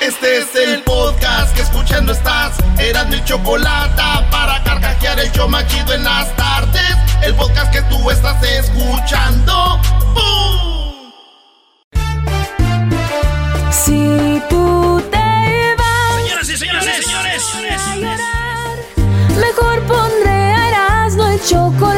Este es el podcast que escuchando estás. Eran mi chocolate para carcajear el show machido en las tardes. El podcast que tú estás escuchando. ¡Bum! Si tú te vas. Señoras y señores, señores, señores. Mejor pondré a Erasmo el chocolate,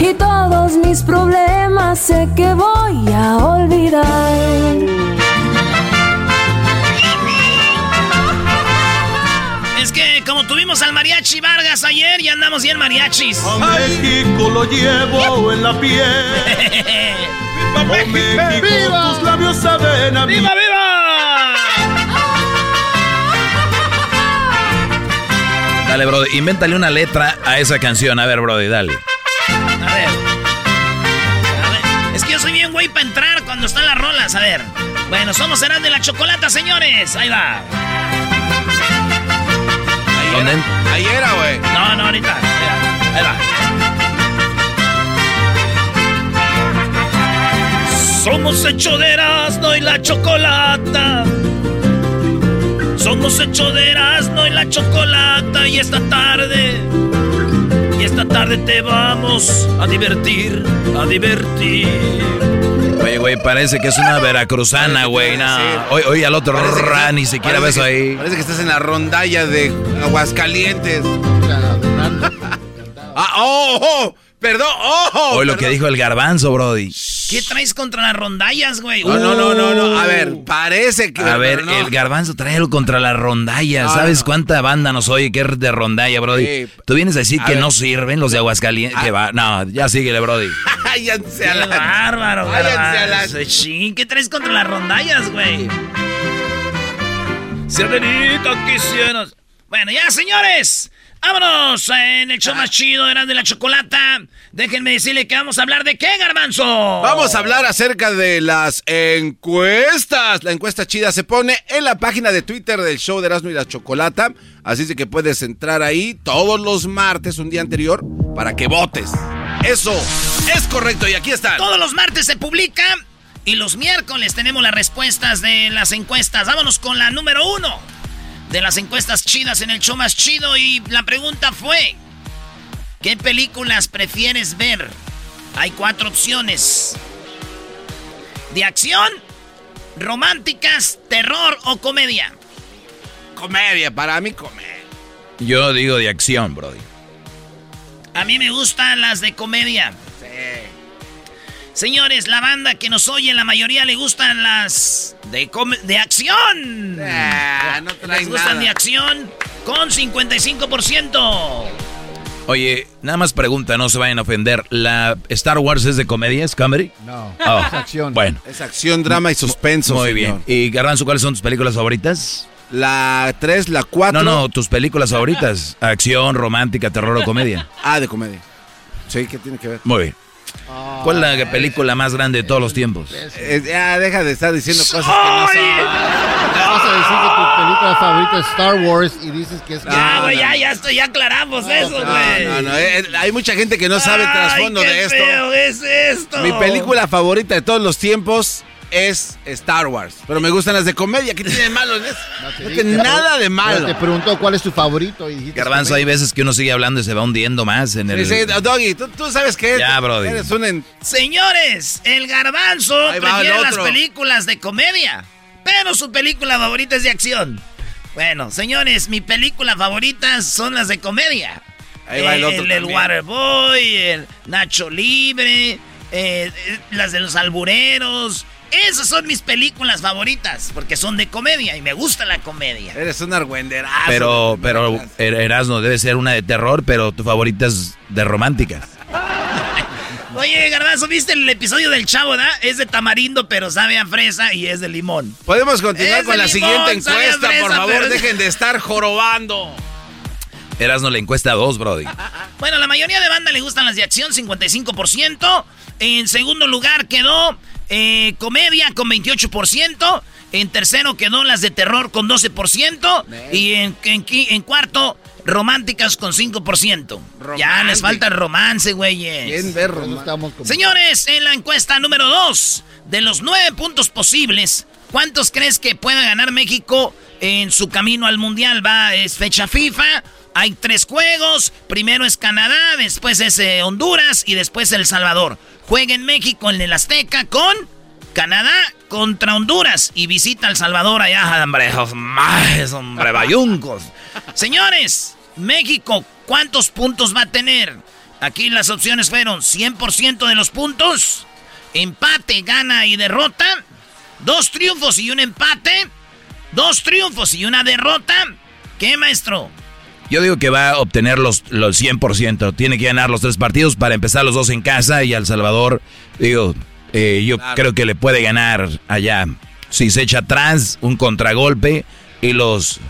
Y todos mis problemas sé que voy a olvidar. Es que como tuvimos al mariachi Vargas ayer y andamos bien mariachis. A México lo llevo en la piel. ¡Viva México! Tus labios saben a mí. ¡Viva, viva! Dale, Brody, invéntale una letra a esa canción. A ver, Brody, dale. A ver. A ver. Es que yo soy bien güey para entrar cuando están las rolas. A ver. Bueno, somos Serán de la Chocolata, señores. Ahí va. ¿Dónde? Ahí era, güey. No, no, ahorita. Ahí va. Somos hecho de Erasmo y la chocolata. Somos hecho de Erasmo y la chocolata. Y esta tarde, y esta tarde te vamos a divertir, a divertir. Oye, güey, parece que es una veracruzana, güey. No. Oye, oye, al otro Parece que ra, estás- ni siquiera que- ahí. Parece que estás en la rondalla de Aguascalientes. ah, oh, oh, perdón, oh, Oye, lo que dijo el garbanzo, Brody. ¿Qué traes contra las rondallas, güey? No, no, no, no, no. A Uh. ver, parece que. A ver, no. el garbanzo trae algo contra la rondalla. No, ¿Sabes no. cuánta banda nos oye que es de rondalla, Brody? Sí. Tú vienes a decir A que ver. no sirven los de Aguascalientes. Que va. No, ya síguele, Brody. Váyanse a la. bárbaro, Váyanse a la. Sí, ¿qué traes contra las rondallas, güey? Sirenita, quisieras. Bueno, ya, señores. Vámonos en el show más chido, eran de la chocolata. Déjenme decirle que vamos a hablar de qué, garbanzo. Vamos a hablar acerca de las encuestas. La encuesta chida se pone en la página de Twitter del show de Erasmo y la Chocolata. Así que puedes entrar ahí todos los martes, un día anterior, para que votes. Eso es correcto y aquí están. Todos los martes se publica y los miércoles tenemos las respuestas de las encuestas. Vámonos con la número uno de las encuestas chidas en el show más chido. Y la pregunta fue: ¿Qué películas prefieres ver? Hay cuatro opciones: de acción, románticas, terror o comedia. Comedia, para mí comedia. Yo digo de acción, Brody. A mí me gustan las de comedia. Señores, la banda que nos oye, la mayoría le gustan las de, de acción. Ah, no Les gustan nada. de acción con 55%. Oye, nada más pregunta, no se vayan a ofender. ¿La Star Wars es de comedia? ¿Es comedy? No, Oh, es acción. Bueno, Es acción, drama y suspenso. muy señor. bien. ¿Y Garbanzo, cuáles son tus películas favoritas? La 3, la 4. No, no, tus películas favoritas. Acción, romántica, terror o comedia. Ah, de comedia. Sí, ¿qué tiene que ver? Muy bien. ¿Cuál es la película más grande de todos los tiempos? Eh, ya, deja de estar diciendo cosas que no son. Vas a decir que tu película favorita es Star Wars y dices que es... Ya, güey, ya, ya, estoy, ya aclaramos eso, güey. No, no, eh, hay mucha gente que no sabe el trasfondo Ay, qué de esto. feo es esto. Mi película favorita de todos los tiempos es Star Wars. Pero me gustan las de comedia. ¿Qué tiene de malo en eso? No, tiene nada de malo. Te preguntó cuál es tu favorito y Garbanzo, hay veces que uno sigue hablando y se va hundiendo más en el... Sí, sí, Doggy, tú, tú sabes que Ya, brody. eres un... en- Señores, el garbanzo prefiere el las películas de comedia, pero su película favorita es de acción. Bueno, señores, mi película favorita son las de comedia. Ahí va el otro El, también. Waterboy, el Nacho Libre, eh, eh, las de los albureros. Esas son mis películas favoritas, porque son de comedia y me gusta la comedia. Eres un argüenderazo. Pero, pero Er- Erasmo debe ser una de terror, pero tu favorita es de románticas. Oye, Garbanzo, ¿viste el episodio del Chavo, da? Es de tamarindo, pero sabe a fresa y es de limón. Podemos continuar Es con la limón, siguiente encuesta, por favor. pero- Dejen de estar jorobando. Erasmo le encuesta a dos, Brody. Bueno, la mayoría de banda le gustan las de acción, 55%. En segundo lugar quedó eh, comedia con 28%. En tercero quedó las de terror con 12%. Y en, en cuarto, románticas con 5%. Ya les falta el romance, güeyes. ¿Quién ve Por eso romance? estamos como- Señores, en la encuesta número 2, de los nueve puntos posibles, ¿cuántos crees que pueda ganar México en su camino al Mundial? Va, es fecha FIFA, hay tres juegos, primero es Canadá, después es eh, Honduras y después El Salvador. Juega en México en el Azteca con Canadá contra Honduras y visita El Salvador allá, hombre, más, hombre, bayuncos. Señores, México, ¿cuántos puntos va a tener? Aquí las opciones fueron 100% de los puntos, empate, gana y derrota, dos triunfos y un empate, dos triunfos y una derrota. ¿Qué, maestro? Yo digo que va a obtener los, los 100%. Tiene que ganar los tres partidos para empezar los dos en casa y al Salvador, digo, eh, yo creo que le puede ganar allá. Si se echa atrás, un contragolpe y los,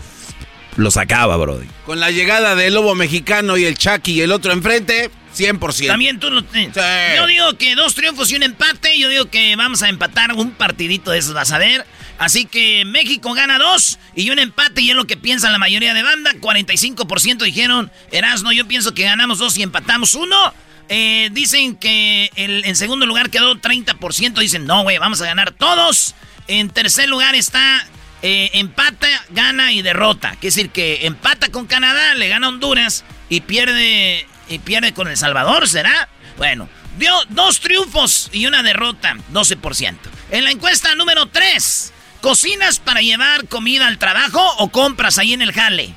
los acaba, Brody. Con la llegada del lobo mexicano y el Chucky y el otro enfrente, 100%. También tú lo te- Yo digo que dos triunfos y un empate. Yo digo que vamos a empatar un partidito de esos, vas a ver. Así que México gana dos y un empate, y es lo que piensa la mayoría de banda. 45% dijeron, Erasno, yo pienso que ganamos dos y empatamos uno. Eh, dicen que en segundo lugar quedó 30%. Dicen, no, güey, vamos a ganar todos. En tercer lugar está eh, empata, gana y derrota. Quiere decir que empata con Canadá, le gana Honduras y pierde, y pierde con El Salvador, ¿será? Bueno, dio dos triunfos y una derrota, 12%. En la encuesta número 3, ¿cocinas para llevar comida al trabajo o compras ahí en el jale?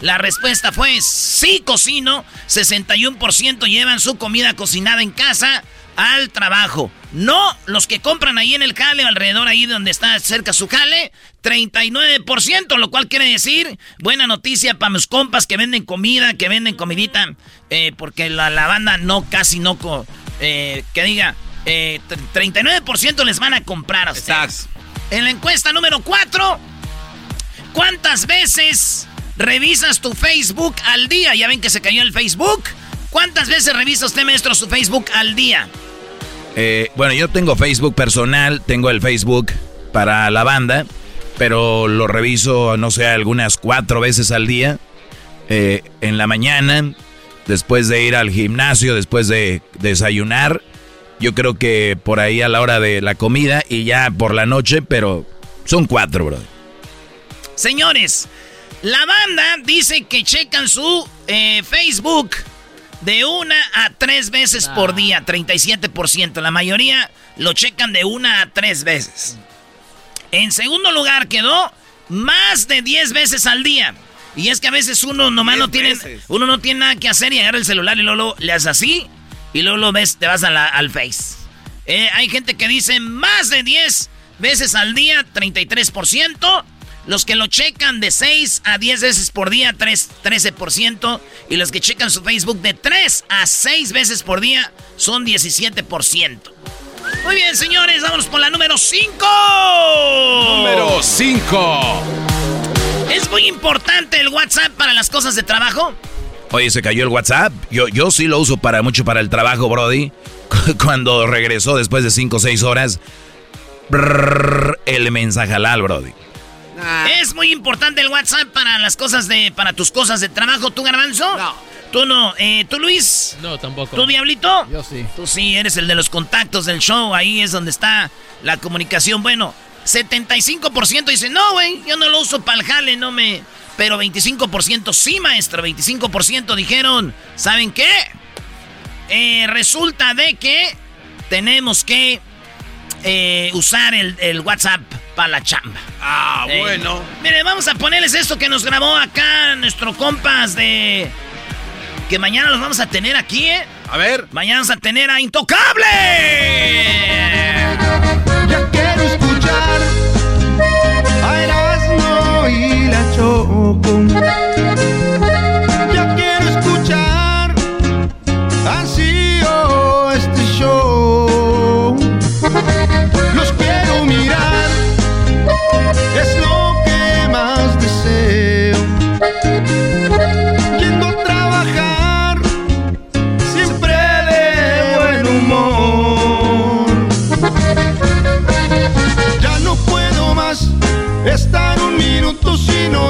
La respuesta fue sí cocino, 61% llevan su comida cocinada en casa al trabajo. No los que compran ahí en el jale alrededor ahí donde está cerca su jale, 39%, lo cual quiere decir buena noticia para mis compas que venden comida, que venden comidita, eh, porque la, la banda no, casi no, eh, que diga, eh, tr- 39% les van a comprar a ustedes. En la encuesta número 4, ¿Cuántas veces revisas tu Facebook al día? Ya ven que se cayó el Facebook. ¿Cuántas veces revisa usted, maestro, su Facebook al día? Eh, bueno, yo tengo Facebook personal, tengo el Facebook para la banda, pero lo reviso, no sé, algunas cuatro veces al día. Eh, en la mañana, después de ir al gimnasio, después de desayunar. Yo creo que por ahí a la hora de la comida y ya por la noche, pero son cuatro, bro. Señores, la banda dice que checan su eh, Facebook de una a tres veces por día, 37%. La mayoría lo checan de una a tres veces. En segundo lugar quedó más de 10 veces al día. Y es que a veces uno nomás no tiene, uno no tiene nada que hacer y agarra el celular y luego, luego le haces así y luego lo ves, te vas a la- al Face. Eh, hay gente que dice más de 10 veces al día, 33%. Los que lo checan de 6 a 10 veces por día, 3, 13%. Y los que checan su Facebook de 3 a 6 veces por día son 17%. Muy bien, señores, vámonos por la número 5. Número 5. Es muy importante el WhatsApp para las cosas de trabajo. Oye, se cayó el WhatsApp. Yo, yo sí lo uso para mucho para el trabajo, Brody. cuando regresó después de 5 o 6 horas, el mensaje al Brody. Ah. Es muy importante el WhatsApp para las cosas de, para tus cosas de trabajo, ¿tú, Garbanzo? No. ¿Tú no? Eh, ¿Tú, Luis? No, tampoco. ¿Tú, Diablito? Yo sí. Tú sí, eres el de los contactos del show, ahí es donde está la comunicación. Bueno, 75% dice, no, güey, yo no lo uso para el jale, no me... Pero 25% sí, maestro, 25% dijeron, ¿saben qué? Eh, resulta de que tenemos que eh, usar el, WhatsApp para la chamba. Ah, eh, bueno. Mire, vamos a ponerles esto que nos grabó acá nuestro compas de... Que mañana los vamos a tener aquí, ¿eh? A ver. Mañana vamos a tener a Intocable.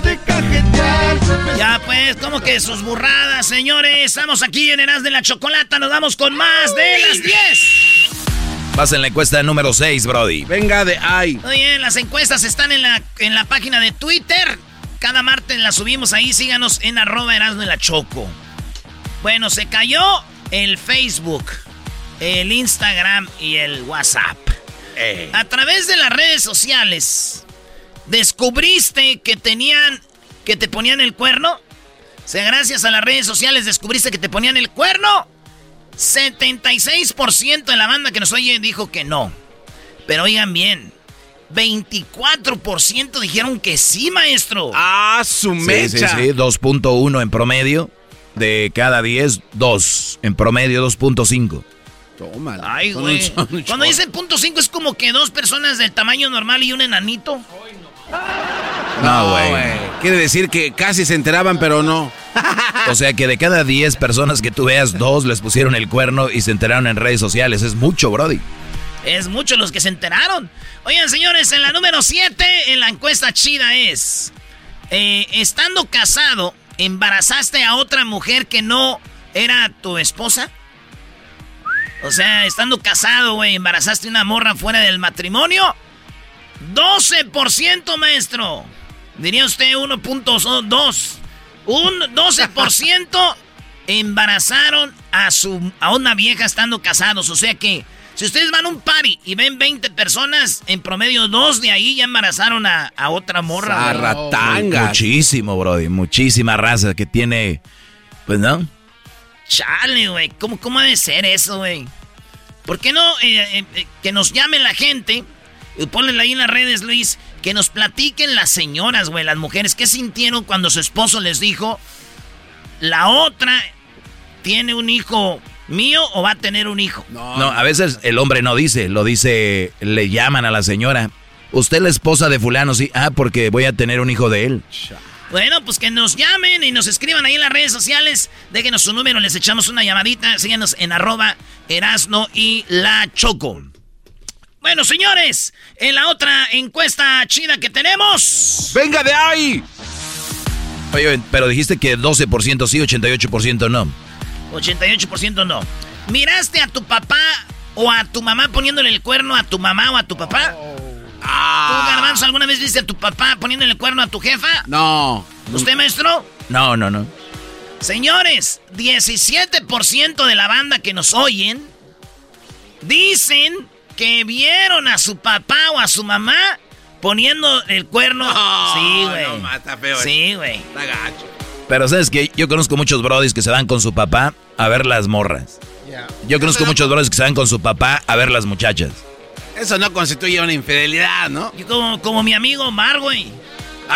de cajetear. Ya pues, como que sus burradas, señores. Estamos aquí en Eras de la Chocolata. Nos vamos con más de las 10. Vas en la encuesta número 6, Brody. Venga de ahí. Oye, las encuestas están en la, en la página de Twitter. Cada martes las subimos ahí. Síganos en arroba Erasmo de la Choco. Bueno, se cayó el Facebook, el Instagram y el WhatsApp. Eh. A través de las redes sociales, descubriste que tenían que te ponían el cuerno? O sea, gracias a las redes sociales descubriste que te ponían el cuerno. 76% de la banda que nos oye dijo que no. Pero oigan bien, 24% dijeron que sí, maestro. Ah, su mecha. Sí, sí, sí, 2.1 en promedio. De cada 10, 2. En promedio, 2.5. Tómala. Ay, güey. Cuando dicen punto .5 es como que dos personas del tamaño normal y un enanito. No, güey. Quiere decir que casi se enteraban, pero no. o sea que de cada 10 personas que tú veas, dos les pusieron el cuerno y se enteraron en redes sociales. Es mucho, Brody. Es mucho los que se enteraron. Oigan, señores, en la número 7, en la encuesta chida es... Eh, estando casado, ¿embarazaste a otra mujer que no era tu esposa? O sea, estando casado, güey, ¿embarazaste una morra fuera del matrimonio? 12%, maestro. Diría usted 1.2. Un 12% embarazaron a, su, a una vieja estando casados. O sea que si ustedes van a un party y ven 20 personas, en promedio dos de ahí ya embarazaron a, otra morra. Muchísimo, Brody. Muchísima raza que tiene. Pues no. Chale, güey. ¿Cómo, ¿Cómo debe ser eso, güey? ¿Por qué no eh, eh, eh, que nos llame la gente? Y ponle ahí en las redes, Luis. Que nos platiquen las señoras, güey, las mujeres. ¿Qué sintieron cuando su esposo les dijo, la otra tiene un hijo mío o va a tener un hijo? No, no a veces el hombre no dice, lo dice, le llaman a la señora. Usted es la esposa de fulano, sí. Ah, porque voy a tener un hijo de él. Bueno, pues que nos llamen y nos escriban ahí en las redes sociales. Déjenos su número, les echamos una llamadita. Síganos en arroba Erasno y la Choco. Bueno, señores, en la otra encuesta china que tenemos. ¡Venga de ahí! Oye, pero dijiste que 12% sí, 88% no. 88% no. ¿Miraste a tu papá o a tu mamá poniéndole el cuerno a tu mamá o a tu papá? Ah. ¿Tú, Garbanzo, alguna vez viste a tu papá poniéndole el cuerno a tu jefa? No. ¿Usted, maestro? No, no, no. Señores, 17% de la banda que nos oyen dicen que vieron a su papá o a su mamá poniendo el cuerno. sí, güey. No, mata feo. Sí, güey. Pero sabes que yo conozco muchos brodis que se van con su papá a ver las morras. Yo conozco muchos brodis que se van con su papá a ver las muchachas. Eso no constituye una infidelidad, ¿no? como, como mi amigo Omar, güey.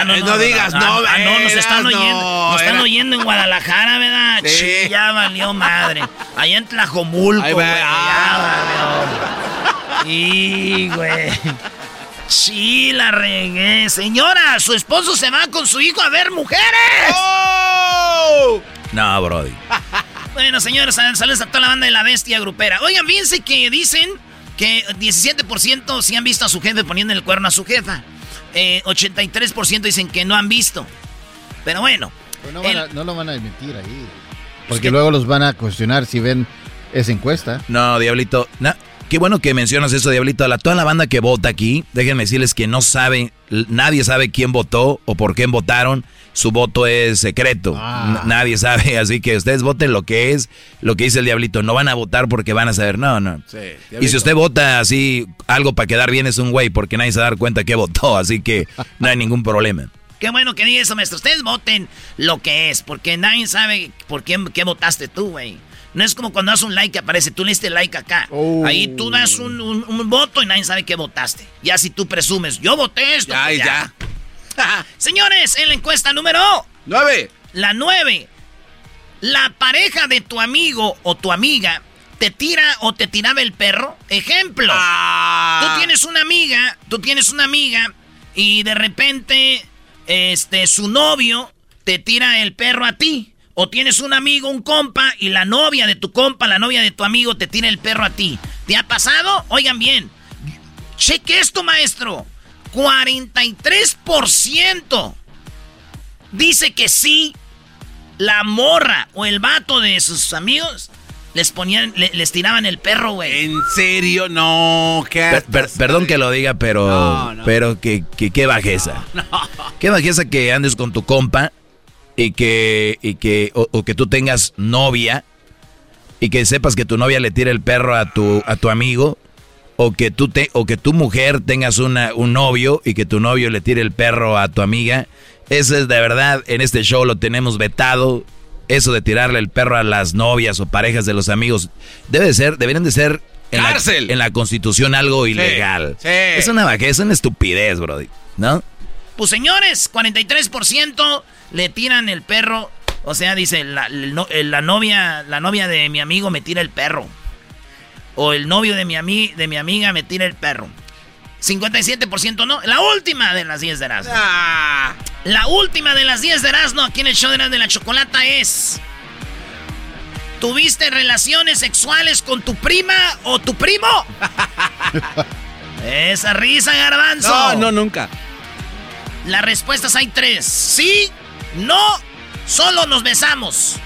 Ah, no, no, digas, ah, no, ah, no, nos están no, oyendo. Nos están oyendo en Guadalajara, ¿verdad? Sí. Ya valió madre. Allá en Tlajomulco, güey. ya valió. Y, güey. Sí, la regué. Señora, su esposo se va con su hijo a ver mujeres. ¡Oh! No, Brody. Bueno, señores, sal- saludos a toda la banda de la bestia grupera. Oigan, fíjense que dicen que 17% sí han visto a su jefe poniendo el cuerno a su jefa. Eh, 83% dicen que no han visto. Pero bueno. Pero no, van el- a- no lo van a admitir ahí. Porque luego los van a cuestionar si ven esa encuesta. No, Diablito. na- qué bueno que mencionas eso, Diablito. A la, toda la banda que vota aquí, déjenme decirles que no saben, l- nadie sabe quién votó o por quién votaron. Su voto es secreto. Ah. Nadie sabe, así que ustedes voten lo que es, lo que dice el Diablito. No van a votar porque van a saber. No, no. Sí, Y si usted vota así, algo para quedar bien es un güey, porque nadie se va a dar cuenta que votó, así que no hay ningún problema. Qué bueno que diga eso, maestro. Ustedes voten lo que es, porque nadie sabe por quién qué votaste tú, güey. No es como cuando das un like que aparece, tú le diste like acá. Oh. Ahí tú das un, un- un voto y nadie sabe qué votaste. Ya si tú presumes, yo voté esto. Ya, pues ya. Señores, en la encuesta número ¡Nueve! La 9. La pareja de tu amigo o tu amiga te tira o te tiraba el perro. Ejemplo. Ah. Tú tienes una amiga, tú tienes una amiga y de repente este su novio te tira el perro a ti. O tienes un amigo, un compa, y la novia de tu compa, la novia de tu amigo, te tira el perro a ti. ¿Te ha pasado? Oigan bien. Cheque esto, maestro. 43% dice que sí, la morra o el vato de sus amigos les ponían, le- les tiraban el perro, güey. ¿En serio? No, qué Per- per- perdón que lo diga, pero, No, no. pero que, que qué bajeza. Qué bajeza que andes con tu compa y que, y que o, o que tú tengas novia y que sepas que tu novia le tira el perro a tu, a tu amigo o que tú te, o que tu mujer tengas una, un novio y que tu novio le tire el perro a tu amiga. Eso es de verdad, en este show lo tenemos vetado. Eso de tirarle el perro a las novias o parejas de los amigos debe de ser, deberían de ser en la, Cárcel. en la constitución algo ilegal. sí. Es una bajeza, es una estupidez, brody. ¿No? Pues señores, 43% le tiran el perro. O sea, dice, la, eh, la novia, la novia de mi amigo me tira el perro. O el novio de mi, ami- de mi amiga me tira el perro. 57% no. La última de las 10 de Erasmo. Ah. La última de las 10 de Erasmo aquí en el show de Erasmo de la Chocolata es... ¿Tuviste relaciones sexuales con tu prima o tu primo? Esa risa, garbanzo. No, no, nunca. Las respuestas hay tres. Sí, no, solo nos besamos.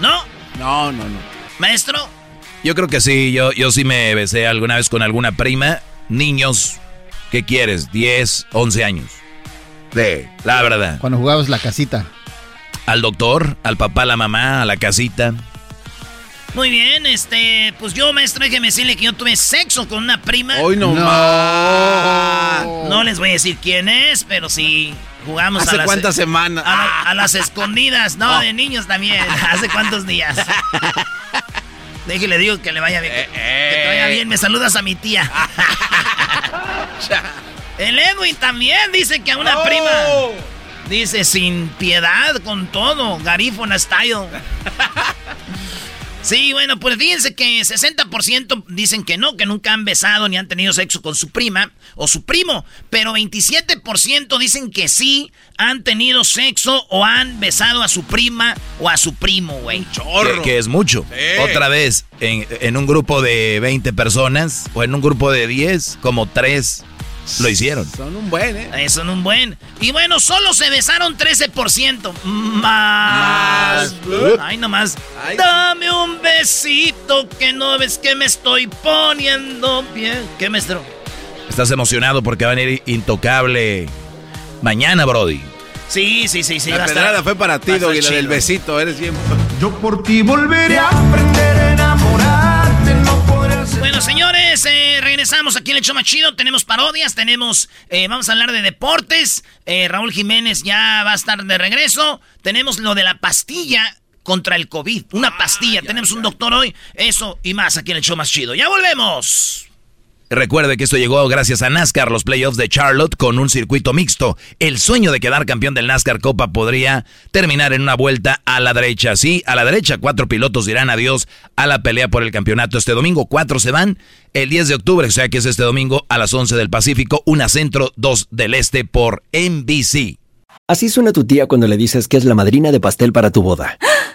¿No? No, no, no. Maestro, Yo creo que sí, yo, yo sí me besé alguna vez con alguna prima. Niños, ¿qué quieres? 10, 11 años. Sí, la verdad. Cuando jugabas la casita. Al doctor, al papá, a la mamá, a la casita. muy bien, este, pues yo, maestro, déjeme decirle que yo tuve sexo con una prima. Hoy no, No. No les voy a decir quién es, pero sí jugamos a ¿Hace las, cuántas semanas? a, la- Ah. a las escondidas, no, de niños también. ¿Hace cuántos días? Déjele, digo que le vaya bien. que- Eh, Que te vaya eh. bien, me saludas a mi tía. El Edwin también dice que a una Oh. prima. Dice sin piedad con todo, garífona style. Sí, bueno, pues fíjense que 60% dicen que no, que nunca han besado ni han tenido sexo con su prima o su primo, pero 27% dicen que sí han tenido sexo o han besado a su prima o a su primo, güey. Que, que es mucho. Sí. Otra vez, en, en un grupo de 20 personas o en un grupo de 10, como 3 lo hicieron. Son un buen, ¿eh? Eh, Son un buen. Y bueno, solo se besaron 13%. Más. Ay, nomás. Ay. Dame un besito que no ves que me estoy poniendo bien. ¿Qué, maestro? Estás emocionado porque va a venir Intocable mañana, Brody. Sí, sí, sí, sí. la pedrada fue para ti, Doggy, la del besito. Eres bien. Yo por ti volveré a aprender Bueno, señores, eh, regresamos aquí en el más chido. Tenemos parodias, tenemos. eh, vamos a hablar de deportes. Eh, Raúl Jiménez ya va a estar de regreso. Tenemos lo de la pastilla contra el COVID. Una pastilla. tenemos un doctor hoy. Eso y más aquí en el show más chido. ¡Ya volvemos! Recuerde que esto llegó gracias a NASCAR, los playoffs de Charlotte con un circuito mixto. El sueño de quedar campeón del NASCAR Copa podría terminar en una vuelta a la derecha. Sí, a la derecha, cuatro pilotos dirán adiós a la pelea por el campeonato este domingo. Cuatro se van el 10 de octubre, o sea que es este domingo a las 11 del Pacífico, una centro, dos del este por NBC. Así suena tu tía cuando le dices que es la madrina de pastel para tu boda.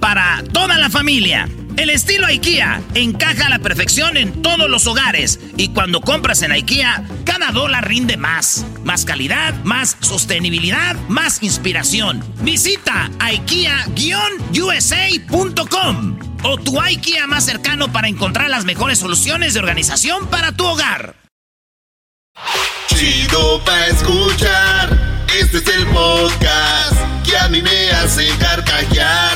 para toda la familia. El estilo IKEA encaja a la perfección en todos los hogares y cuando compras en IKEA, cada dólar rinde más. Más calidad, más sostenibilidad, más inspiración. Visita IKEA-USA.com o tu IKEA más cercano para encontrar las mejores soluciones de organización para tu hogar. Chido pa' escuchar. Este es el podcast que a mí me hace carcajear.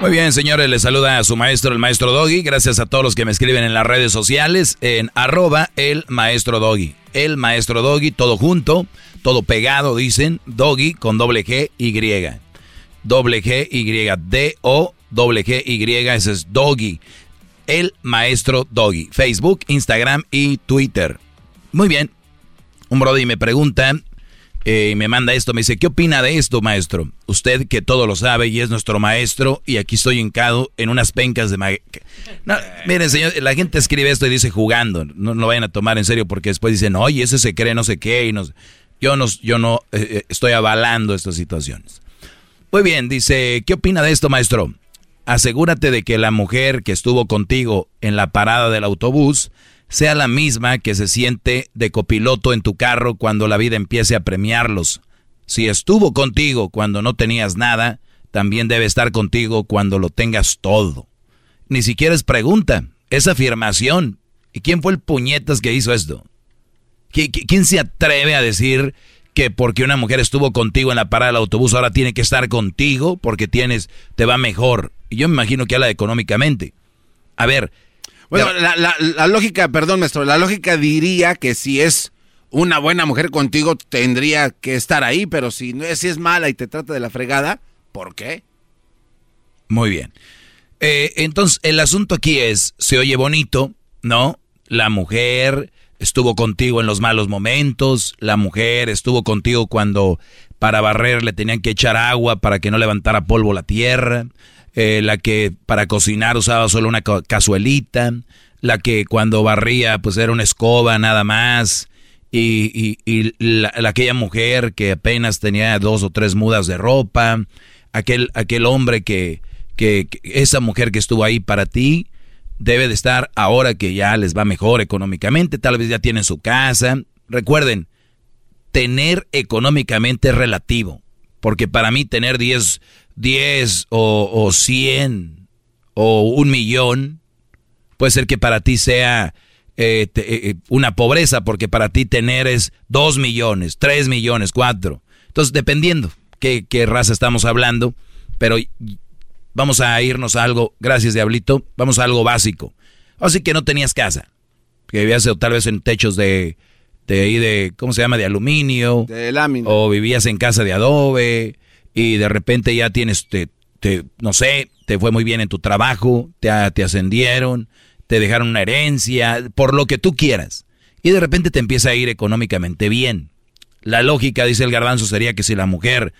Muy bien, señores, les saluda a su maestro, el maestro Doggy. Gracias a todos los que me escriben en las redes sociales, en arroba el maestro Doggy. El maestro Doggy, todo junto, todo pegado, dicen, Doggy con doble G, Y. Doble G, Y, D-O, doble G, Y, ese es Doggy. El maestro Doggy. Facebook, Instagram y Twitter. Muy bien. Un brody me pregunta eh, me manda esto, me dice, ¿qué opina de esto, maestro? Usted que todo lo sabe y es nuestro maestro y aquí estoy hincado en unas pencas de... No, miren, señor, la gente escribe esto y dice jugando, no lo vayan a tomar en serio porque después dicen, oye, ese se cree no sé qué y nos... Yo no, yo no eh, eh, estoy avalando estas situaciones. Muy bien, dice, ¿qué opina de esto, maestro? Asegúrate de que la mujer que estuvo contigo en la parada del autobús sea la misma que se siente de copiloto en tu carro cuando la vida empiece a premiarlos. Si estuvo contigo cuando no tenías nada, también debe estar contigo cuando lo tengas todo. Ni siquiera es pregunta, es afirmación. ¿Y quién fue el puñetas que hizo esto? ¿Quién se atreve a decir que porque una mujer estuvo contigo en la parada del autobús ahora tiene que estar contigo porque tienes, te va mejor? Y yo me imagino que habla económicamente. A ver, bueno, la, lógica, perdón, maestro, la lógica diría que si es una buena mujer contigo, tendría que estar ahí, pero si, no es, si es mala y te trata de la fregada, ¿por qué? Muy bien. Eh, entonces, el asunto aquí es, se oye bonito, ¿no? La mujer estuvo contigo en los malos momentos, la mujer estuvo contigo cuando para barrer le tenían que echar agua para que no levantara polvo la tierra, eh, la que para cocinar usaba solo una cazuelita, la que cuando barría pues era una escoba nada más, y, la, aquella mujer que apenas tenía dos o tres mudas de ropa, aquel, aquel hombre que, que, esa mujer que estuvo ahí para ti, debe de estar ahora que ya les va mejor económicamente, tal vez ya tienen su casa. Recuerden, tener económicamente es relativo, porque para mí tener 10 10 o, o 100 o un millón, puede ser que para ti sea eh, eh, una pobreza, porque para ti tener es 2 millones, 3 millones, 4. Entonces, dependiendo qué, qué raza estamos hablando, pero vamos a irnos a algo, gracias Diablito, vamos a algo básico. Así que no tenías casa, que vivías tal vez en techos de, de ahí de, ¿cómo se llama? De aluminio. De lámina. O vivías en casa de adobe y de repente ya tienes, te, no sé, te fue muy bien en tu trabajo, te, te ascendieron, te dejaron una herencia, por lo que tú quieras. Y de repente te empieza a ir económicamente bien. La lógica, dice el garbanzo, sería que si la mujer,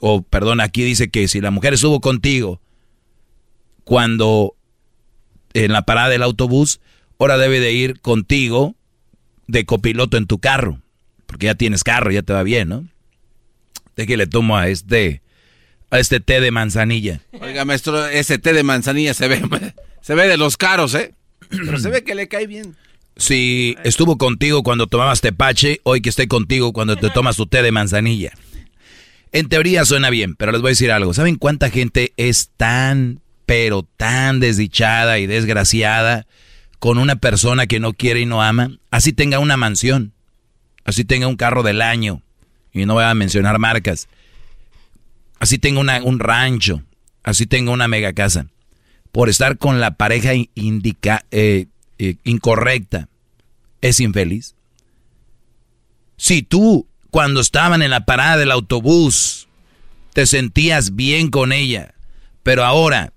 o perdón, aquí dice que si la mujer estuvo contigo cuando en la parada del autobús, ahora debe de ir contigo de copiloto en tu carro, porque ya tienes carro, ya te va bien, ¿no? De que le tomo a este, a este té de manzanilla. Oiga, maestro, ese té de manzanilla se ve, se ve de los caros, ¿eh? Pero se ve que le cae bien. Si estuvo contigo cuando tomabas tepache, hoy que esté contigo cuando te tomas tu té de manzanilla. En teoría suena bien, pero les voy a decir algo. ¿Saben cuánta gente es tan, pero tan desdichada y desgraciada con una persona que no quiere y no ama? Así tenga una mansión, así tenga un carro del año, y no voy a mencionar marcas, así tenga un rancho, así tenga una mega casa, por estar con la pareja eh, eh, incorrecta, es infeliz. Si tú, cuando estaban en la parada del autobús, te sentías bien con ella, pero ahora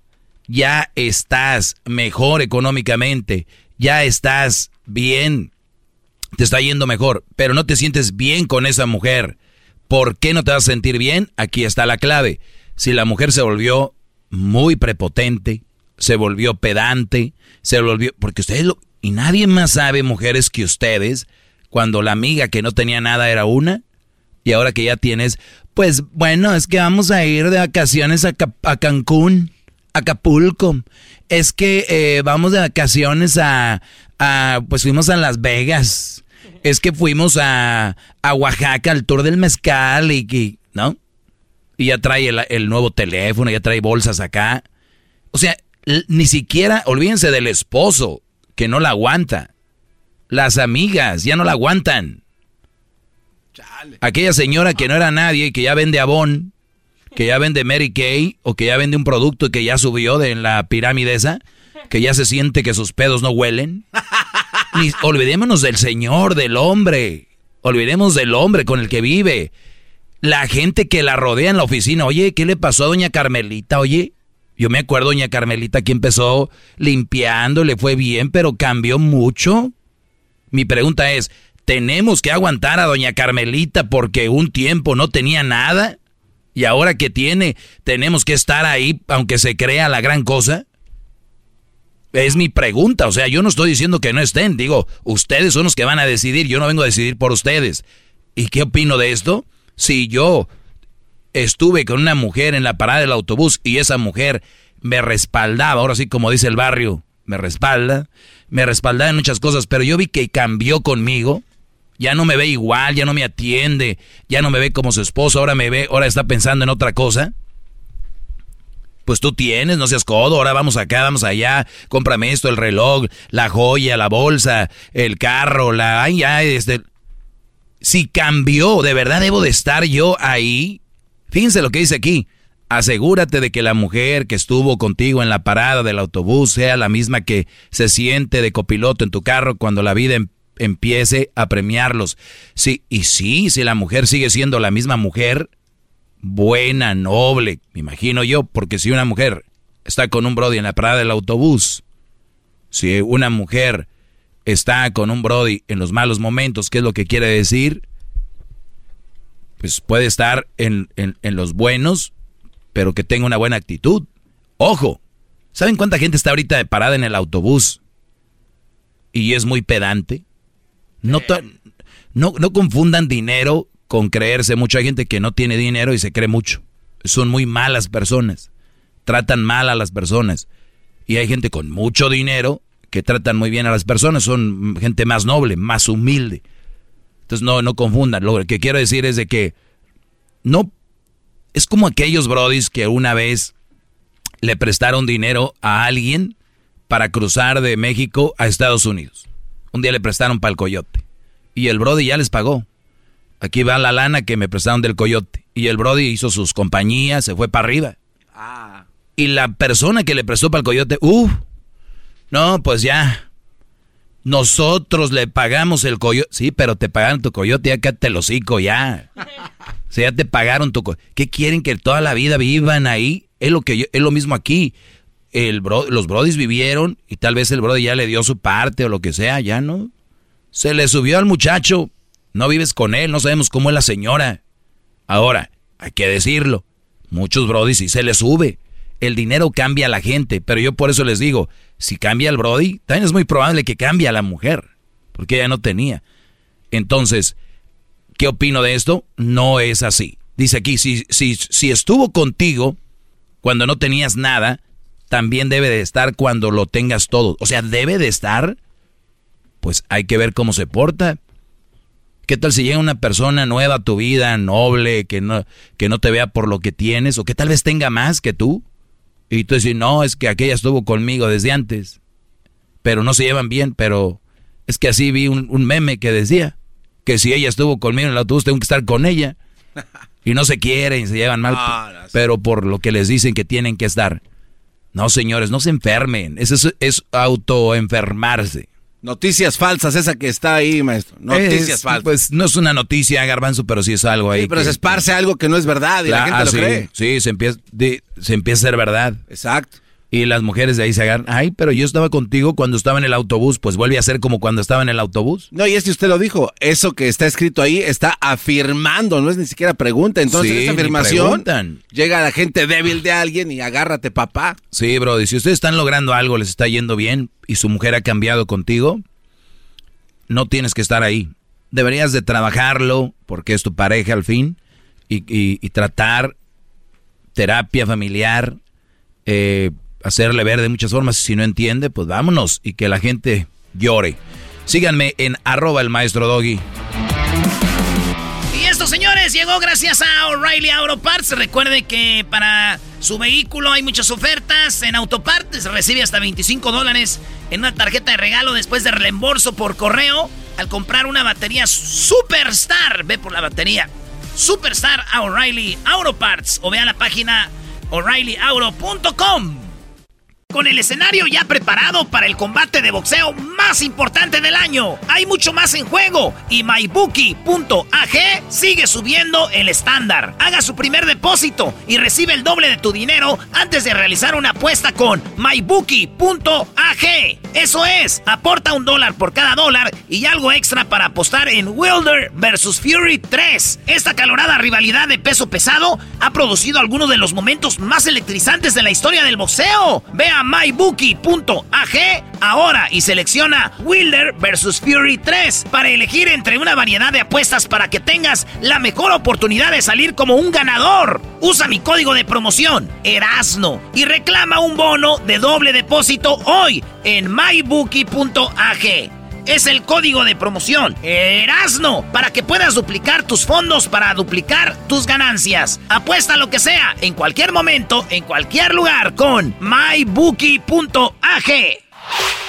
ya estás mejor económicamente, ya estás bien, te está yendo mejor, pero no te sientes bien con esa mujer. ¿Por qué no te vas a sentir bien? Aquí está la clave. Si la mujer se volvió muy prepotente, se volvió pedante, se volvió... Porque ustedes lo... Y nadie más sabe, mujeres, que ustedes, cuando la amiga que no tenía nada era una, y ahora que ya tienes, pues bueno, es que vamos a ir de vacaciones a, a Cancún, Acapulco. Es que eh, vamos de vacaciones a, pues fuimos a Las Vegas. Es que fuimos a, a Oaxaca al tour del mezcal y, ¿no? Y ya trae el, el nuevo teléfono, ya trae bolsas acá. O sea, ni siquiera, olvídense del esposo, que no la aguanta. Las amigas ya no la aguantan. Aquella señora que no era nadie, que ya vende Avon, que ya vende Mary Kay, o que ya vende un producto que ya subió de la pirámide esa, que ya se siente que sus pedos no huelen. Olvidémonos del señor, del hombre. Olvidemos del hombre con el que vive. La gente que la rodea en la oficina. Oye, ¿qué le pasó a doña Carmelita? Oye, yo me acuerdo, doña Carmelita, que empezó limpiando, le fue bien, pero cambió mucho. Mi pregunta es, ¿tenemos que aguantar a doña Carmelita porque un tiempo no tenía nada? Y ahora que tiene, ¿tenemos que estar ahí aunque se crea la gran cosa? Es mi pregunta, o sea, yo no estoy diciendo que no estén, digo, ustedes son los que van a decidir, yo no vengo a decidir por ustedes. ¿Y qué opino de esto? Si yo estuve con una mujer en la parada del autobús y esa mujer me respaldaba, ahora sí como dice el barrio, me respalda, me respaldaba en muchas cosas, pero yo vi que cambió conmigo, ya no me ve igual, ya no me atiende, ya no me ve como su esposo, ahora me ve, ahora está pensando en otra cosa. Pues tú tienes, no seas codo, ahora vamos acá, vamos allá, cómprame esto, el reloj, la joya, la bolsa, el carro, la... Ay, ya, este... Si cambió, de verdad debo de estar yo ahí Fíjense lo que dice aquí. Asegúrate de que la mujer que estuvo contigo en la parada del autobús sea la misma que se siente de copiloto en tu carro cuando la vida em-, empiece a premiarlos. Sí, y sí, si la mujer sigue siendo la misma mujer, buena, noble, me imagino yo, porque si una mujer está con un Brody en la parada del autobús, si una mujer está con un Brody en los malos momentos, ¿qué es lo que quiere decir? pues puede estar en, los buenos, pero que tenga una buena actitud. Ojo, ¿saben cuánta gente está ahorita parada en el autobús y es muy pedante? No, no, no confundan dinero con creerse mucho. Hay gente que no tiene dinero y se cree mucho. Son muy malas personas. Tratan mal a las personas. Y hay gente con mucho dinero que tratan muy bien a las personas. Son gente más noble, más humilde. Entonces no, no confundan. Lo que quiero decir es de que no es como aquellos brodis que una vez le prestaron dinero a alguien para cruzar de México a Estados Unidos. Un día le prestaron para el coyote y el brody ya les pagó. Aquí va la lana que me prestaron del coyote y el brody hizo sus compañías, se fue para arriba. Ah. Y la persona que le prestó para el coyote, uff, no, pues ya, Nosotros le pagamos el coyote. Sí, pero te pagaron tu coyote, ya te lo hocico, ya. O sea, ya te pagaron tu coyote. ¿Qué quieren que toda la vida vivan ahí? Es lo, que es lo mismo aquí. El los brodis vivieron y tal vez el brody ya le dio su parte o lo que sea, ya no. Se le subió al muchacho. No vives con él, no sabemos cómo es la señora. Ahora, hay que decirlo. Muchos brodis sí se le sube. El dinero cambia a la gente, pero yo por eso les digo, si cambia el Brody, también es muy probable que cambie a la mujer, porque ella no tenía. Entonces, ¿qué opino de esto? No es así. Dice aquí, si, si, si estuvo contigo cuando no tenías nada, también debe de estar cuando lo tengas todo. O sea, debe de estar, pues hay que ver cómo se porta. ¿Qué tal si llega una persona nueva a tu vida, noble, que no, que no te vea por lo que tienes, o que tal vez tenga más que tú? Y tú dices, no, es que aquella estuvo conmigo desde antes, pero no se llevan bien, pero es que así vi un, meme que decía que si ella estuvo conmigo en el autobús, tengo que estar con ella. Y no se quieren y se llevan mal, pero por lo que les dicen que tienen que estar. No, señores, no se enfermen. Eso es, es autoenfermarse. Noticias falsas, esa que está ahí, maestro. Noticias falsas. Pues no es una noticia, garbanzo, pero sí es algo ahí. Sí, pero se esparce algo que no es verdad y la, gente lo sí, cree. Sí, se empieza, se empieza a ser verdad. Exacto. Y las mujeres de ahí se agarran, ay, pero yo estaba contigo cuando estaba en el autobús, pues vuelve a ser como cuando estaba en el autobús. No, y es que usted lo dijo, eso que está escrito ahí está afirmando, no es ni siquiera pregunta. Entonces, esa afirmación llega a la gente débil de alguien y agárrate, papá. Sí, bro, y si ustedes están logrando algo, les está yendo bien y su mujer ha cambiado contigo, no tienes que estar ahí. Deberías de trabajarlo porque es tu pareja al fin y, y tratar terapia familiar, eh, hacerle ver de muchas formas. Si no entiende, pues vámonos y que la gente llore. Síganme en arroba el maestro Doggy. Y esto, señores, llegó gracias a O'Reilly Auto Parts. Recuerde que para su vehículo hay muchas ofertas en Autoparts. Recibe hasta 25 dólares en una tarjeta de regalo después de reembolso por correo al comprar una batería Superstar. Ve por la batería Superstar O'Reilly Auto Parts o vea la página o'ReillyAuto.com. Con el escenario ya preparado para el combate de boxeo más importante del año. Hay mucho más en juego y MyBookie.ag sigue subiendo el estándar. Haga su primer depósito y recibe el doble de tu dinero antes de realizar una apuesta con MyBookie.ag. Eso es, aporta un dólar por cada dólar y algo extra para apostar en Wilder vs Fury 3. Esta calorada rivalidad de peso pesado ha producido algunos de los momentos más electrizantes de la historia del boxeo. Vea mybookie.ag ahora y selecciona Wilder vs Fury 3 para elegir entre una variedad de apuestas para que tengas la mejor oportunidad de salir como un ganador. Usa mi código de promoción, Erasno, y reclama un bono de doble depósito hoy en mybookie.ag es el código de promoción Erasno para que puedas duplicar tus fondos para duplicar tus ganancias. Apuesta lo que sea, en cualquier momento, en cualquier lugar con mybookie.ag.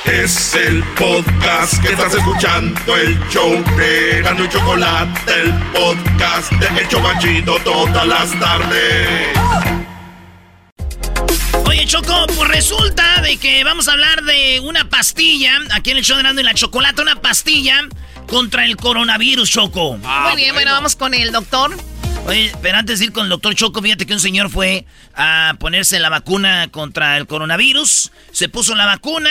Es el podcast que estás escuchando, el show de Gano y Chocolate, el podcast de El Chocachito todas las tardes. Oye, Choco, pues resulta de que vamos a hablar de una pastilla, aquí en el show de Nando y la Chocolata, una pastilla contra el coronavirus, Choco. Ah, Muy bien, bueno. vamos con el doctor. Oye, pero antes de ir con el doctor Choco, fíjate que un señor fue a ponerse la vacuna contra el coronavirus, se puso la vacuna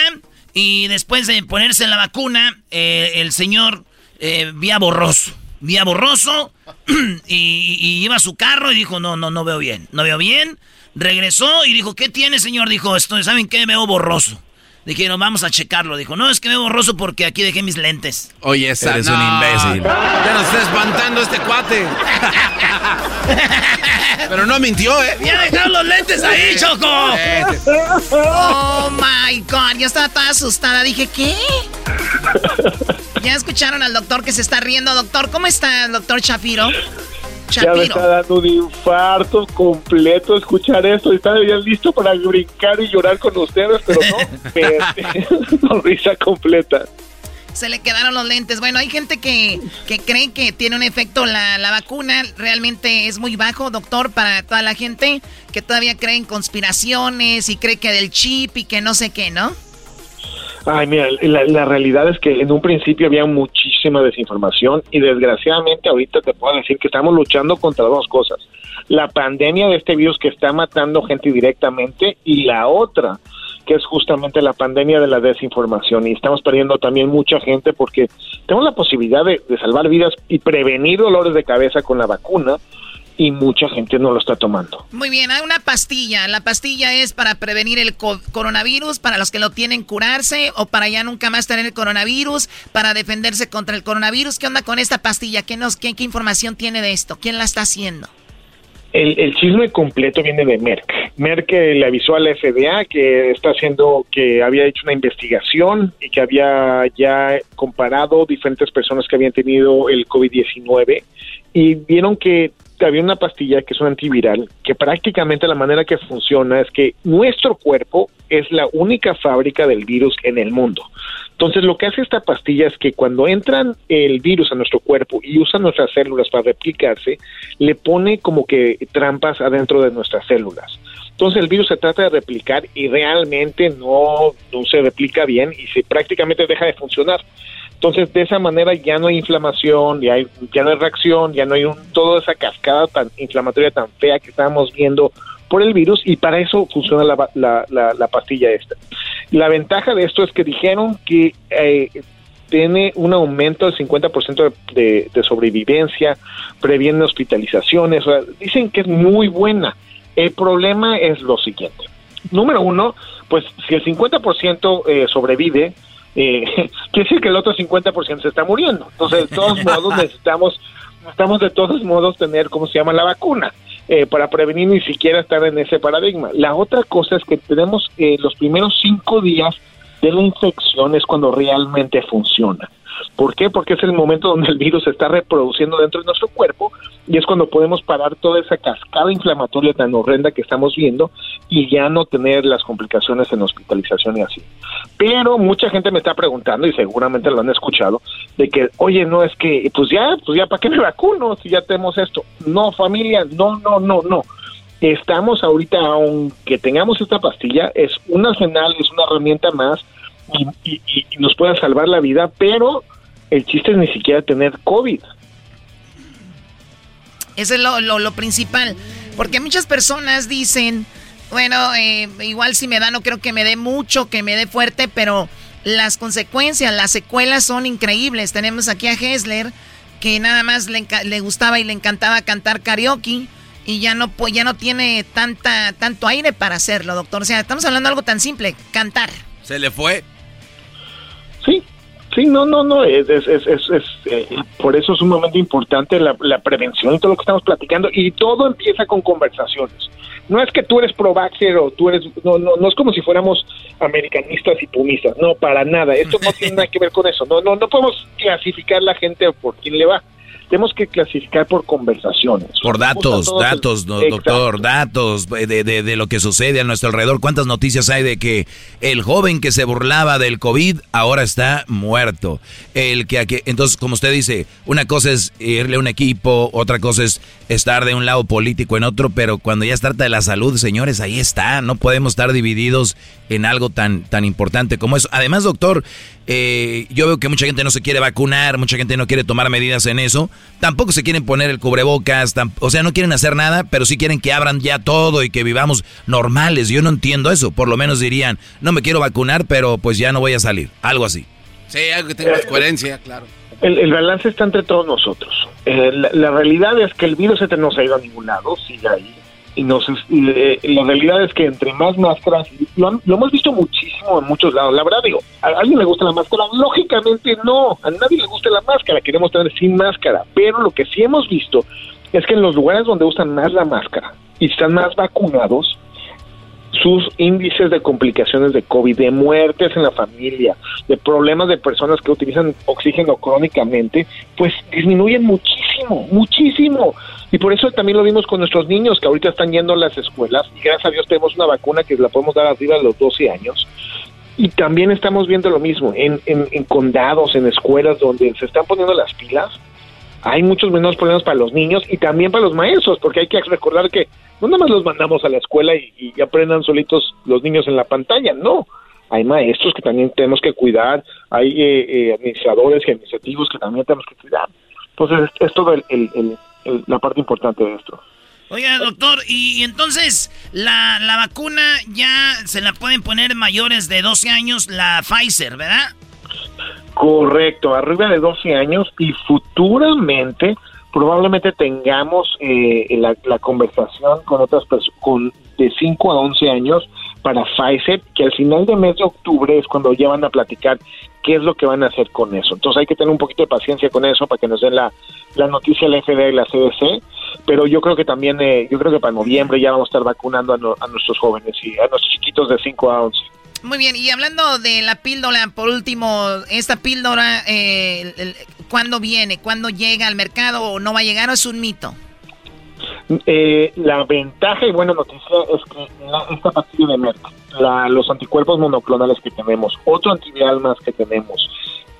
y después de ponerse la vacuna, eh, el señor eh, vía borroso, vía borroso y, y iba a su carro y dijo, no, no, no veo bien, no veo bien. Regresó y dijo, ¿qué tiene, señor? Dijo, esto, ¿saben qué? Veo borroso. Dijeron, vamos a checarlo. Dijo, no, es que veo borroso porque aquí dejé mis lentes. Oye, esa Eres un imbécil. Ya nos está espantando este cuate. Pero no mintió, ¿eh? Ya dejaron los lentes ahí, Choco. Oh my God, yo estaba toda asustada. Dije, ¿qué? Ya escucharon al doctor que se está riendo. Doctor, ¿cómo está el doctor Shapiro? Ya me está dando un infarto completo escuchar esto. Estaba ya listo para brincar y llorar con ustedes, pero no, sonrisa completa. Se le quedaron los lentes. Bueno, hay gente que, que cree que tiene un efecto la, la vacuna. Realmente es muy bajo, doctor, para toda la gente que todavía cree en conspiraciones y cree que del chip y que no sé qué, ¿no? Ay, mira, la, realidad es que en un principio había muchísima desinformación y desgraciadamente ahorita te puedo decir que estamos luchando contra dos cosas. La pandemia de este virus que está matando gente directamente y la otra, que es justamente la pandemia de la desinformación. Y estamos perdiendo también mucha gente porque tenemos la posibilidad de salvar vidas y prevenir dolores de cabeza con la vacuna y mucha gente no lo está tomando. Muy bien, hay una pastilla. La pastilla es para prevenir el coronavirus, para los que lo tienen curarse o para ya nunca más tener el coronavirus, para defenderse contra el coronavirus. ¿Qué onda con esta pastilla? ¿Qué, nos, qué, información tiene de esto? ¿Quién la está haciendo? El, el, chisme completo viene de Merck. Merck le avisó a la FDA que está haciendo, que había hecho una investigación y que había ya comparado diferentes personas que habían tenido el COVID-19 y vieron que había una pastilla que es un antiviral que prácticamente la manera que funciona es que nuestro cuerpo es la única fábrica del virus en el mundo. Entonces lo que hace esta pastilla es que cuando entran el virus a nuestro cuerpo y usa nuestras células para replicarse, le pone como que trampas adentro de nuestras células. Entonces el virus se trata de replicar y realmente no, no se replica bien y se prácticamente deja de funcionar. Entonces, de esa manera ya no hay inflamación, ya, hay, ya no hay reacción, ya no hay un, toda esa cascada tan inflamatoria, tan fea que estábamos viendo por el virus y para eso funciona la, la, la, pastilla esta. La ventaja de esto es que dijeron que eh, tiene un aumento del 50% de, de, sobrevivencia, previene hospitalizaciones, dicen que es muy buena. El problema es lo siguiente. Número uno, pues si el 50% eh, sobrevive, eh, quiere decir que el otro 50% se está muriendo. Entonces, de todos modos, necesitamos, necesitamos de todos modos tener, ¿cómo se llama?, la vacuna. Eh, para prevenir ni siquiera estar en ese paradigma. La otra cosa es que tenemos eh, los primeros cinco días de la infección es cuando realmente funciona. ¿Por qué? Porque es el momento donde el virus se está reproduciendo dentro de nuestro cuerpo y es cuando podemos parar toda esa cascada inflamatoria tan horrenda que estamos viendo y ya no tener las complicaciones en hospitalización y así. Pero mucha gente me está preguntando y seguramente lo han escuchado de que, oye, no es que, pues ya, pues ya, ¿para qué me vacuno si ya tenemos esto? No, familia, no, no, no, no estamos ahorita, aunque tengamos esta pastilla, es un arsenal, es una herramienta más y, nos pueda salvar la vida, pero el chiste es ni siquiera tener COVID. Eso es lo, lo, principal, porque muchas personas dicen, bueno, eh, igual si me da, no creo que me dé mucho, que me dé fuerte, pero las consecuencias, las secuelas son increíbles. Tenemos aquí a Hessler, que nada más le, le gustaba y le encantaba cantar karaoke y ya no ya no tiene tanta tanto aire para hacerlo, doctor. O sea, estamos hablando de algo tan simple, cantar. Se le fue. Sí, no, no, no, es, es, es, es eh, por eso es sumamente importante la, la, prevención y todo lo que estamos platicando y todo empieza con conversaciones. No es que tú eres pro o tú eres, no, no, no es como si fuéramos americanistas y pumistas, no, para nada, esto no tiene nada que ver con eso, no, no, no podemos clasificar la gente por quién le va tenemos que clasificar por conversaciones. Por datos, datos, doctor, datos de, de, de, lo que sucede a nuestro alrededor. ¿Cuántas noticias hay de que el joven que se burlaba del COVID ahora está muerto? El que, entonces, como usted dice, una cosa es irle a un equipo, otra cosa es estar de un lado político en otro, pero cuando ya se trata de la salud, señores, ahí está. No podemos estar divididos en algo tan, tan importante como eso. Además, doctor, eh, yo veo que mucha gente no se quiere vacunar, mucha gente no quiere tomar medidas en eso. Tampoco se quieren poner el cubrebocas, o sea, no quieren hacer nada, pero sí quieren que abran ya todo y que vivamos normales. Yo no entiendo eso. Por lo menos dirían, no me quiero vacunar, pero pues ya no voy a salir. Algo así. Sí, algo que tenga coherencia, claro. El, balance está entre todos nosotros. Eh, la, realidad es que el virus este no se ha ido a ningún lado, sigue ahí y nos eh, la realidad es que entre más máscaras lo, hemos visto muchísimo en muchos lados la verdad digo a alguien le gusta la máscara lógicamente no a nadie le gusta la máscara queremos tener sin máscara pero lo que sí hemos visto es que en los lugares donde usan más la máscara y están más vacunados sus índices de complicaciones de COVID, de muertes en la familia, de problemas de personas que utilizan oxígeno crónicamente, pues disminuyen muchísimo, muchísimo. Y por eso también lo vimos con nuestros niños que ahorita están yendo a las escuelas y gracias a Dios tenemos una vacuna que la podemos dar arriba de los 12 años. Y también estamos viendo lo mismo en, en, condados, en escuelas donde se están poniendo las pilas. Hay muchos menos problemas para los niños y también para los maestros, porque hay que recordar que no nada más los mandamos a la escuela y, aprendan solitos los niños en la pantalla, no. hay maestros que también tenemos que cuidar, hay eh, eh, administradores y administrativos que también tenemos que cuidar. Entonces, es, todo la parte importante de esto. Oiga, doctor, y, entonces la, la vacuna ya se la pueden poner mayores de 12 años, la Pfizer, ¿verdad? Correcto, arriba de 12 años y futuramente probablemente tengamos eh, la, la, conversación con otras personas de 5 a 11 años para Pfizer, que al final de mes de octubre es cuando ya van a platicar qué es lo que van a hacer con eso. Entonces hay que tener un poquito de paciencia con eso para que nos den la, la noticia la FDA y la CDC, pero yo creo que también, eh, yo creo que para noviembre ya vamos a estar vacunando a, nuestros jóvenes y a nuestros chiquitos de 5 a 11. Muy bien, y hablando de la píldora, por último, esta píldora, eh, ¿cuándo viene? ¿Cuándo llega al mercado o no va a llegar o es un mito? Eh, la ventaja y buena noticia es que esta pastilla de Merck, los anticuerpos monoclonales que tenemos, otro antiviral más que tenemos,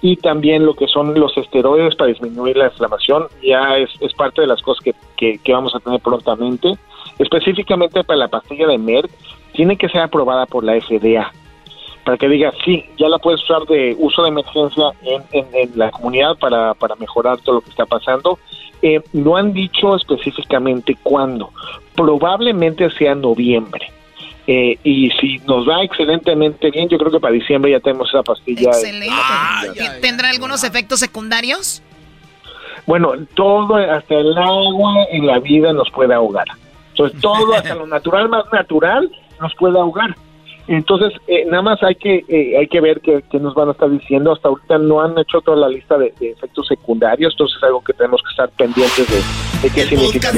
y también lo que son los esteroides para disminuir la inflamación, ya es, parte de las cosas que, que, vamos a tener prontamente. Específicamente para la pastilla de Merck, tiene que ser aprobada por la FDA para que diga, sí, ya la puedes usar de uso de emergencia en, en, la comunidad para, para mejorar todo lo que está pasando eh, no han dicho específicamente cuándo. Probablemente sea noviembre. Eh, y si nos va excelentemente bien, yo creo que para diciembre ya tenemos esa pastilla. Excelente. ¿Tendrá algunos efectos secundarios? Bueno, todo, hasta el agua en la vida nos puede ahogar. Entonces, todo, hasta lo natural más natural, nos puede ahogar. Entonces, eh, nada más hay que eh, hay que ver qué, nos van a estar diciendo. Hasta ahorita no han hecho toda la lista de, efectos secundarios, entonces es algo que tenemos que estar pendientes de, de qué significa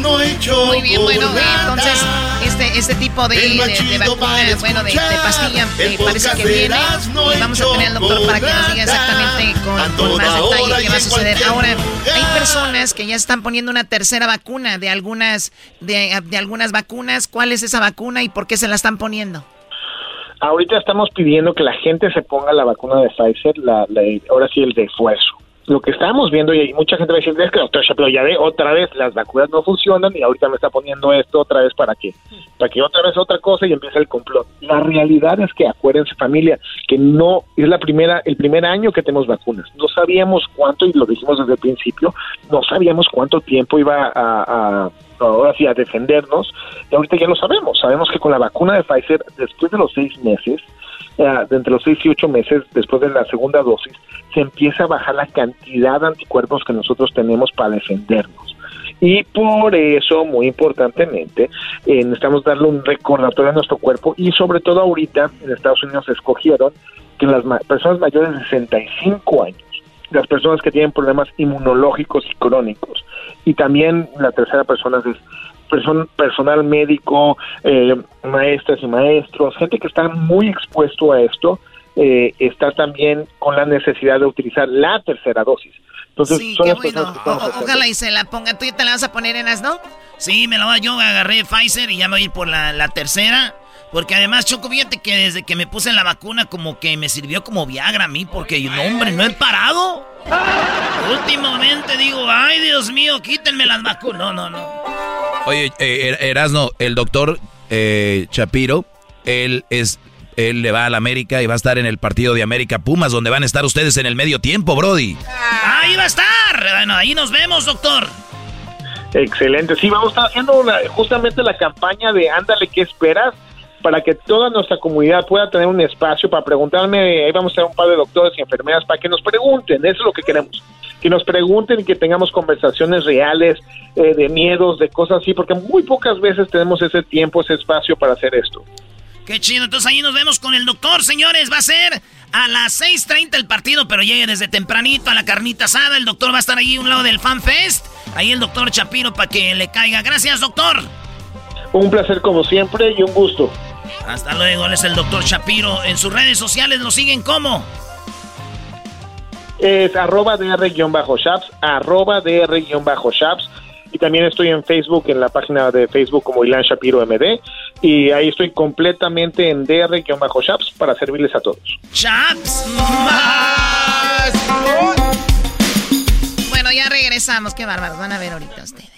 No hecho Muy bien, bueno, entonces este este tipo de, de, vacuna, bueno, de, pastilla, eh, parece que viene y vamos a tener al doctor para que nos diga exactamente con, más detalle qué va a suceder. Ahora, hay personas que ya están poniendo una tercera vacuna de algunas de, de algunas vacunas. ¿Cuál es esa vacuna y por qué se la están poniendo? Ahorita estamos pidiendo que la gente se ponga la vacuna de Pfizer, la, ahora sí el de esfuerzo. Lo que estamos viendo, y mucha gente va a decir, es que doctor pero ya ve, otra vez las vacunas no funcionan y ahorita me está poniendo esto otra vez para qué, para que otra vez otra cosa y empiece el complot. La realidad es que acuérdense familia, que no es la primera, el primer año que tenemos vacunas. No sabíamos cuánto, y lo dijimos desde el principio, no sabíamos cuánto tiempo iba a ahora sí a defendernos, y ahorita ya lo sabemos, sabemos que con la vacuna de Pfizer, después de los seis meses, eh, entre los seis y ocho meses después de la segunda dosis, se empieza a bajar la cantidad de anticuerpos que nosotros tenemos para defendernos. Y por eso, muy importantemente, eh, necesitamos darle un recordatorio a nuestro cuerpo y sobre todo ahorita en Estados Unidos escogieron que las personas mayores de 65 años las personas que tienen problemas inmunológicos y crónicos. Y también la tercera persona es personal médico, eh, maestras y maestros, gente que está muy expuesto a esto, eh, está también con la necesidad de utilizar la tercera dosis. Entonces, sí, qué bueno. ojalá y se la ponga. ¿Tú ya te la vas a poner en las, no? Sí, me la voy. Yo agarré Pfizer y ya me voy a ir por la, la tercera. Porque además, Choco, fíjate que desde que me puse la vacuna, como que me sirvió como Viagra a mí, porque no, hombre, no he parado. Últimamente digo, ay, Dios mío, quítenme las vacunas. No, no, no. Oye, eh, er-, Erasno, el doctor eh, Chapiro, él es. Él le va a la América y va a estar en el partido de América Pumas, donde van a estar ustedes en el medio tiempo, Brody. Ahí va a estar. Bueno, ahí nos vemos, doctor. Excelente. Sí, vamos a estar haciendo justamente la campaña de Ándale, ¿qué esperas? Para que toda nuestra comunidad pueda tener un espacio para preguntarme, ahí vamos a tener un par de doctores y enfermeras para que nos pregunten, eso es lo que queremos, que nos pregunten y que tengamos conversaciones reales eh, de miedos, de cosas así, porque muy pocas veces tenemos ese tiempo, ese espacio para hacer esto. Qué chido, entonces ahí nos vemos con el doctor, señores, va a ser a las 6.30 el partido, pero llegue desde tempranito a la carnita asada, el doctor va a estar ahí a un lado del Fan Fest, ahí el doctor Chapiro para que le caiga. Gracias, doctor. Un placer como siempre y un gusto. Hasta luego, él es el doctor Shapiro. En sus redes sociales lo siguen como. Es arroba dr-shaps, arroba dr-shaps. Y también estoy en Facebook, en la página de Facebook como Ilan Shapiro MD. Y ahí estoy completamente en dr-shaps para servirles a todos. ¡Shaps! Bueno, ya regresamos. Qué bárbaros. Van a ver ahorita ustedes.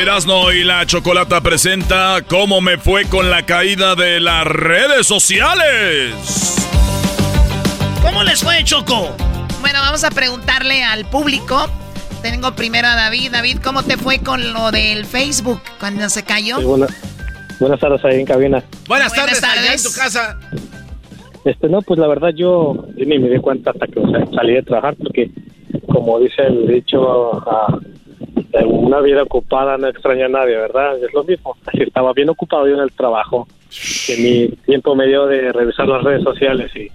Erasno y la Chocolata presenta cómo me fue con la caída de las redes sociales. ¿Cómo les fue, Choco? Bueno, vamos a preguntarle al público. Tengo primero a David. David, ¿cómo te fue con lo del Facebook cuando se cayó? Sí, buena- buenas tardes ahí en cabina. Buenas, Buenas tardes, allá en tardes. tu casa. Este, no, pues la verdad yo, yo ni me di cuenta hasta que o sea, salí de trabajar porque, como dice el dicho, en una vida ocupada no extraña a nadie, ¿verdad? Es lo mismo. Así estaba bien ocupado yo en el trabajo, que mi tiempo me dio de revisar las redes sociales y,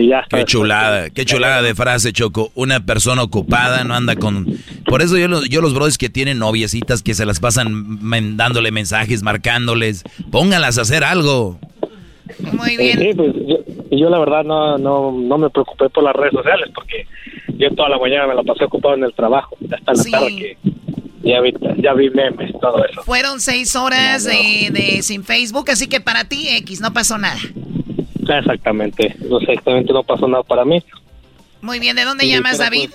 y ya. Qué chulada, qué chulada de frase, Choco. Una persona ocupada no anda con... Por eso yo, los- yo los brothers que tienen noviecitas que se las pasan dándole mensajes, marcándoles, pónganlas a hacer algo. Muy Sí, sí, pues yo, la verdad no, no, no me preocupé por las redes sociales porque yo toda la mañana me la pasé ocupado en el trabajo, hasta la Sí. tarde que ya vi, ya vi memes, todo eso. Fueron seis horas de, de sin Facebook, así que para ti, X, no pasó nada. Exactamente, no sé, exactamente no pasó nada para mí. Muy bien, ¿de dónde llamas, David?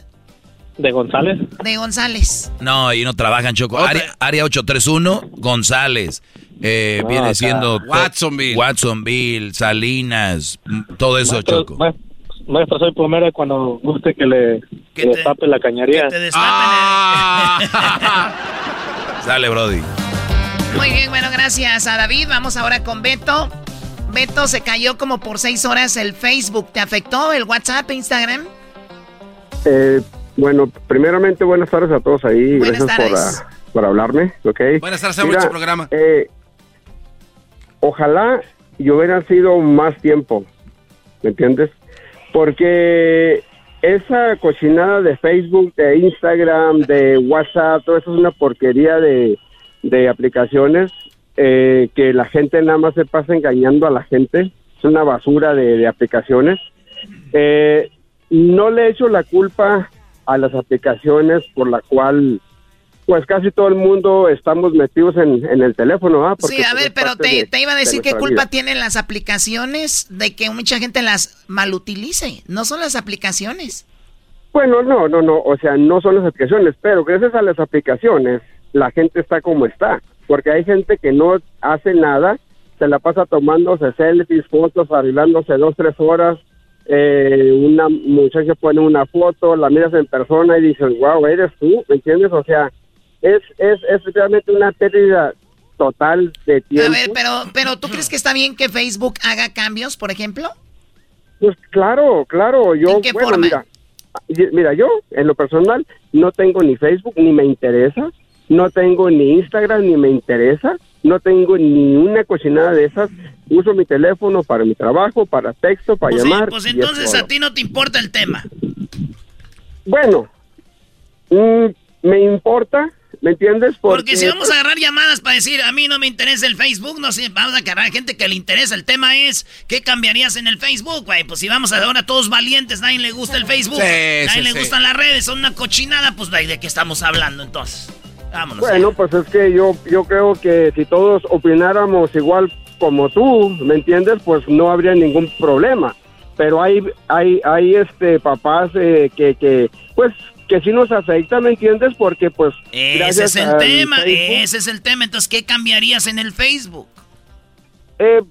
De González. De González. No, y no trabajan, Choco. Área, área 831, González. Eh, Ah, viene acá. siendo... Watsonville. Watsonville, Salinas, mm, todo eso, Maestro, Choco. ma- Maestro, soy primero cuando guste que le, que le tape la cañería. Dale, Brody. Muy bien, bueno, gracias a David. Vamos ahora con Beto. Beto, se cayó como por seis horas el Facebook. ¿Te afectó el WhatsApp, Instagram? Eh, bueno, primeramente buenas tardes a todos ahí. Buenas Gracias por, ah, por hablarme. ¿ok? Buenas tardes, a Mira, su programa. eh, ojalá yo hubiera sido más tiempo, ¿me entiendes? Porque esa cochinada de Facebook, de Instagram, de WhatsApp, todo eso es una porquería de, de aplicaciones eh, que la gente nada más se pasa engañando a la gente. Es una basura de, de aplicaciones. Eh, no le echo la culpa a las aplicaciones por la cual pues casi todo el mundo estamos metidos en, en el teléfono, ¿ah? Porque, sí, a pues, ver, pero te, de- te iba a de decir qué nuestra culpa vida. tienen las aplicaciones de que mucha gente las malutilice. No son las aplicaciones. Bueno, no, no, no, o sea, no son las aplicaciones, pero gracias a las aplicaciones la gente está como está, porque hay gente que no hace nada, se la pasa tomándose selfies, fotos, arreglándose dos, tres horas, eh, una muchacha pone una foto, la miras en persona y dices, wow, eres tú, ¿me entiendes? O sea, es, es, es realmente una pérdida total de tiempo. A ver, pero, pero ¿tú crees que está bien que Facebook haga cambios, por ejemplo? Pues claro, claro, yo, ¿En qué bueno, forma? mira, mira, yo en lo personal no tengo ni Facebook, ni me interesa, no tengo ni Instagram, ni me interesa, no tengo ni una cochinada de esas, uso mi teléfono para mi trabajo, para texto, para Pues, sí, llamar. pues y es entonces a ti no te importa el tema. bueno, mm, me importa, ¿me entiendes? Porque, si vamos a agarrar llamadas para decir, a mí no me interesa el Facebook, no sé, vamos a agarrar gente que le interesa. El tema es, ¿qué cambiarías en el Facebook, güey? Pues si vamos a ahora todos valientes, nadie le gusta el Facebook, nadie le gustan las redes, son una cochinada, pues ¿de qué estamos hablando entonces? Vámonos. Bueno, pues es que yo, yo creo que si todos opináramos igual como tú, ¿me entiendes? Pues no habría ningún problema. Pero hay, hay, hay este papás eh, que, que, pues, que sí nos afecta, ¿me entiendes? Porque pues... Ese es el tema, ese es el tema. Entonces, ¿qué cambiarías en el Facebook? Eh,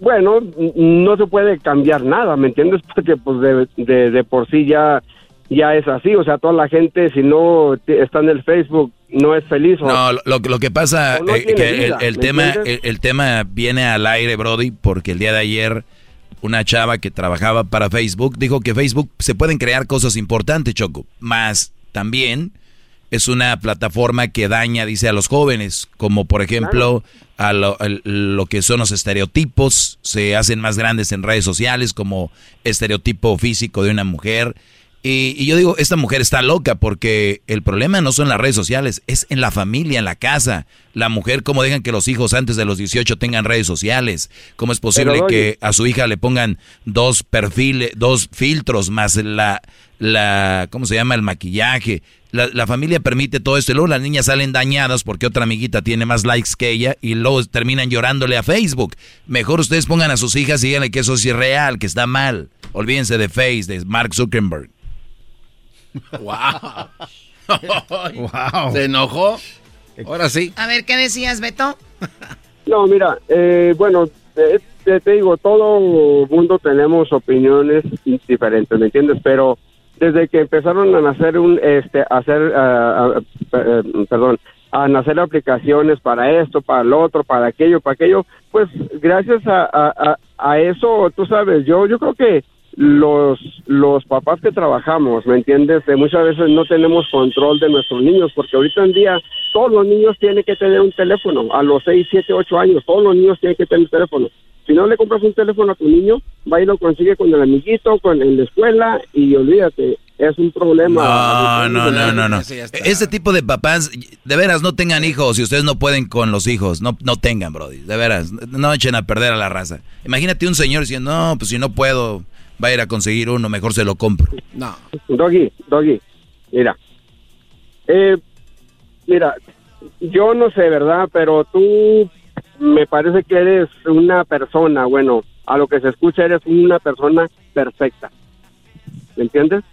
bueno, no se puede cambiar nada, ¿me entiendes? Porque pues de, de, por sí ya, ya es así. O sea, toda la gente, si no está en el Facebook, no es feliz. no, lo, lo, que pasa es eh, que el, tema, el, tema viene al aire, Brody, porque el día de ayer una chava que trabajaba para Facebook dijo que Facebook se pueden crear cosas importantes, Choco, más también es una plataforma que daña, dice, a los jóvenes, como por ejemplo a lo, lo, que son los estereotipos, se hacen más grandes en redes sociales como estereotipo físico de una mujer y, yo digo, esta mujer está loca porque el problema no son las redes sociales, es en la familia, en la casa. La mujer, ¿cómo dejan que los hijos antes de los 18 tengan redes sociales? ¿Cómo es posible que a su hija le pongan dos perfiles, dos filtros más la, la ¿cómo se llama? El maquillaje. La, la, familia permite todo esto y luego las niñas salen dañadas porque otra amiguita tiene más likes que ella y luego terminan llorándole a Facebook. Mejor ustedes pongan a sus hijas y díganle que eso es irreal, que está mal. Olvídense de Face, de Mark Zuckerberg. Wow. wow. ¿Se enojó? Ahora sí. A ver, ¿qué decías, Beto? No, mira, eh, bueno, te, digo, todo mundo tenemos opiniones diferentes, ¿me entiendes? Pero desde que empezaron a nacer un, este, hacer, eh, perdón, a nacer aplicaciones para esto, para lo otro, para aquello, para aquello, pues gracias a, a, a eso, tú sabes, yo, yo creo que los, los papás que trabajamos, ¿me entiendes? muchas veces no tenemos control de nuestros niños, porque ahorita en día todos los niños tienen que tener un teléfono, a los 6, 7, 8 años, todos los niños tienen que tener un teléfono. Si no le compras un teléfono a tu niño, va y lo consigue con el amiguito, con en la escuela, y olvídate, es un problema. No, no, no, no, no. Ese tipo de papás, de veras, no tengan hijos. Si ustedes no pueden con los hijos, no, no tengan, Brody. De veras, no echen a perder a la raza. Imagínate un señor diciendo, no, pues si no puedo, va a ir a conseguir uno, mejor se lo compro. No. Doggy, Doggy, mira. Eh, mira, yo no sé, ¿verdad? Pero tú me parece que eres una persona, bueno, a lo que se escucha eres una persona perfecta. ¿Me entiendes?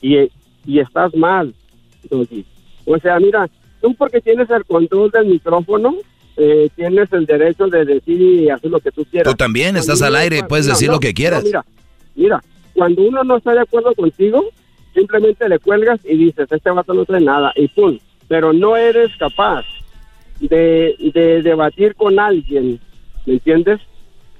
Y, y estás mal, Doggy. O sea, mira, tú porque tienes el control del micrófono, eh, tienes el derecho de decir y hacer lo que tú quieras. Tú también estás al aire, puedes decir lo que quieras. mira, Mira, cuando uno no está de acuerdo contigo, simplemente le cuelgas y dices, este vato no trae nada, y pum. Pero no eres capaz de, debatir con alguien, ¿me entiendes?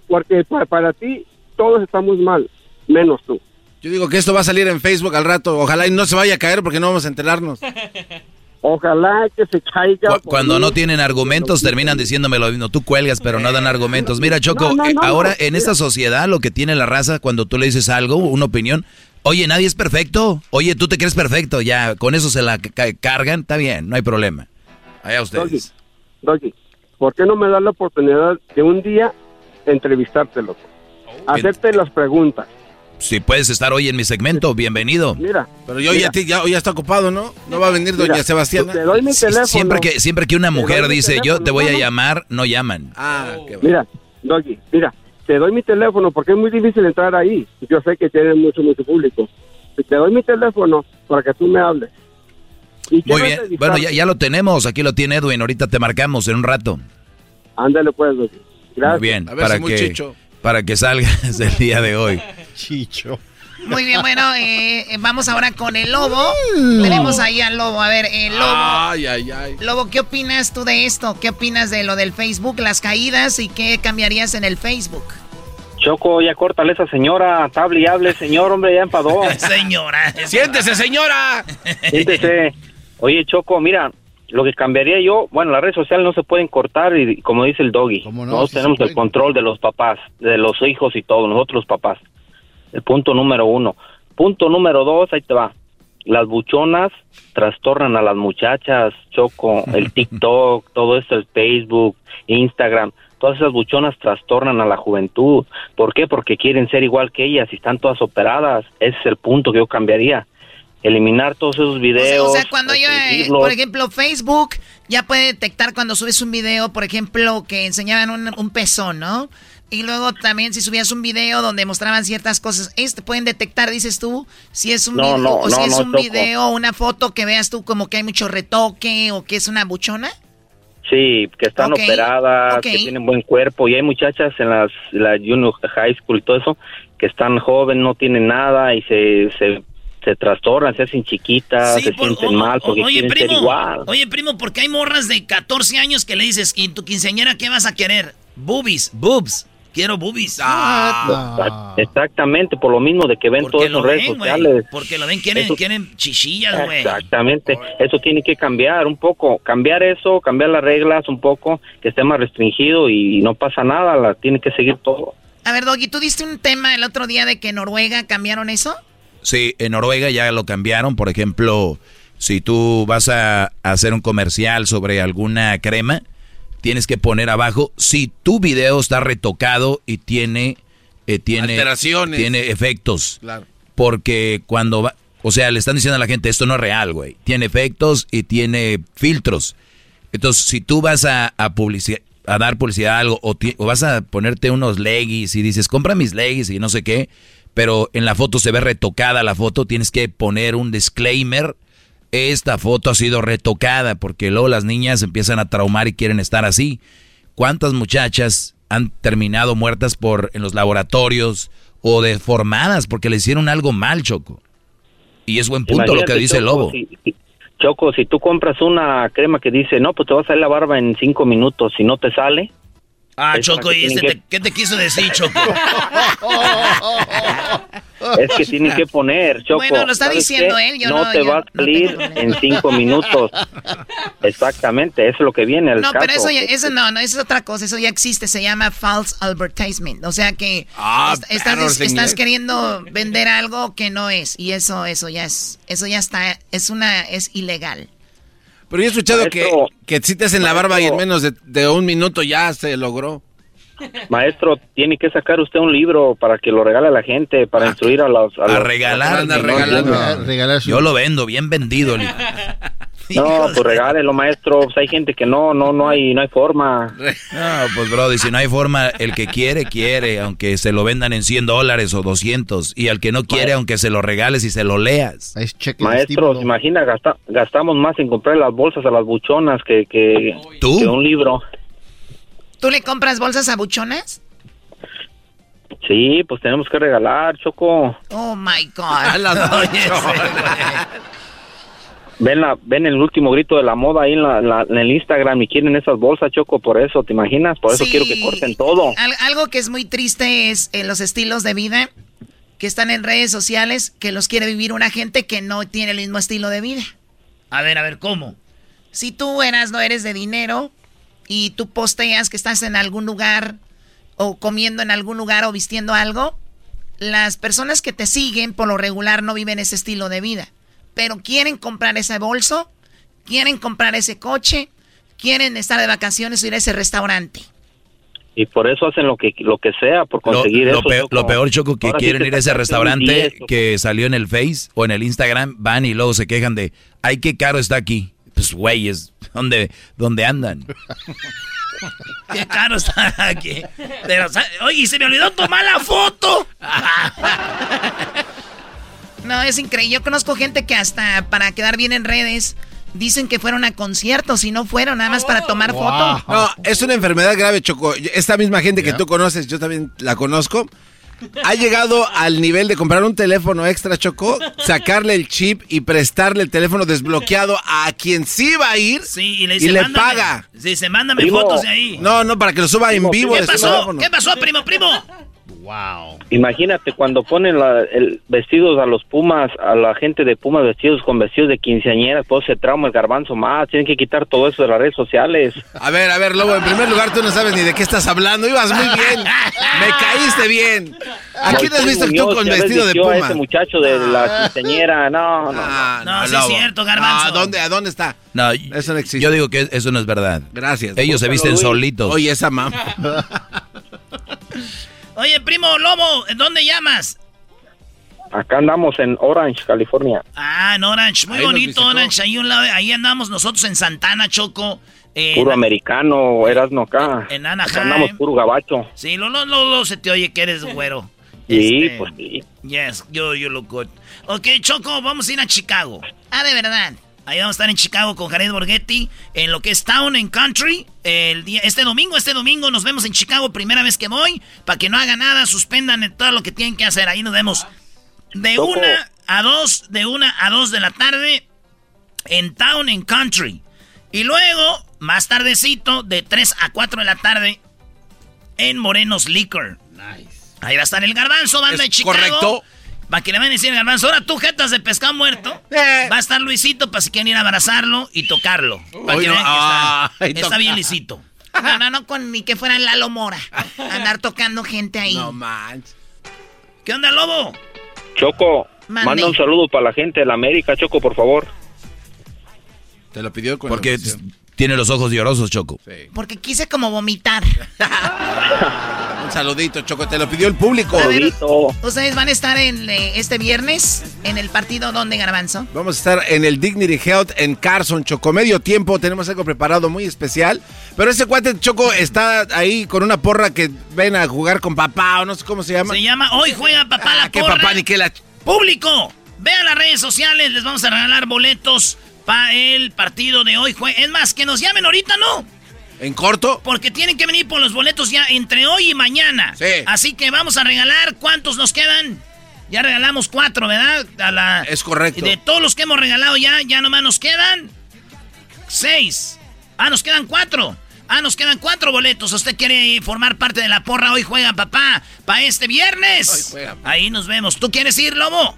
Porque para, para ti todos estamos mal, menos tú. Yo digo que esto va a salir en Facebook al rato. Ojalá y no se vaya a caer porque no vamos a enterarnos. Ojalá que se caiga. Cuando no tienen argumentos terminan diciéndome lo mismo. Tú cuelgas, pero no dan argumentos. Mira, Choco, eh, ahora en esta sociedad lo que tiene la raza cuando tú le dices algo, una opinión, oye, nadie es perfecto. Oye, tú te crees perfecto. Ya, con eso se la cargan. Está bien, no hay problema. Allá ustedes. Doggy, ¿por qué no me das la oportunidad de un día entrevistártelo? Hacerte las preguntas. Si puedes estar hoy en mi segmento, bienvenido. Mira. Pero yo ya, ya, está ocupado, ¿no? No va a venir doña Sebastián. Te doy mi teléfono. Siempre que, siempre que una mujer dice, yo te voy a llamar, no llaman. Ah, qué Mira, Doggy, mira, te doy mi teléfono porque es muy difícil entrar ahí. Yo sé que tiene mucho, mucho público. Te doy mi teléfono para que tú me hables. muy bien. Bueno, ya, ya, lo tenemos. Aquí lo tiene Edwin. Ahorita te marcamos en un rato. Ándale pues, Doggy. Gracias. Muy bien. para que, para que salgas el día de hoy. Chicho. Muy bien, bueno, eh, vamos ahora con el lobo. Mm. Tenemos ahí al lobo. A ver, el lobo. Ay, ay, ay. Lobo, ¿qué opinas tú de esto? ¿Qué opinas de lo del Facebook, las caídas y qué cambiarías en el Facebook? Choco, ya córtale esa señora, hable y hable, señor, hombre, ya enfadó. señora. Siéntese, señora. Siéntese. Oye, Choco, mira, lo que cambiaría yo, bueno, las redes sociales no se pueden cortar y como dice el doggy, no? nosotros tenemos el control de los papás, de los hijos y todo, nosotros los papás. El punto número uno. Punto número dos, ahí te va. las buchonas trastornan a las muchachas, Choco, el TikTok, todo esto, el Facebook, Instagram, todas esas buchonas trastornan a la juventud. ¿Por qué? Porque quieren ser igual que ellas y están todas operadas. Ese es el punto que yo cambiaría. Eliminar todos esos videos. O sea, cuando yo, eh, por ejemplo, Facebook ya puede detectar cuando subes un video, por ejemplo, que enseñaban un, un pezón, ¿no? Y luego también si subías un video donde mostraban ciertas cosas, este pueden detectar, dices tú, si es un No, video no, o si no, es no, un Choco. video, una foto que veas tú como que hay mucho retoque o que es una buchona. Sí, que están operadas, que tienen buen cuerpo y hay muchachas en las la junior high school y todo eso que están jóvenes, no tienen nada y se se, se trastornan, se hacen chiquitas, se sienten mal porque Oye, quieren ser primo, igual. oye, primo, porque hay morras de 14 años que le dices, ¿y tu quinceañera qué vas a querer? Boobies, boobs. Quiero boobies. Exact- Exactamente, por lo mismo de que ven todas lo las redes ven, sociales. Porque lo ven, quieren, Eso- quieren chichillas, güey. Exactamente, eso tiene que cambiar un poco, cambiar eso, cambiar las reglas un poco, que esté más restringido y no pasa nada, la tiene que seguir todo. A ver, Doggy, tú diste un tema el otro día de que en Noruega cambiaron eso. Sí, en Noruega ya lo cambiaron. Por ejemplo, si tú vas a hacer un comercial sobre alguna crema, tienes que poner abajo si tu video está retocado y tiene eh, tiene Alteraciones. tiene efectos. Claro. Porque cuando va, o sea, le están diciendo a la gente esto no es real, güey. Tiene efectos y tiene filtros. Entonces, si tú vas a, a a dar publicidad a algo o, ti- o vas a ponerte unos leggings y dices, compra mis leggings y no sé qué, pero en la foto se ve retocada la foto, tienes que poner un disclaimer. Esta foto ha sido retocada porque luego las niñas empiezan a traumar y quieren estar así. ¿Cuántas muchachas han terminado muertas por en los laboratorios o deformadas porque le hicieron algo mal, Choco? Y es buen punto lo que dice el lobo. si- si- Choco, si tú compras una crema que dice, no, pues te va a salir la barba en cinco minutos, si no te sale. Ah, es Choco, ¿y este que- te- qué te quiso decir, Choco? Es que tienen que poner, Choco. Bueno, lo está ¿sabes diciendo qué? él, yo no no- te yo va a no salir en cinco minutos. Exactamente, eso es lo que viene al No, caso. pero eso, ya- eso no, no, eso es otra cosa, eso ya existe, se llama false advertisement, o sea que Ah, est- estás, estás queriendo vender algo que no es y eso, eso ya es, eso ya está, es una, es ilegal. Pero yo he escuchado que, Maestro. que si te hacen la barba y en menos de, de un minuto ya se logró. Maestro, tiene que sacar usted un libro para que lo regale a la gente, para instruir a los... A los- regalar. No, regalando. no. Yo lo vendo, bien vendido. No, pues regálelo, maestro. Pues hay gente que no, no, no hay, no hay forma. No, pues Brody, si no hay forma, el que quiere, quiere, aunque se lo vendan en 100 dólares o 200. Y al que no quiere, aunque se lo regales y se lo leas. Maestro, ¿se imagina? Gasta- gastamos más en comprar las bolsas a las buchonas que, que, que un libro. ¿Tú le compras bolsas a buchonas? Sí, pues tenemos que regalar, Choco. Oh my God. Ven, la, ven el último grito de la moda ahí en, la- la- en el Instagram y quieren esas bolsas, Choco, por eso, ¿te imaginas? Por eso Sí. quiero que corten todo. Al- algo que es muy triste es eh, los estilos de vida que están en redes sociales que los quiere vivir una gente que no tiene el mismo estilo de vida. A ver, a ver, ¿cómo? Si tú eras, no eres de dinero y tú posteas que estás en algún lugar o comiendo en algún lugar o vistiendo algo, las personas que te siguen por lo regular no viven ese estilo de vida, pero quieren comprar ese bolso, quieren comprar ese coche, quieren estar de vacaciones o ir a ese restaurante. Y por eso hacen lo que lo que sea, por Lo, conseguir lo eso. peor, lo peor, Choco, que Ahora quieren ir a ese restaurante 10, Choco. que salió en el Face o en el Instagram, van y luego se quejan de, ay, qué caro está aquí. Pues, güeyes, ¿dónde, ¿dónde andan? Qué caro está aquí. Pero, oye, y se me olvidó tomar la foto. No, es increíble. Yo conozco gente que hasta para quedar bien en redes dicen que fueron a conciertos y no fueron nada más para tomar foto. No, es una enfermedad grave, Choco. Esta misma gente que tú conoces, yo también la conozco. Ha llegado al nivel de comprar un teléfono extra, Choco, sacarle el chip y prestarle el teléfono desbloqueado a quien sí va a ir Sí, y le y dice, le "Mándame". paga. Sí, se mándame Primo. fotos de ahí. No, no, para que lo suba en vivo. ¿Qué pasó? ¿Qué pasó, primo, primo? Wow. Imagínate cuando ponen la- el vestidos a los Pumas, a la gente de Pumas vestidos con vestidos de quinceañeras, pues se trauma el garbanzo más. Tienen que quitar todo eso de las redes sociales. A ver, a ver, Lobo, en primer lugar tú no sabes ni de qué estás hablando. Ibas muy bien. Me caíste bien. ¿A quién has visto tú con vestido de vistió a Puma? ese muchacho de la quinceañera, no, no. Ah, No, sí es cierto, Garbanzo. ¿A dónde, ¿A dónde está? No, Eso no existe. yo digo que eso no es verdad. Gracias. Ellos se visten Luis. solitos. Oye, esa mamá. Oye, primo Lobo, ¿dónde llamas? Acá andamos en Orange, California. Ah, en Orange, muy Ahí bonito. Orange. Ahí, un lado, ahí andamos nosotros en Santana, Choco. eh, Puro americano, Erasno acá. En Anaheim. andamos puro gabacho. Sí, lo, lo, lo, lo se te oye que eres güero. Sí, Este, pues sí. Yes, yo, yo look good. Ok, Choco, vamos a ir a Chicago. Ah, de verdad. Ahí vamos a estar en Chicago con Jared Borghetti en lo que es Town and Country. El día, este domingo, este domingo nos vemos en Chicago, primera vez que voy. Para que no haga nada, suspendan todo lo que tienen que hacer. Ahí nos vemos de una a dos, de una a dos de la tarde en Town and Country. Y luego, más tardecito, de 3 a 4 de la tarde en Morenos Liquor. Ahí va a estar el garbanzo, banda de Chicago. correcto. Para que le van a decir al garbanzo, ahora tú, jetas de pescado muerto. Va a estar Luisito para si quieren ir a abrazarlo y tocarlo. Para que no, vean que está, ay, está toca. bien lisito. No, no, no, con ni que fuera Lalo Mora. Andar tocando gente ahí. No manches. ¿Qué onda, lobo? Choco, Mande. manda un saludo para la gente de la América, Choco, por favor. Te lo pidió con Porque tiene los ojos llorosos, Choco. Porque quise como vomitar. Un saludito, Choco. Te lo pidió el público. A ver, ¿Ustedes van a estar en eh, este viernes en el partido donde, Garbanzo? Vamos a estar en el Dignity Health en Carson, Choco. Medio tiempo, tenemos algo preparado muy especial. Pero ese cuate, Choco, está ahí con una porra que ven a jugar con papá o no sé cómo se llama. Se llama Hoy Juega Papá la ¿Qué Porra. papá ni qué la... Público, vean las redes sociales, les vamos a regalar boletos para el partido de hoy. Es más, que nos llamen ahorita, ¿no? ¿En corto? Porque tienen que venir por los boletos ya entre hoy y mañana. Sí. Así que vamos a regalar. ¿Cuántos nos quedan? Ya regalamos cuatro, ¿verdad? A la, Es correcto. De todos los que hemos regalado ya, ya nomás nos quedan seis. Ah, nos quedan cuatro. Ah, nos quedan cuatro boletos. ¿Usted quiere formar parte de la porra? Hoy juega papá. Para este viernes. Hoy juega. Ahí nos vemos. ¿Tú quieres ir, Lobo?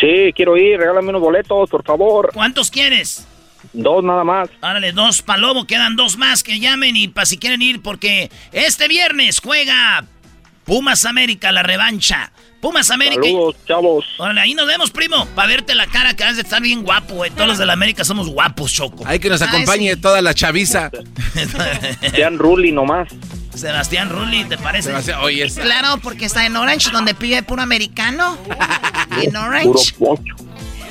Sí, quiero ir, regálame unos boletos, por favor. ¿Cuántos quieres? Dos nada más. Árale, dos para Lobo. Quedan dos más que llamen y para si quieren ir porque este viernes juega Pumas América, la revancha. Pumas América. Saludos, chavos. Órale, ahí nos vemos, primo. Para verte la cara que has de estar bien guapo, güey. Todos los de la América somos guapos, Choco. Hay que nos Ay, acompañe sí. toda la chaviza. Sean Rulli nomás. Sebastián Rulli, ¿te parece? Sebastián, Oye, esa- Claro, porque está en Orange, donde pide puro americano. En Puro Orange. pocho.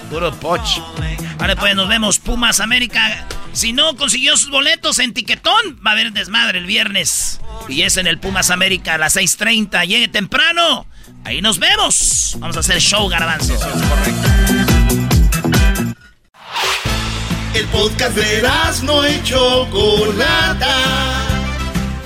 Puro poch. Vale, pues nos vemos, Pumas América. Si no consiguió sus boletos en Tiquetón, va a haber desmadre el viernes. Y es en el Pumas América a las 6:30. Llegue temprano. Ahí nos vemos. Vamos a hacer show, garbanzo. El podcast de no y Chocolata.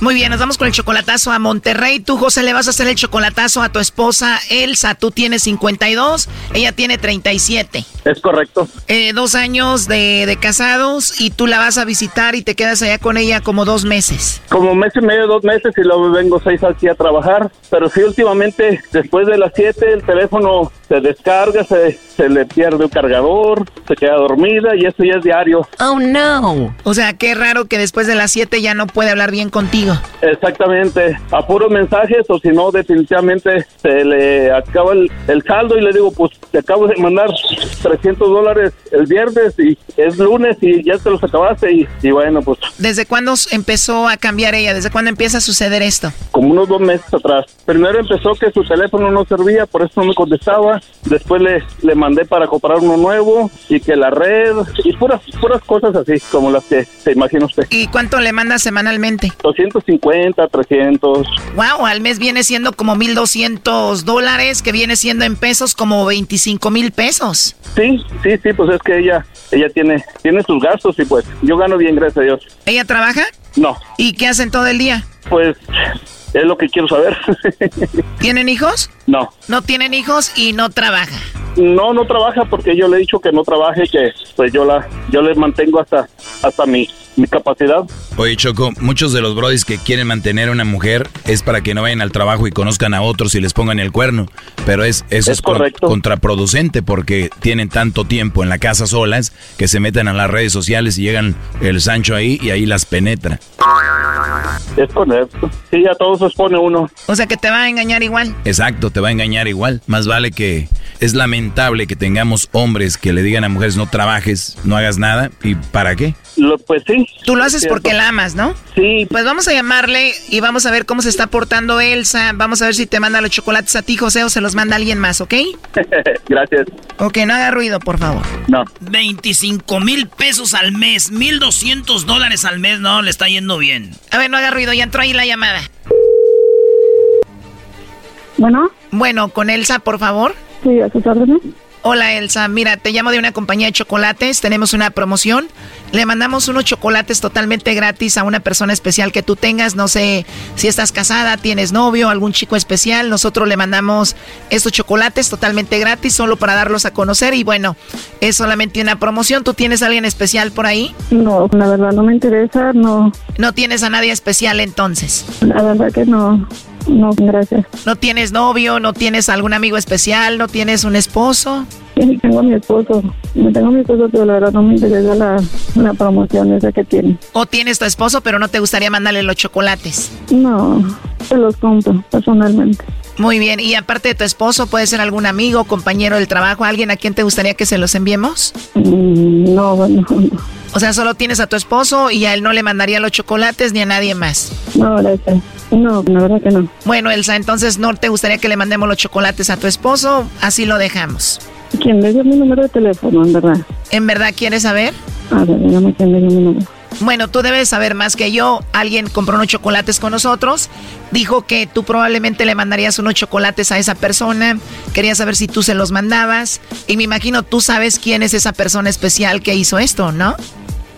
Muy bien, nos vamos con el chocolatazo a Monterrey. Tú, José, le vas a hacer el chocolatazo a tu esposa Elsa. Tú tienes 52, ella tiene 37. Es correcto. Eh, dos años de, de casados y tú la vas a visitar y te quedas allá con ella como dos meses. Como mes y medio, dos meses y luego vengo seis aquí a trabajar. Pero sí, últimamente, después de las siete, el teléfono se descarga, se, se le pierde el cargador, se queda dormida y eso ya es diario. Oh, no. O sea, qué raro que después de las 7 ya no puede hablar bien contigo. Exactamente, a puros mensajes o si no, definitivamente se le acaba el, el saldo y le digo, pues te acabo de mandar 300 dólares el viernes y es lunes y ya te los acabaste y, y bueno, pues ¿Desde cuándo empezó a cambiar ella? ¿Desde cuándo empieza a suceder esto? como unos dos meses atrás. Primero empezó que su teléfono no servía, por eso no me contestaba después le, le mandé para comprar uno nuevo y que la red y puras, puras cosas así como las que se imagina usted. ¿Y cuánto le manda semanalmente? 250, 300. Wow, al mes viene siendo como 1200 dólares, que viene siendo en pesos como 25 mil pesos. Sí, sí, sí, pues es que ella, ella tiene, tiene sus gastos y pues yo gano bien, gracias a Dios. ¿Ella trabaja? No. ¿Y qué hacen todo el día? Pues es lo que quiero saber. ¿Tienen hijos? No. No tienen hijos y no trabaja. No, no trabaja porque yo le he dicho que no trabaje, que pues yo la, yo le mantengo hasta, hasta mi, mi capacidad. Oye, Choco, muchos de los brodis que quieren mantener a una mujer es para que no vayan al trabajo y conozcan a otros y les pongan el cuerno. Pero es, eso es, contraproducente porque tienen tanto tiempo en la casa solas que se meten a las redes sociales y llegan el Sancho ahí y ahí las penetra. Es correcto. Sí, a todos se expone uno. O sea que te va a engañar igual. Exacto, te va a engañar igual. Más vale que es lamentable que tengamos hombres que le digan a mujeres no trabajes, no hagas nada. ¿Y para qué? Lo, pues sí. Tú lo haces porque la amas, ¿no? Sí. Pues vamos a llamarle y vamos a ver cómo se está portando Elsa. Vamos a ver si te manda los chocolates a ti, José, o se los manda alguien más, ¿ok? Gracias. Ok, no haga ruido, por favor. No. 25 mil pesos al mes, 1200 dólares al mes, no, le está yendo bien. A ver, no haga ruido, ya entró ahí la llamada. Bueno. Bueno, con Elsa, por favor. Sí, a sus órdenes. Hola Elsa, mira, te llamo de una compañía de chocolates, tenemos una promoción, le mandamos unos chocolates totalmente gratis a una persona especial que tú tengas, no sé si estás casada, tienes novio, algún chico especial, nosotros le mandamos estos chocolates totalmente gratis solo para darlos a conocer y bueno, es solamente una promoción, ¿tú tienes a alguien especial por ahí? No, la verdad no me interesa, no. ¿No tienes a nadie especial entonces? La verdad que no. No, gracias. ¿No tienes novio? ¿No tienes algún amigo especial? ¿No tienes un esposo? Sí, tengo a mi esposo. No tengo a mi esposo, pero la verdad no me interesa la, la promoción esa que tiene. ¿O tienes tu esposo, pero no te gustaría mandarle los chocolates? No, se los compro personalmente. Muy bien, y aparte de tu esposo, ¿puede ser algún amigo, compañero del trabajo, alguien a quien te gustaría que se los enviemos? Mm, no, bueno, no. O sea, solo tienes a tu esposo y a él no le mandaría los chocolates ni a nadie más. No, gracias. No, la verdad que no. Bueno, Elsa, entonces no te gustaría que le mandemos los chocolates a tu esposo, así lo dejamos. ¿Quién le dio mi número de teléfono, en verdad? ¿En verdad quieres saber? A ver, dígame quién le dio mi número. Bueno, tú debes saber más que yo. Alguien compró unos chocolates con nosotros. Dijo que tú probablemente le mandarías unos chocolates a esa persona. Quería saber si tú se los mandabas. Y me imagino tú sabes quién es esa persona especial que hizo esto, ¿no?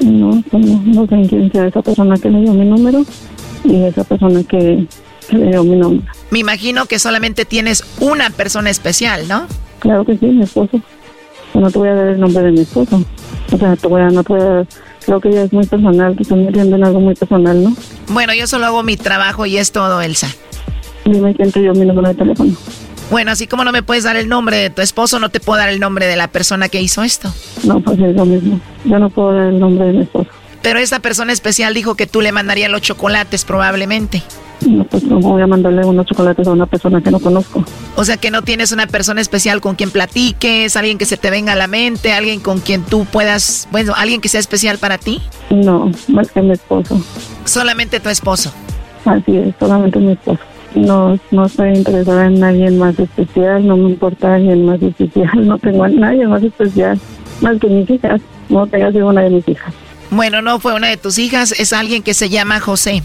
No, pues no, no sé quién sea esa persona que le dio mi número y esa persona que, que le dio mi nombre. Me imagino que solamente tienes una persona especial, ¿no? Claro que sí, mi esposo. No te voy a dar el nombre de mi esposo. O sea, te voy a, no te voy a dar, creo que ya es muy personal, que están metiendo en algo muy personal, ¿no? Bueno, yo solo hago mi trabajo y es todo, Elsa. Dime quién te dio mi número de teléfono. Bueno, así como no me puedes dar el nombre de tu esposo, no te puedo dar el nombre de la persona que hizo esto. No, pues es lo mismo. Yo no puedo dar el nombre de mi esposo. Pero esta persona especial dijo que tú le mandarías los chocolates probablemente. No, pues no voy a mandarle unos chocolates a una persona que no conozco. O sea que no tienes una persona especial con quien platiques, alguien que se te venga a la mente, alguien con quien tú puedas, bueno, alguien que sea especial para ti. No, más que mi esposo. Solamente tu esposo. Así es, solamente mi esposo. No, no estoy interesada en nadie más especial, no me importa alguien más especial, no tengo a nadie más especial, más que mis hijas, no tenga sido una de mis hijas. Bueno, no fue una de tus hijas, es alguien que se llama José.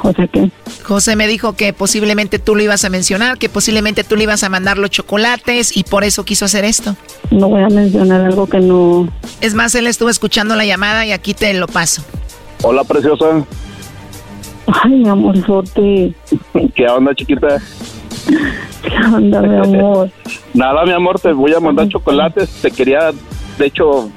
¿José qué? José me dijo que posiblemente tú lo ibas a mencionar, que posiblemente tú le ibas a mandar los chocolates y por eso quiso hacer esto. No voy a mencionar algo que no... Es más, él estuvo escuchando la llamada y aquí te lo paso. Hola, preciosa. Ay, mi amor, sorte. ¿Qué onda, chiquita? ¿Qué onda, mi amor? Nada, mi amor, te voy a mandar chocolates. Te quería, de hecho,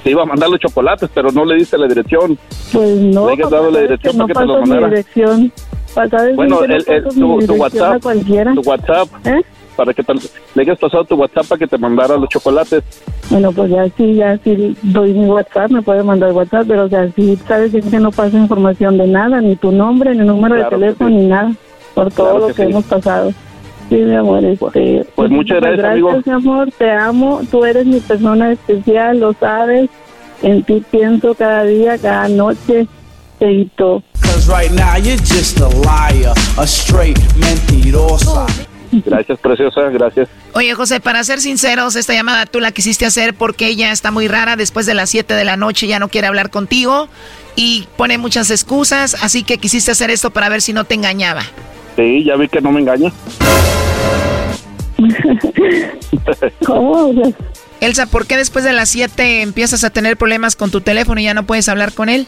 te iba a mandar los chocolates, pero no le diste la dirección. Pues no. Le hayas dado la dirección no para que te los mandara. dirección. Pasar Bueno, el, el- tu, tu WhatsApp, tu WhatsApp, ¿Eh? para que te, le hayas pasado tu WhatsApp para que te mandara los chocolates. Bueno, pues ya sí, ya sí doy mi WhatsApp, me puede mandar WhatsApp, pero o sea, sí sabes que no paso información de nada, ni tu nombre, ni número Claro de teléfono, sí. ni nada, por todo Claro lo que que, sí. hemos pasado. Sí, mi amor, este, pues muchas muchísimas gracias, amigo. mi amor, te amo, tú eres mi persona especial, lo sabes, en ti pienso cada día, cada noche, Teito. Right now you're just a liar, a straight mentirosa. Gracias, preciosa, gracias. Oye, José, para ser sinceros, esta llamada tú la quisiste hacer porque ella está muy rara. Después de las 7 de la noche ya no quiere hablar contigo y pone muchas excusas. Así que quisiste hacer esto para ver si no te engañaba. Sí, ya vi que no me engaña. ¿Cómo? Elsa, ¿por qué después de las 7 empiezas a tener problemas con tu teléfono y ya no puedes hablar con él?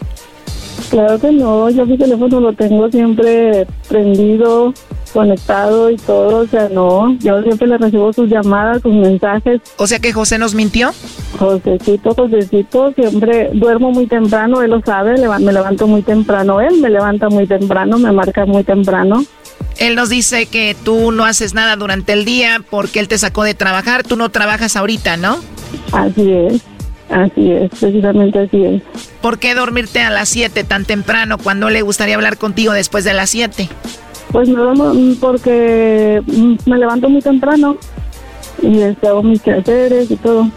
Claro que no, yo mi teléfono lo tengo siempre prendido, conectado y todo, o sea, no, yo siempre le recibo sus llamadas, sus mensajes. O sea que José nos mintió. Josecito, Josecito, siempre duermo muy temprano, él lo sabe, me levanto muy temprano, él me levanta muy temprano, me marca muy temprano. Él nos dice que tú no haces nada durante el día porque él te sacó de trabajar. Tú no trabajas ahorita, ¿no? Así es, así es, precisamente así es. ¿Por qué dormirte a las 7 tan temprano cuando le gustaría hablar contigo después de las 7? Pues no, no, porque mm, me levanto muy temprano y este, hago mis quehaceres y todo.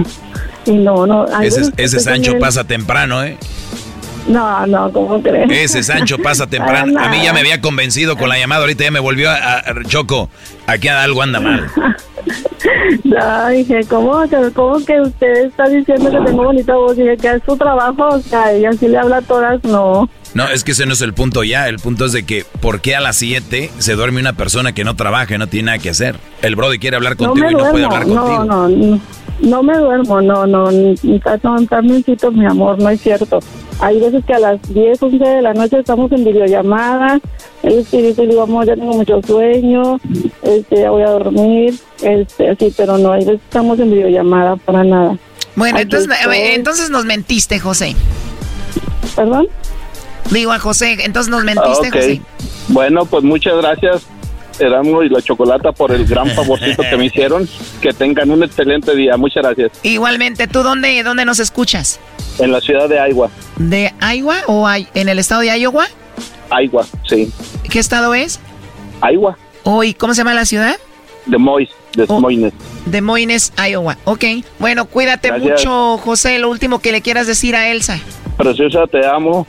y no, no. Ese, ese Sancho pasa temprano, ¿eh? No, no, ¿cómo crees? Ese Sancho pasa temprano. A mí ya me había convencido con la llamada, ahorita ya me volvió a, a- Choco. Aquí algo anda mal. No, dije, ¿cómo, que- ¿cómo que usted está diciendo que tengo bonita voz? Dije, que es su trabajo, o sea, ella sí le habla a todas, no. No, es que ese no es el punto ya. El punto es de que, ¿por qué a las 7 se duerme una persona que no trabaja y no tiene nada que hacer? El Brody quiere hablar No contigo y no puede hablar no, contigo. no, no, no me duermo, no, no, no, tambiéncito, mi amor, no es cierto. Hay veces que a las 10, 11 de la noche estamos en videollamada, él es que dice, digo, amor, ya tengo mucho sueño, este, ya voy a dormir, este, así, pero no, hay veces que estamos en videollamada para nada. Bueno, Aquí entonces, estoy. entonces nos mentiste, José. ¿Perdón? Digo a José, entonces nos Ah, mentiste, ok. José. Bueno, pues muchas gracias, Erasmo y la Chocolata, por el gran favorcito que me hicieron. Que tengan un excelente día. Muchas gracias. Igualmente, ¿tú dónde, dónde nos escuchas? En la ciudad de Iowa. ¿De Iowa o hay- en el estado de Iowa? Iowa, sí. ¿Qué estado es? Iowa. Oh, ¿y cómo se llama la ciudad? De Mois, de Moines. De Moines, Iowa. Ok. Bueno, cuídate Gracias. mucho, José. Lo último que le quieras decir a Elsa. Preciosa, te amo.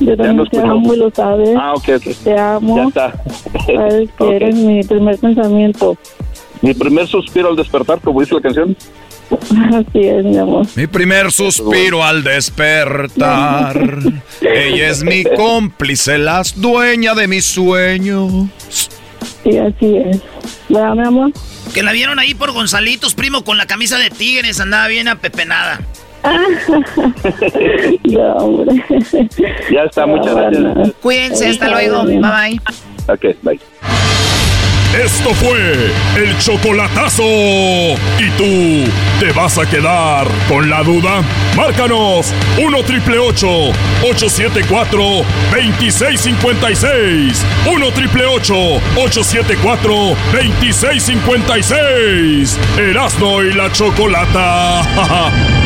Yo también te amo y lo sabes. Ah, ok, ok. Te amo. Ya está. Sabes que eres mi primer pensamiento. Mi primer suspiro al despertar, como dice la canción. Así es, mi amor. Mi primer suspiro al despertar. Ella es mi cómplice, la dueña de mis sueños. Sí, así es. ¿Verdad, mi amor? Que la vieron ahí por Gonzalitos, primo, con la camisa de tigres, andaba bien apepenada. no, hombre. Ya está, muchas gracias. Cuídense, hasta luego. Bye bye. Ok, bye. Esto fue el chocolatazo. ¿Y tú te vas a quedar con la duda? Márcanos 1 triple 874 2656. 1 triple 874 2656. Erasno y la chocolata.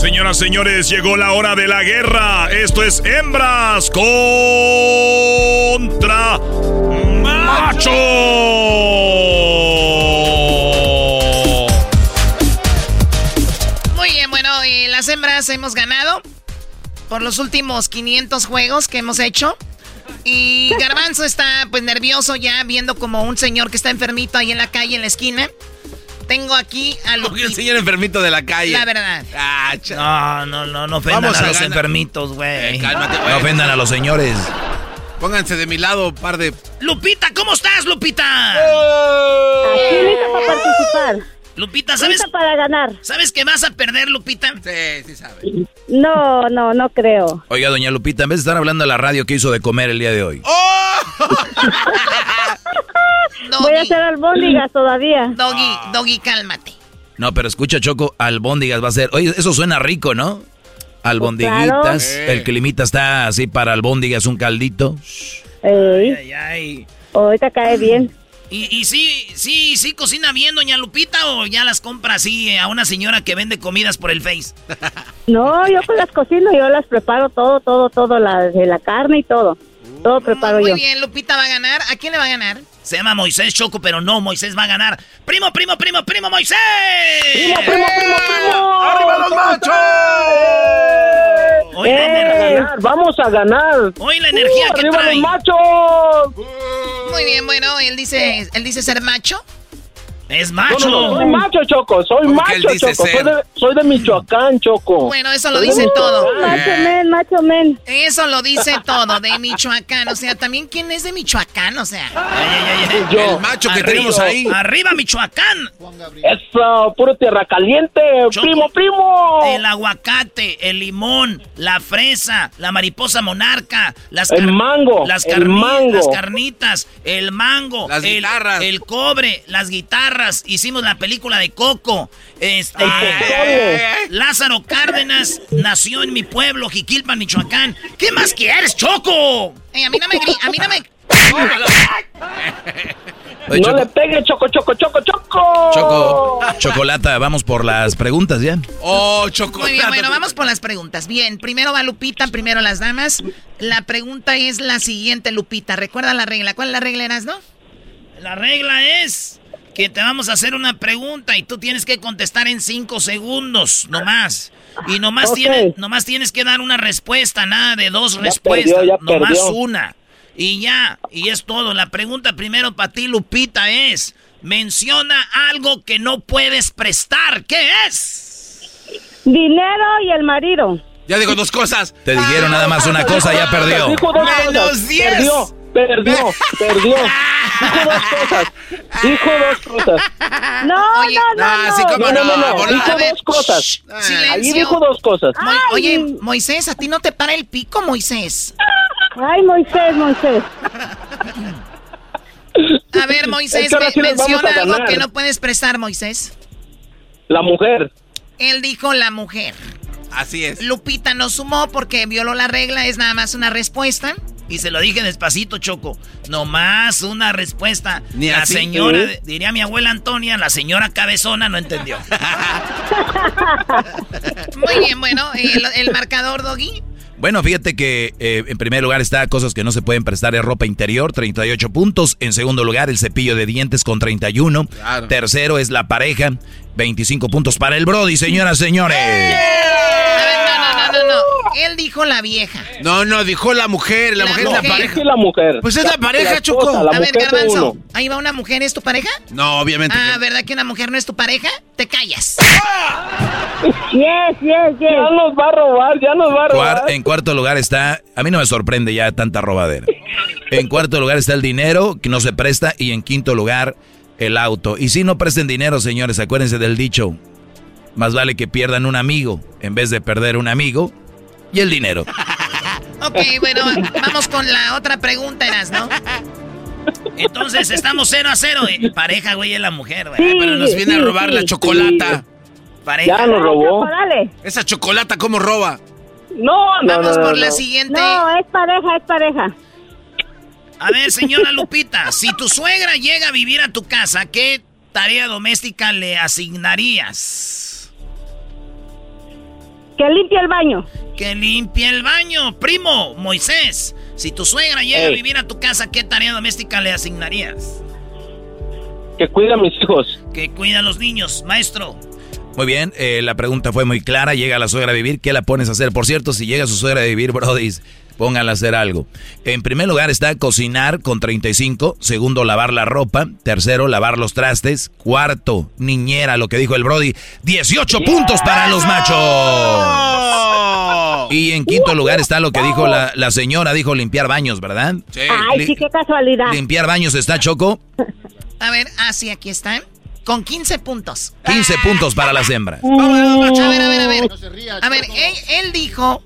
Señoras, señores, llegó la hora de la guerra. Esto es hembras contra macho. Muy bien, bueno, las hembras hemos ganado por los últimos 500 juegos que hemos hecho. Y Garbanzo está pues nervioso ya viendo como un señor que está enfermito ahí en la calle, en la esquina. Tengo aquí a El Lupita. señor enfermito de la calle. La verdad. Ah, No, no, no, no ofendan Vamos a, a los enfermitos, güey. Eh, cálmate, No ofendan a los señores. Pónganse de mi lado, par de. Lupita, ¿cómo estás, Lupita? Aquí lista para participar. Lupita, ¿sabes? Lista para ganar. ¿Sabes que vas a perder, Lupita? Sí, sí sabes. No, no, no creo. Oiga, doña Lupita, en vez de estar hablando a la radio, ¿qué hizo de comer el día de hoy? Voy a hacer albóndigas todavía. Doggy, Doggy, cálmate. No, pero escucha, Choco, albóndigas va a ser. Oye, eso suena rico, ¿no? Albondiguitas. Claro. El climita está así para albóndigas, un caldito. Ey. Ay, ay. Ahorita cae bien. ¿Y, y sí, sí, sí cocina bien, doña Lupita, o ya las compra así a una señora que vende comidas por el Face? No, yo pues las cocino, yo las preparo todo, todo, todo, la, de la carne y todo. Todo preparo Muy yo. bien, Lupita va a ganar. ¿A quién le va a ganar? Se llama Moisés Choco, pero no, Moisés va a ganar. ¡Primo, primo, primo, primo, Moisés! ¡Primo, primo, primo, primo! ¡Arriba los machos! Hoy la ¡Eh! energía, ¡Vamos a ganar! hoy la energía ¡Uh, que ¡Arriba trae. los machos! Muy bien, bueno, él dice, él dice ser macho. Es macho. no, no, soy macho, Choco, soy Porque macho, Choco. Soy de, soy de Michoacán, Choco. Bueno, eso lo Soy dice todo. Macho men, macho men. Eso lo dice todo, de Michoacán. O sea, también quién es de Michoacán, o sea. Ay, ay, ay, ay. Yo. El macho que Arriba. tenemos ahí. Arriba, Michoacán. Eso, puro tierra caliente. Choco. Primo, primo. El aguacate, el limón, la fresa, la mariposa monarca, las El mango, las, el mango. las carnitas, el mango, Las el, guitarras. el cobre, las guitarras. Hicimos la película de Coco. Este. Lázaro Cárdenas nació en mi pueblo, Jiquilpan, Michoacán. ¿Qué más quieres, Choco? Ey, a mí no me a mí no me Oye, no Choco, le pegue, Choco, Choco, Choco, Choco. Choco, Chocolata, vamos por las preguntas ya. Oh, chocolate. Muy bien, bueno, vamos por las preguntas. Bien, primero va Lupita, primero las damas. La pregunta es la siguiente, Lupita. ¿Recuerda la regla? ¿Cuál es la regla, Eras, no? La regla es que te vamos a hacer una pregunta y tú tienes que contestar en cinco segundos, nomás. Y nomás, Ok. tienes, nomás tienes que dar una respuesta, nada de dos Ya respuestas, perdió, ya nomás perdió. una. Y ya, y es todo. La pregunta primero para ti, Lupita, es, menciona algo que no puedes prestar. ¿Qué es? Dinero y el marido. Ya digo dos cosas. Te dijeron nada más una cosa, ya perdió. Menos diez. Perdió, perdió, perdió. Dijo dos cosas. Dijo dos cosas. No, Oye, no, no, ah, no. sí, No, no, no, no. volada. Dijo dos cosas. shh, Ahí silencio. dijo dos cosas. Mo- Ay. Oye, Moisés, ¿a ti no te para el pico, Moisés? Ay, Moisés, Moisés. A ver, Moisés, me- sí menciona algo que no puedes prestar, Moisés. La mujer. Él dijo la mujer. Así es. Lupita no sumó porque violó la regla, es nada más una respuesta. Y se lo dije despacito, Choco. No más una respuesta. Ni la así. señora, ¿Sí? diría mi abuela Antonia, la señora cabezona no entendió. Muy bien, bueno, el, el marcador, Doggy. Bueno, fíjate que eh, en primer lugar está cosas que no se pueden prestar es ropa interior, 38 puntos. En segundo lugar, el cepillo de dientes con 31. Claro. Tercero es la pareja, 25 puntos para el Brody, señoras, señores. A ver, no, no, no, no, no. Él dijo la vieja. No, no, dijo la mujer. La, La mujer es la mujer. pareja. Sí, la mujer. Pues es la pareja, esposa, Choco. La A ver, mujer Garbanzo, uno. ahí va una mujer, ¿es tu pareja? No, obviamente. Ah, que- ¿verdad que una mujer no es tu pareja? Te callas. Yes, yes, yes. Ya nos va a robar, ya nos va a robar. Cuar- en cuarto lugar está, a mí no me sorprende ya tanta robadera. En cuarto lugar está el dinero, que no se presta, y en quinto lugar, el auto. Y si no presten dinero, señores, acuérdense del dicho. Más vale que pierdan un amigo en vez de perder un amigo y el dinero. Ok, bueno, vamos con la otra pregunta, Eras, ¿no? Entonces, estamos 0 a 0. eh. Pareja, güey, es la mujer, güey. Sí, Pero nos viene a robar sí, la chocolata. Pareja. Ya nos robó. Esa chocolata, ¿cómo roba? No, no, Vamos no, por no, la no. siguiente. No, es pareja, es pareja. A ver, señora Lupita, si tu suegra llega a vivir a tu casa, ¿qué tarea doméstica le asignarías? Que limpie el baño. Que limpie el baño. Primo, Moisés, si tu suegra llega a vivir a tu casa, ¿qué tarea doméstica le asignarías? Que cuida a mis hijos. Que cuida a los niños, maestro. Muy bien, eh, la pregunta fue muy clara. Llega la suegra a vivir, ¿qué la pones a hacer? Por cierto, si llega su suegra a vivir, Brody, pónganla a hacer algo. En primer lugar está cocinar con 35. Segundo, lavar la ropa. Tercero, lavar los trastes. Cuarto, niñera, lo que dijo el Brody. 18 puntos para los machos. Y en quinto lugar está lo que dijo la, la señora, dijo limpiar baños, ¿verdad? Sí. Ay, Li- sí, qué casualidad. Limpiar baños está Choco. A ver, ah, sí, aquí está. Con 15 puntos. 15 puntos para las hembras. A ver, a ver, a ver. A ver, él, él dijo.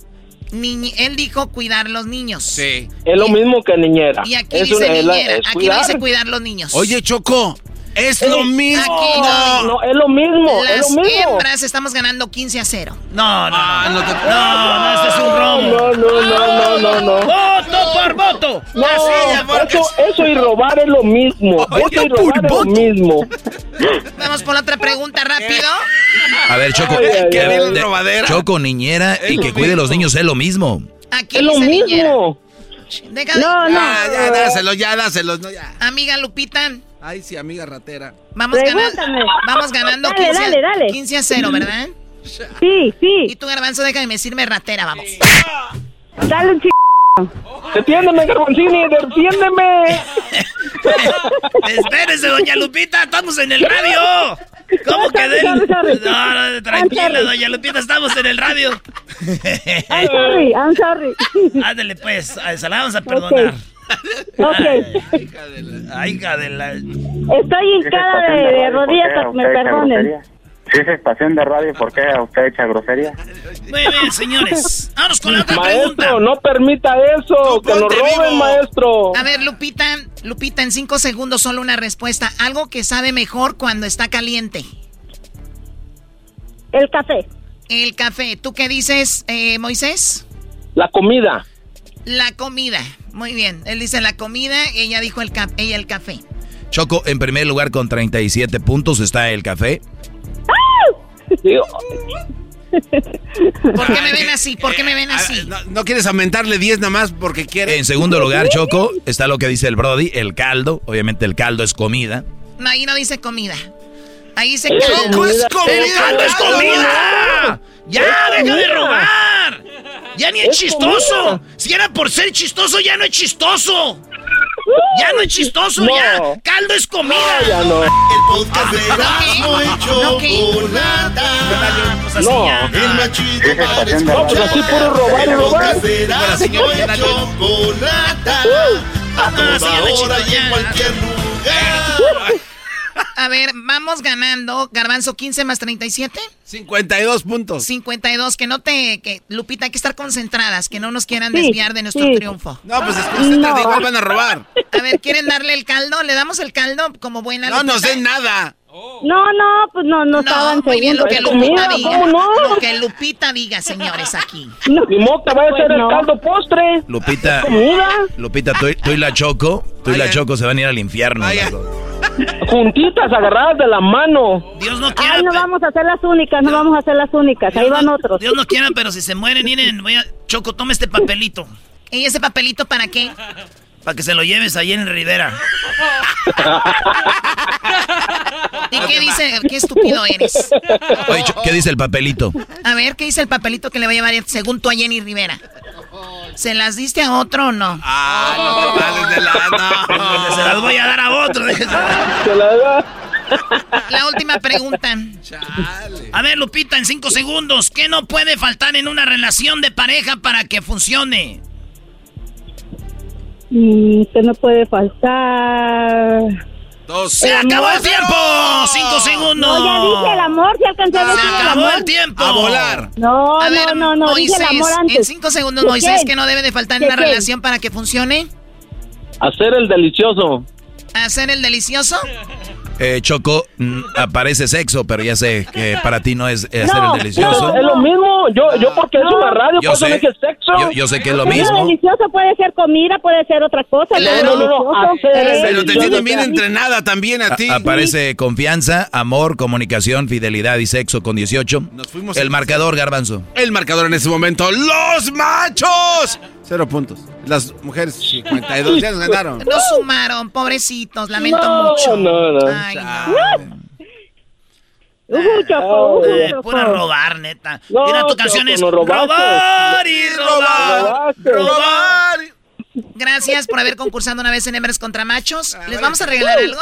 Niñi- él dijo cuidar los niños. Sí. Es lo mismo que niñera. Y aquí Es dice una- es niñera. es Aquí cuidar. dice cuidar los niños. Oye, Choco, es lo mismo. Aquí no. No, es lo mismo, Las es lo mismo. hembras estamos ganando 15 a 0. No, no, Ah, no. No, no, este es un robo. No, no, no, no, no, no. ¡Voto por voto! No, La silla, porque- eso, eso y robar es lo mismo. Oye, Voto y robar es lo voto. mismo. Vamos por otra pregunta rápido. A ver, Choco. Ay, ay, que- ay. de- robadera. Choco, niñera y que cuide los niños es lo mismo. Aquí Es lo mismo. Deja de- No, no. Ya, ya, dáselo, ya, dáselo. No, ya. Amiga Lupita, Ay, sí, amiga ratera. vamos, gana- Pregúntame. vamos ganando Dale, 15, a- dale, dale. 15 a 0, ¿verdad? Sí, Y sí. tú, Garbanzo, déjame decirme ratera, vamos. Dale un chico. Defiéndeme, Garbanzini, defiéndeme. Espérese, doña Lupita, estamos en el radio. ¿Cómo que. No, no, tranquila, doña Lupita, estamos en el radio. I'm sorry, I'm sorry. Ándale, pues, a- se la vamos a perdonar. Ok. Ay, hija de la... Estoy hincada de, de rodillas para que me perdonen. Si es estación de radio, ¿por qué usted echa grosería? Muy bien, señores. Vámonos con la otra Maestro, pregunta. no permita eso. Que nos roben, vivo. maestro. A ver, Lupita, Lupita, en 5 segundos solo una respuesta. Algo que sabe mejor cuando está caliente. El café. El café. ¿Tú qué dices, eh, Moisés? La comida. La comida. Muy bien. Él dice la comida, ella dijo el, ca- ella el café. Choco, en primer lugar con 37 puntos está el café. ¿Por qué me ven así? ¿Por qué me ven Ah, así? ¿No, no quieres aumentarle 10 nada más porque quieres? En segundo lugar, Choco, está lo que dice el Brody, el caldo. Obviamente el caldo es comida. No, ahí no dice comida. Ahí dice ¡Choco es comida! El caldo es comida! ¡Ya, deja de robar! ¡Ya ni es chistoso! Si era por ser chistoso, ya no es chistoso. Ya no es chistoso, No. ya. Caldo es comida. ya no. El podcast de Erasmo y ¿No? Chocolata. No. El Es para de No, escuchar. puro robar y El podcast de Erasmo y Chocolata. A No, toda hora y en cualquier lugar. A ver, vamos ganando. Garbanzo 15 más 37. 52 puntos. 52. Que no te. Que, Lupita, hay que estar concentradas. Que no nos quieran Sí, desviar de nuestro sí. triunfo. No, pues No. igual van a robar. A ver, ¿quieren darle el caldo? ¿Le damos el caldo como buena No nos Lupita? den nada. No, no, pues no, no, estaban muy bien lo que. Lupita diga. ¿cómo no? Lo que Lupita diga, señores, aquí. No. Que vaya a Pues ser el no. caldo postre. Lupita. Lupita, tú, y- la Choco, tú y la. Choco se van a ir al infierno. Juntitas, agarradas de la mano. Dios no quiera. Ay, no vamos a ser las únicas, no vamos a ser las únicas. Ahí Dios van no- otros. Dios no quiera, pero si se mueren, miren, voy a... Choco, toma este papelito. ¿Y ese papelito para qué? Para que se lo lleves ahí en Rivera. ¿Y qué dice? Qué estúpido eres. Oye, ¿qué dice el papelito? A ver, ¿qué dice el papelito que le va a llevar según tú a Jenny Rivera? ¿Se las diste a otro o no? Ah, no te pases de la... Se las voy a dar a otro. Se la da. La última pregunta. A ver, Lupita, en cinco segundos, ¿qué no puede faltar en una relación de pareja para que funcione? Mm, que no puede faltar. Dos. ¡Se El acabó amor. el tiempo! ¡Cinco segundos! No, ya dije el amor, si alcancé a ¡Se decir el acabó amor. el tiempo! A volar. No, A no, ver, no, no, dije Moisés, el amor en antes. cinco segundos, ¿De Moisés, qué? que no debe de faltar en ¿De una qué? relación para que funcione? Hacer el delicioso. ¿Hacer el delicioso? Eh, Choco, mm, aparece sexo, pero ya sé que para ti no es eh, hacer No, el delicioso. Es lo mismo. Yo, yo porque es No. una radio, Yo por eso sé. dije sexo. Yo, yo sé que es lo Pero mismo. delicioso puede ser comida, puede ser otra cosa. No, pero no, no, no, el Eh, Pero te tienen bien entrenada también a A- ti. aparece confianza, amor, comunicación, fidelidad y sexo con 18. Nos fuimos El marcador, Garbanzo. El marcador en ese momento. ¡Los machos! Cero puntos. Las mujeres 52 ya nos ganaron. No sumaron, pobrecitos, lamento No, mucho. no, no. Ay, no. Choco, ujú, Eh, pura robar, neta. No, Mira, tu canción es no robaste. robar y robar. Robaste. Robar. Gracias por haber concursado una vez en Hembras contra Machos. ¿Les vamos a regalar algo?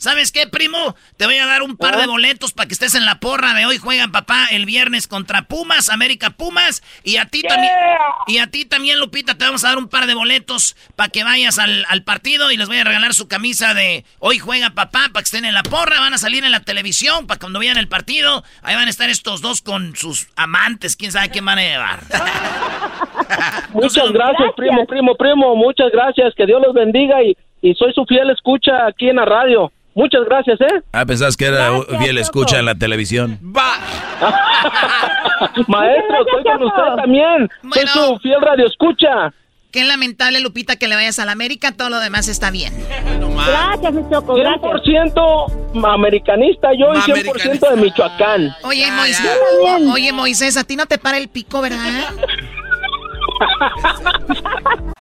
¿Sabes qué, primo? Te voy a dar un par de boletos para que estés en la porra de hoy. Juegan, papá, el viernes contra Pumas, América Pumas. Y a ti también. Y a ti también, Lupita, te vamos a dar un par de boletos para que vayas al, al partido. Y les voy a regalar su camisa de hoy juega papá para que estén en la porra. Van a salir en la televisión para cuando vean el partido. Ahí van a estar estos dos con sus amantes. Quién sabe qué van a llevar. Muchas gracias, primo, primo, primo. Muchas gracias. Que Dios los bendiga y, y soy su fiel escucha aquí en la radio. Muchas gracias, ¿eh? Ah, pensás que era fiel escucha en la televisión. Maestro, estoy con usted también. Soy su fiel radio escucha. Qué lamentable, Lupita, que le vayas a la América. Todo lo demás está bien. Gracias, mi Choco, gracias. 100% americanista yo y 100% de Michoacán. Oye, Moisés, oye, Moisés, a ti no te para el pico, ¿verdad?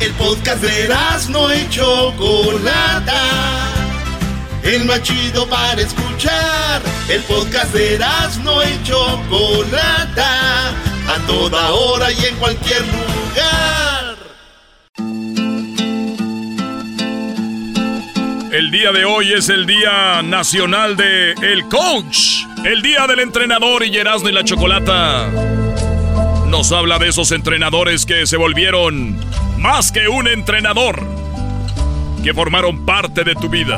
El podcast de no y Chocolata. El más chido para escuchar. El podcast de no y Chocolata. A toda hora y en cualquier lugar. El día de hoy es el Día Nacional de El Coach. El Día del Entrenador y Erasmo y la Chocolata. Nos habla de esos entrenadores que se volvieron más que un entrenador, que formaron parte de tu vida.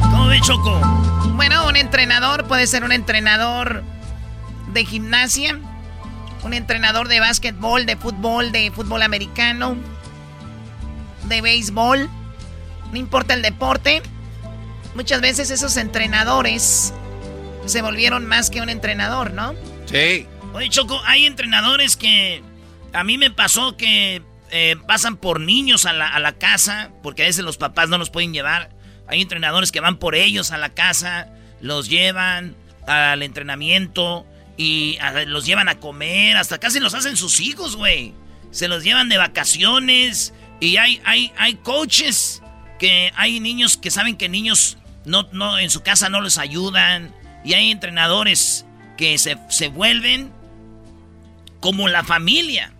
¿Cómo ve, Choco? Bueno, un entrenador puede ser un entrenador de gimnasia, un entrenador de básquetbol, de fútbol, de fútbol americano, de béisbol, no importa el deporte. Muchas veces esos entrenadores se volvieron más que un entrenador, ¿no? Sí. Oye, Choco, hay entrenadores que a mí me pasó que eh, pasan por niños a la, a la casa, porque a veces los papás no los pueden llevar. Hay entrenadores que van por ellos a la casa, los llevan al entrenamiento y a- los llevan a comer, hasta casi los hacen sus hijos, güey. Se los llevan de vacaciones y hay, hay, hay coaches que hay niños que saben que niños no, no, en su casa no les ayudan y hay entrenadores que se, se vuelven como la familia.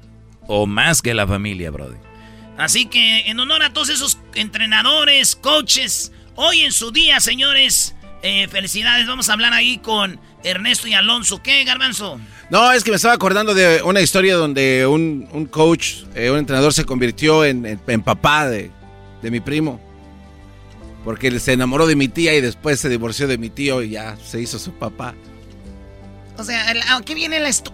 O más que la familia, Brody. Así que en honor a todos esos entrenadores, coaches, hoy en su día, señores, eh, felicidades. Vamos a hablar ahí con Ernesto y Alonso. ¿Qué, Garbanzo? No, es que me estaba acordando de una historia donde un, un coach, eh, un entrenador se convirtió en, en- en papá de, de mi primo. Porque él se enamoró de mi tía y después se divorció de mi tío y ya se hizo su papá. O sea, el- aquí viene la estu...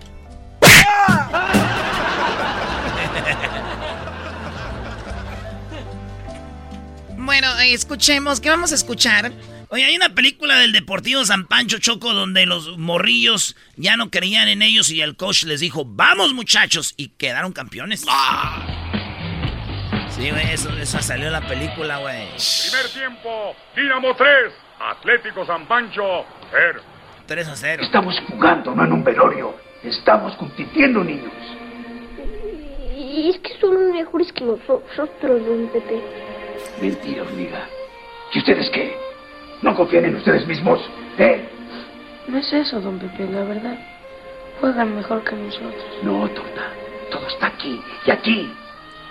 Bueno, escuchemos, ¿qué vamos a escuchar? Oye, hay una película del Deportivo San Pancho Choco donde los morrillos ya no creían en ellos y el coach les dijo, vamos muchachos, y quedaron campeones. Sí, güey, eso, esa salió la película, güey. Primer tiempo, Dinamo 3, Atlético San Pancho 0. 3 a 0. Estamos jugando, no en un velorio. Estamos compitiendo, niños. Y es que son mejores que nosotros, don Pepe. Mentira, hormiga. ¿Y ustedes qué? ¿No confían en ustedes mismos? ¿Eh? No es eso, don Pepe, la verdad. Juegan mejor que nosotros. No, tonta. Todo está aquí y aquí.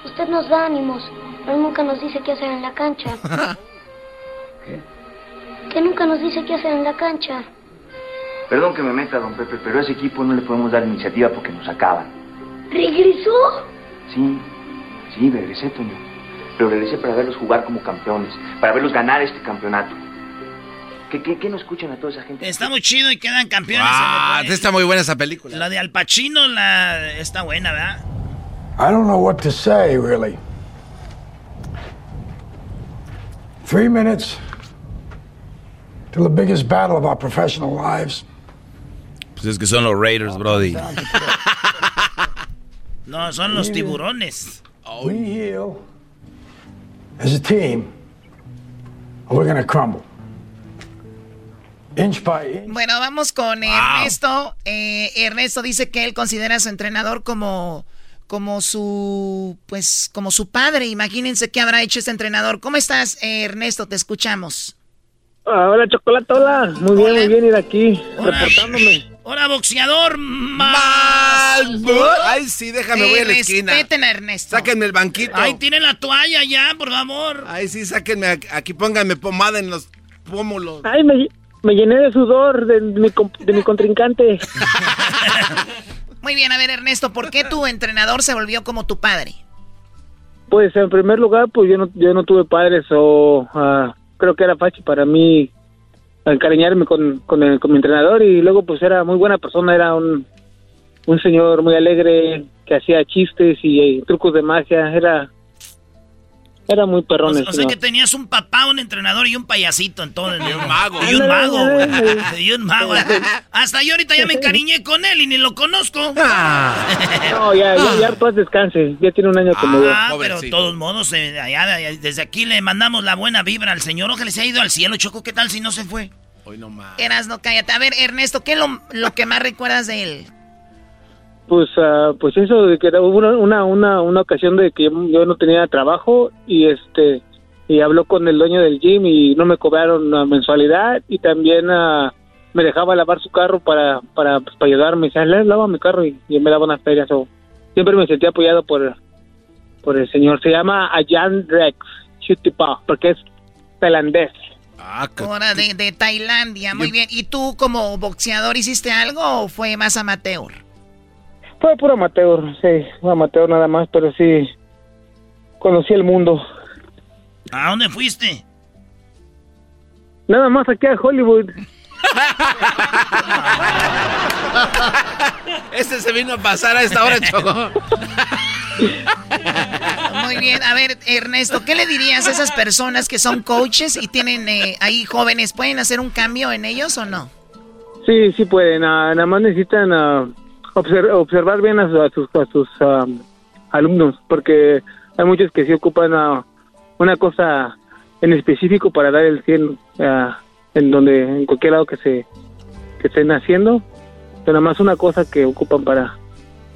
Usted nos da ánimos, pero nunca nos dice qué hacer en la cancha. ¿Qué? Que nunca nos dice qué hacer en la cancha. Perdón que me meta, don Pepe, pero a ese equipo no le podemos dar iniciativa porque nos acaban. ¿Regresó? Sí, sí, regresé, Toño. Pero regresé para verlos jugar como campeones, para verlos ganar este campeonato. ¿Qué, qué, qué no escuchan a toda esa gente? Está muy chido y quedan campeones. Ah, está muy buena esa película. La de Al Pacino la, está buena, ¿verdad? I don't know what to say, really. Three minutes to the biggest battle of our professional lives. Pues es que son los Raiders, Brody. No, son los tiburones. We heal as a team, or we're going to crumble. Inch by inch. Bueno, vamos con Ernesto. Eh, Ernesto dice que él considera a su entrenador como, como su, pues, como su padre. Imagínense qué habrá hecho este entrenador. ¿Cómo estás, eh, Ernesto? Te escuchamos. Ah, hola, Chocolate, hola. Muy bien, muy bien ir aquí, reportándome. Hola, boxeador más. Ay, sí, déjame, voy a la esquina. Respeten a Ernesto. Sáquenme el banquito. Ay, tienen la toalla ya, por favor. Ay, sí, sáquenme aquí, pónganme pomada en los pómulos. Ay, me, me llené de sudor de, mi, de mi contrincante. Muy bien, a ver, Ernesto, ¿por qué tu entrenador se volvió como tu padre? Pues en primer lugar, pues yo no, yo no tuve padres o ah, creo que era fácil para mí encariñarme con, con, el- con mi entrenador y luego pues era muy buena persona, era un, un señor muy alegre que hacía chistes y, eh, trucos de magia, era era muy perrón O, el o sea que tenías un papá, un entrenador y un payasito en todo el Y un mago. Y un mago. Y un mago. Hasta yo ahorita ya me encariñé con él y ni lo conozco. No, ya, ya, ya paz descanse, ya tiene un año que murió. Ah, pero de todos modos, eh, allá, allá, desde aquí le mandamos la buena vibra al señor. Ojalá se ha ido al cielo, Choco. ¿Qué tal si no se fue? Hoy no más. Eras, no cállate. A ver, Ernesto, ¿qué es lo, lo que más recuerdas de él? Pues, ah, pues eso de que hubo una, una, una, una ocasión de que yo, no tenía trabajo y este y habló con el dueño del gym y no me cobraron la mensualidad y también ah, me dejaba lavar su carro para para, pues, para ayudarme. Decía, "Le- lava mi carro y, y él me daba unas ferias. o siempre me sentí apoyado por, por el señor. Se llama Ayan Rex Chutipa porque es tailandés. Ahora de, de Tailandia, muy bien. ¿Y tú como boxeador hiciste algo o fue más amateur? Fue puro amateur, sí, fue amateur nada más, pero sí conocí el mundo. ¿A dónde fuiste? Nada más aquí a Hollywood. Este se vino a pasar a esta hora, Choco. Muy bien. A ver, Ernesto, ¿qué le dirías a esas personas que son coaches y tienen eh, ahí jóvenes? ¿Pueden hacer un cambio en ellos o no? Sí, sí pueden. nada más necesitan ah, obser- observar bien a, a sus, a sus alumnos, porque hay muchos que sí ocupan ah, una cosa en específico para dar el 100 ah, en donde en cualquier lado que se que estén haciendo, pero nada más una cosa que ocupan para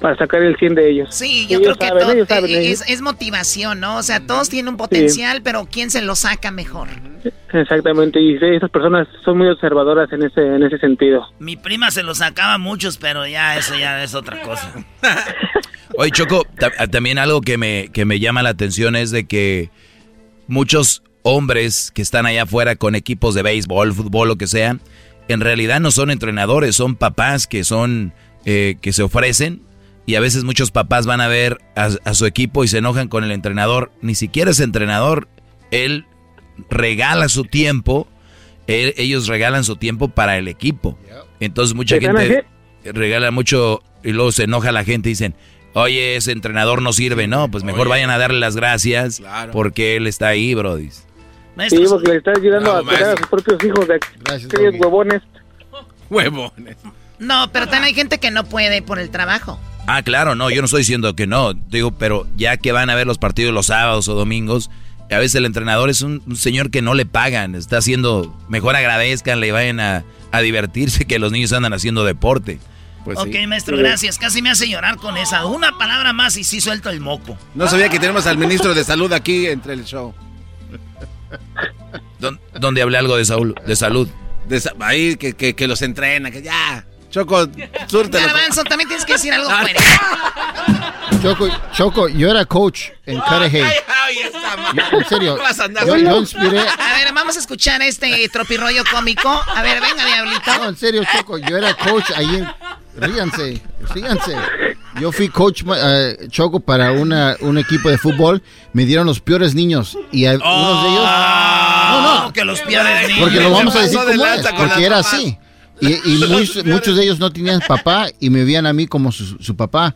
para sacar el 100 de ellos. Sí, yo Ellos creo que saben, todo- ellos saben, eh, es, es motivación, ¿no? O sea, todos tienen un potencial, pero ¿quién se lo saca mejor? Exactamente, y sí, esas personas son muy observadoras en ese en ese sentido. Mi prima se lo sacaba a muchos, pero ya eso ya es otra cosa. Oye, Choco, ta- también algo que me, que me llama la atención es de que muchos hombres que están allá afuera con equipos de béisbol, fútbol, lo que sea, en realidad no son entrenadores, son papás que son, eh, que se ofrecen. Y a veces muchos papás van a ver a, a su equipo y se enojan con el entrenador. Ni siquiera es entrenador. Él regala su tiempo. él- ellos regalan su tiempo para el equipo. Entonces mucha ¿Te ganas gente regala mucho y luego se enoja la gente y dicen, oye, ese entrenador no sirve. No, pues mejor vayan a darle las gracias porque él está ahí, Brody. Sí, porque le está ayudando a cuidar a sus propios hijos de aquellos huevones. Huevones. No, pero también hay gente que no puede por el trabajo. Ah, claro, no, yo no estoy diciendo que no, digo, pero ya que van a ver los partidos los sábados o domingos, a veces el entrenador es un, un señor que no le pagan, está haciendo, mejor agradezcanle y vayan a, a divertirse que los niños andan haciendo deporte. Pues ok, sí. maestro, gracias. Casi me hace llorar con esa. Una palabra más y sí suelto el moco. No sabía que tenemos al ministro de salud aquí entre el show. ¿Dó- ¿Dónde hablé algo de, Saúl, de salud? De ahí que, que, que los entrena, que ya. Choco, súrtelo. Garbanzo, también tienes que decir algo fuerte. Choco, Choco, yo era coach en Cudahy. Yo- en serio, ¿Qué vas a andar yo, yo inspiré. A ver, vamos a escuchar este tropirroyo cómico. A ver, venga, diablito. No, en serio, Choco, yo era coach ahí en. Ríanse, ríanse. Yo fui coach eh, Choco para una, un equipo de fútbol. Me dieron los peores niños. Y a unos de ellos. No, no. Que los pierdes niños. Porque lo vamos a decir como es, porque era así. Y, y muchos, muchos de ellos no tenían papá y me veían a mí como su, su papá.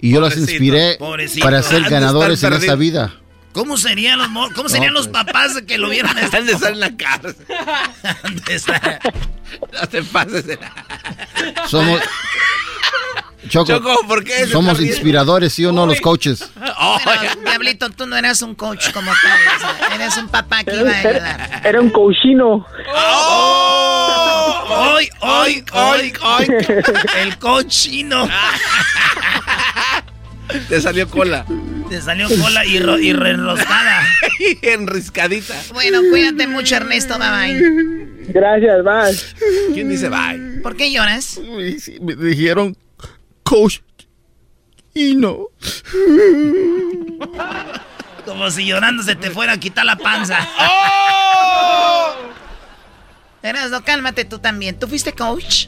Y yo los inspiré pobrecito. para ser ganadores estar en esta vida. ¿Cómo serían los cómo serían los papás de que lo vieran esto? Han de estar en la cárcel. Estar- No te pases Somos. Choco, Choco, ¿por qué somos inspiradores, ¿sí o no, los coaches? Oh, Pero, Diablito, tú no eras un coach como tal. o sea, eres un papá que iba a ayudar. Era un cochino. ¡Hoy, hoy, hoy, hoy! El cochino. Te salió cola. Te salió cola y, ro- y reenroscada. Enriscadita. Bueno, cuídate mucho, Ernesto. Bye bye. Gracias, más. ¿Quién dice bye? ¿Por qué lloras? Me dijeron coach y no. Como si llorando se te fuera a quitar la panza. Ernesto, cálmate tú también. ¿Tú fuiste coach?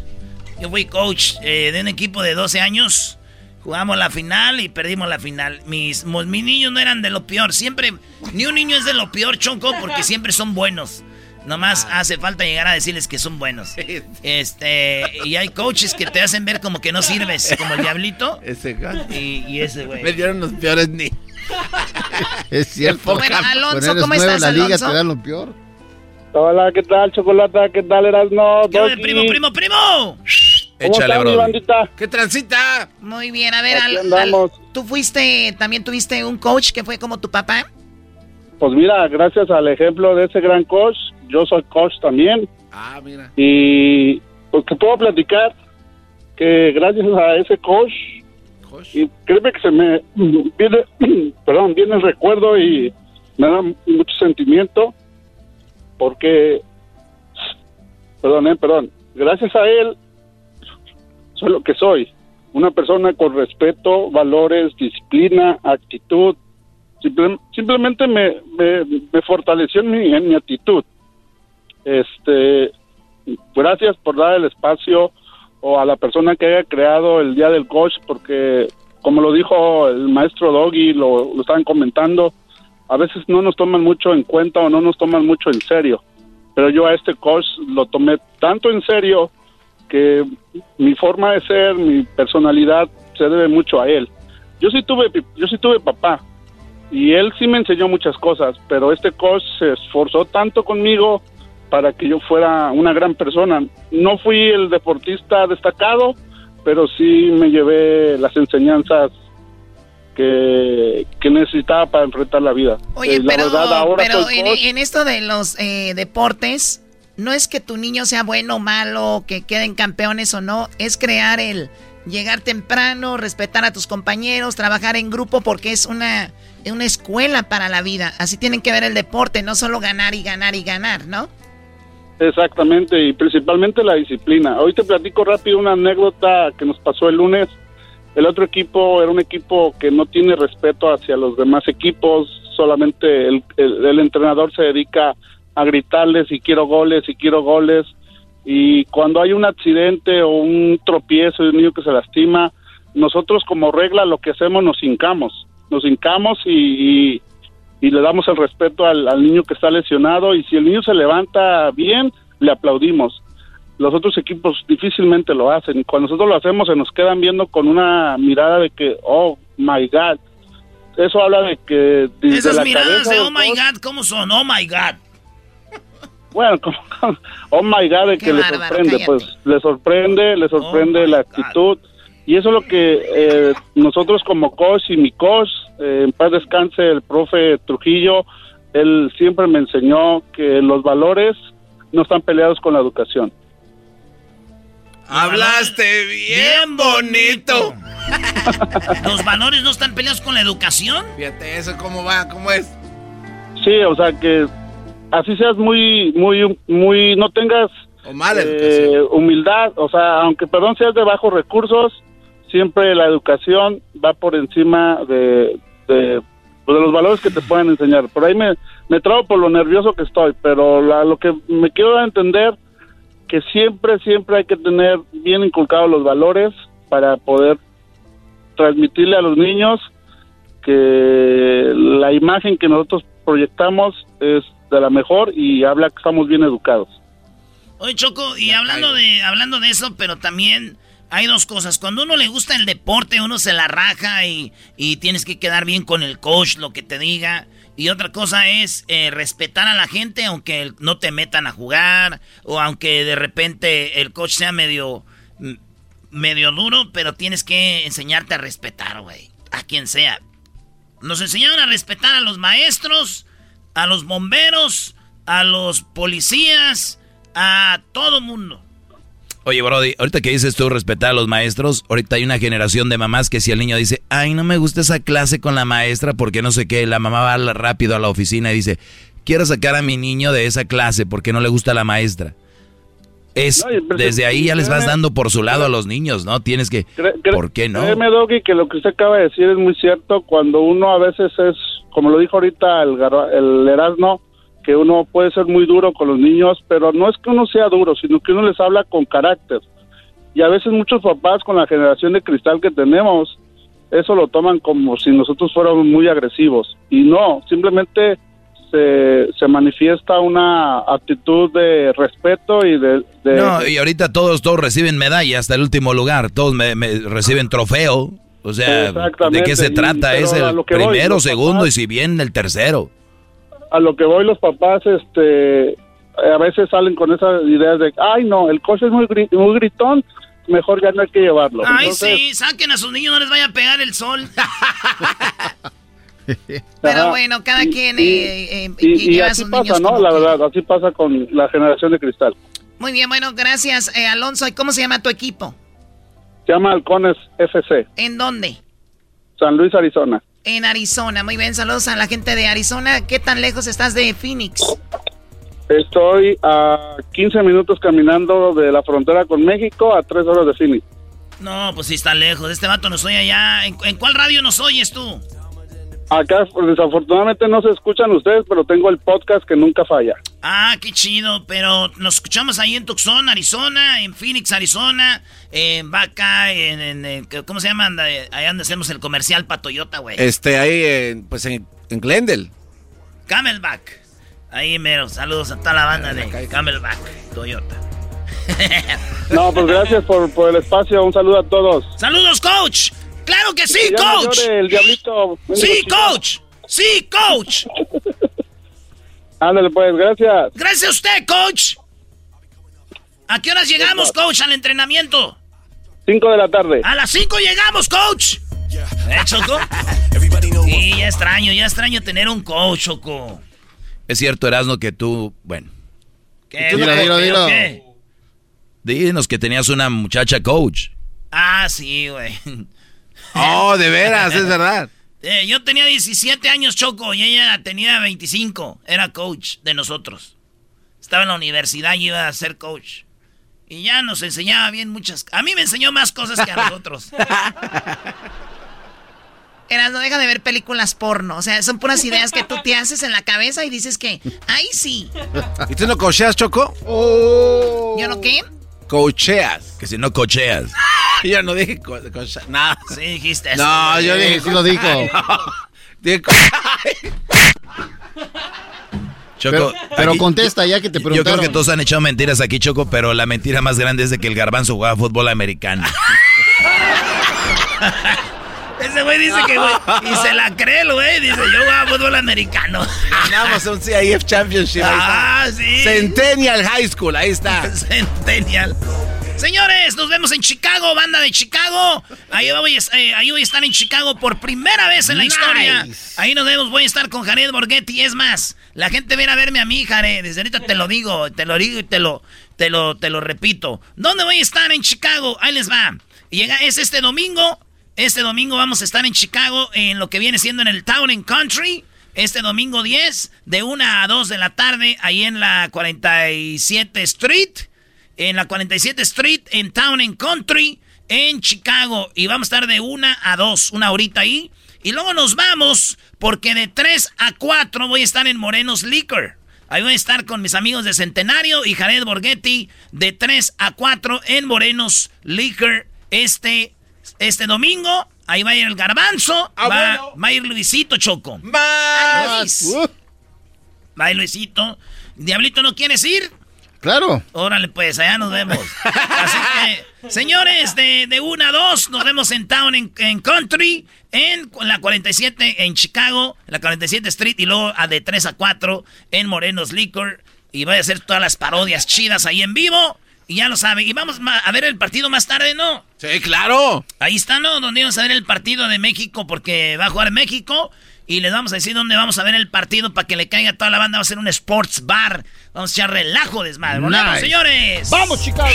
Yo fui coach eh, de un equipo de 12 años. Jugamos la final y perdimos la final. Mis, mo- mis niños no eran de lo peor. Siempre, ni un niño es de lo peor, Choco, porque siempre son buenos. Nomás hace falta llegar a decirles que son buenos. Este, y hay coaches que te hacen ver como que no sirves, como el diablito. Ese y, y ese güey. Me dieron los peores ni. Es cierto. Bueno, Alonso, ¿cómo estás, la liga Alonso? te dan lo peor. Hola, ¿qué tal, Chocolata? ¿Qué tal, Erasno? ¿Qué onda, primo, primo, primo? ¿Cómo Échale, bro. ¿Qué transita? Muy bien, a ver, Al-. Al- ¿tú fuiste, también tuviste un coach que fue como tu papá? Pues mira, gracias al ejemplo de ese gran coach, yo soy coach también. Ah, mira. Y pues te puedo platicar que gracias a ese coach, y créeme que se me viene, perdón, viene el recuerdo y me da mucho sentimiento porque, perdón, eh, perdón, gracias a él soy lo que soy, una persona con respeto, valores, disciplina, actitud. Simple- simplemente me, me, fortaleció en mi, en mi actitud. Este, gracias por dar el espacio o a la persona que haya creado el Día del Coach, porque como lo dijo el maestro Doggy, lo, lo estaban comentando, a veces no nos toman mucho en cuenta o no nos toman mucho en serio. Pero yo a este coach lo tomé tanto en serio que mi forma de ser, mi personalidad se debe mucho a él. Yo sí tuve, yo sí tuve papá y él sí me enseñó muchas cosas, pero este coach se esforzó tanto conmigo para que yo fuera una gran persona. No fui el deportista destacado, pero sí me llevé las enseñanzas que, que necesitaba para enfrentar la vida. Oye, Eh, la pero, verdad, ahora pero en, en esto de los eh, deportes, no es que tu niño sea bueno o malo, que queden campeones o no, es crear el llegar temprano, respetar a tus compañeros, trabajar en grupo, porque es una, una escuela para la vida. Así tienen que ver el deporte, no solo ganar y ganar y ganar, ¿no? Exactamente, y principalmente la disciplina. Hoy te platico rápido una anécdota que nos pasó el lunes. El otro equipo era un equipo que no tiene respeto hacia los demás equipos, solamente el, el- el entrenador se dedica a gritarles si quiero goles, si quiero goles. Y cuando hay un accidente o un tropiezo de un niño que se lastima, nosotros como regla lo que hacemos nos hincamos, nos hincamos y, y- y le damos el respeto al, al niño que está lesionado y si el niño se levanta bien, le aplaudimos. Los otros equipos difícilmente lo hacen. Cuando nosotros lo hacemos se nos quedan viendo con una mirada de que, oh, my God. Eso habla de que Esas la miradas de oh my god, ¿cómo son? Oh my god. Bueno, como, oh my God, que le sorprende, cállate. pues le sorprende, le sorprende Oh la actitud. Y eso es lo que eh, nosotros como coach y mi coach, eh, en paz descanse el profe Trujillo, él siempre me enseñó que los valores no están peleados con la educación. Hablaste bien bonito. ¿Los valores no están peleados con la educación? Fíjate eso, ¿cómo va? ¿Cómo es? Sí, o sea que así seas muy, muy, muy, no tengas O mala eh, humildad, o sea, aunque perdón seas de bajos recursos, siempre la educación va por encima de, de, de los valores que te pueden enseñar. Por ahí me, me trago por lo nervioso que estoy, pero la- lo que me quiero dar a entender que siempre, siempre hay que tener bien inculcados los valores para poder transmitirle a los niños que la imagen que nosotros proyectamos es de la mejor y habla que estamos bien educados. Oye, Choco, y hablando de, hablando de eso, pero también hay dos cosas. Cuando uno le gusta el deporte, uno se la raja y, y tienes que quedar bien con el coach, lo que te diga. Y otra cosa es eh, respetar a la gente, aunque no te metan a jugar, o aunque de repente el coach sea medio, medio duro, pero tienes que enseñarte a respetar, güey. A quien sea. Nos enseñaron a respetar a los maestros, a los bomberos, a los policías, a todo mundo. Oye, Brody, ahorita que dices tú respetar a los maestros, ahorita hay una generación de mamás que si el niño dice, ay, no me gusta esa clase con la maestra porque no sé qué, la mamá va rápido a la oficina y dice, quiero sacar a mi niño de esa clase porque no le gusta la maestra. Es, desde ahí ya les vas dando por su lado a los niños, ¿no? Tienes que, ¿por qué no? Créeme, Doggy, que lo que usted acaba de decir es muy cierto. Cuando uno a veces es, como lo dijo ahorita el, el Erasmo, que uno puede ser muy duro con los niños, pero no es que uno sea duro, sino que uno les habla con carácter. Y a veces muchos papás con la generación de cristal que tenemos, eso lo toman como si nosotros fuéramos muy agresivos. Y no, simplemente se, se manifiesta una actitud de respeto y de... No, y ahorita todos, todos reciben medalla hasta el último lugar, todos me reciben trofeo. O sea, ¿de qué se y- trata? pero Es el lo que voy, primero, segundo papás- y si bien el tercero. a lo que voy los papás este a veces salen con esas ideas de ay no el coche es muy gri- muy gritón mejor ya no hay que llevarlo Ay, Entonces, sí, saquen a sus niños, no les vaya a pegar el sol. Pero bueno, cada y- quien y- eh, eh, y, y lleva a así sus pasa niños no como la verdad así pasa con la generación de cristal Muy bien, bueno, gracias, eh, Alonso. ¿Y cómo se llama tu equipo? Se llama Halcones FC ¿En dónde? San Luis Arizona En Arizona. Muy bien, saludos a la gente de Arizona. ¿Qué tan lejos estás de Phoenix? estoy a 15 minutos caminando de la frontera con México a 3 horas de Phoenix No, pues sí está lejos. Este vato nos oye allá. ¿En, en cuál radio nos oyes tú? Acá desafortunadamente no se escuchan ustedes pero tengo el podcast que nunca falla Ah, qué chido. Pero nos escuchamos ahí en Tucson, Arizona, en Phoenix, Arizona, en Vaca, en, en- en- ¿cómo se llama? Anda, Allá donde hacemos el comercial para Toyota, güey. Este, ahí, en, pues en, en Glendale. Camelback. Ahí mero, saludos a toda la banda de Camelback, Toyota. no pues gracias por, por el espacio un saludo a todos ¡Saludos, coach! ¡Claro que sí, Que coach! llore el diablito. ¡Sí, coach! ¡Sí, coach! Ándale, pues, gracias. Gracias a usted, coach. ¿A qué horas llegamos, coach, al entrenamiento? 5 de la tarde. A las 5 llegamos, coach. ¿Eh, Choco? Sí, ya extraño, ya extraño tener un coach, Choco. Es cierto, Erasmo, que tú, bueno, ¿Qué, Dilo, loco? dilo, ¿Pero dilo. qué? dinos que tenías una muchacha coach. Ah, sí, güey. Oh, de veras, es verdad. Eh, yo tenía 17 años, Choco, y ella tenía 25. Era coach de nosotros. Estaba en la universidad y iba a ser coach. Y ya nos enseñaba bien muchas... A mí me enseñó más cosas que a nosotros. Eras, no deja de ver películas porno. O sea, son puras ideas que tú te haces en la cabeza y dices que, ahí sí. ¿Y tú no cocheas, Choco? ¿Yo no qué? Cocheas. Que si no cocheas. yo no dije co cocha- nada. Sí, dijiste eso. No, yo dije. sí lo dijo. No, dije Choco, Pero, pero aquí- contesta ya que te Yo creo preguntaron. que todos han echado mentiras aquí, Choco, pero la mentira más grande es de que el garbanzo jugaba fútbol americano. Ese güey dice que, güey, y se la cree el güey, dice, yo jugaba fútbol americano. Ganamos un CIF Championship. ahí está. ah, sí. Centennial High School, ahí está. Centennial. Señores, nos vemos en Chicago, banda de Chicago. Ahí voy, a- eh, ahí voy a estar en Chicago por primera vez en la historia. Ahí nos vemos, voy a estar con Jared Borghetti. Es más, la gente viene a verme a mí, Jared. Desde ahorita te lo digo, te lo digo y te lo, te lo, te lo repito. ¿Dónde voy a estar en Chicago? Ahí les va. Llega, es este domingo. Este domingo vamos a estar en Chicago en lo que viene siendo en el Town and Country. Este domingo 10, de 1 a 2 de la tarde, ahí en la 47 Street en la 47 Street, en Town and Country, en Chicago. Y vamos a estar de una a dos, una horita ahí. Y luego nos vamos, porque de 3 a 4 voy a estar en Morenos Liquor. Ahí voy a estar con mis amigos de Centenario y Jared Borghetti de 3 a 4 en Morenos Liquor este, este domingo. Ahí va a ir el garbanzo. Ah, va, bueno. va a ir Luisito Choco. Más. Va a ir Luisito. Diablito, ¿no quieres ir? Claro. Órale, pues, allá nos vemos. Así que, señores, de, de 1 a 2, nos vemos en Town, en, en Country, en la 47 en Chicago, en la 47 Street, y luego a de 3 a 4 en Morenos Liquor. Y voy a hacer todas las parodias chidas ahí en vivo. Y ya lo saben. Y vamos a ver el partido más tarde, ¿no? Sí, claro. Ahí está, ¿no? Donde vamos a ver el partido de México porque va a jugar México. Y les vamos a decir dónde vamos a ver el partido para que le caiga a toda la banda. Va a ser un sports bar. Vamos a echar relajo, desmadre. ¡Vamos, señores! ¡Vamos, Chicago!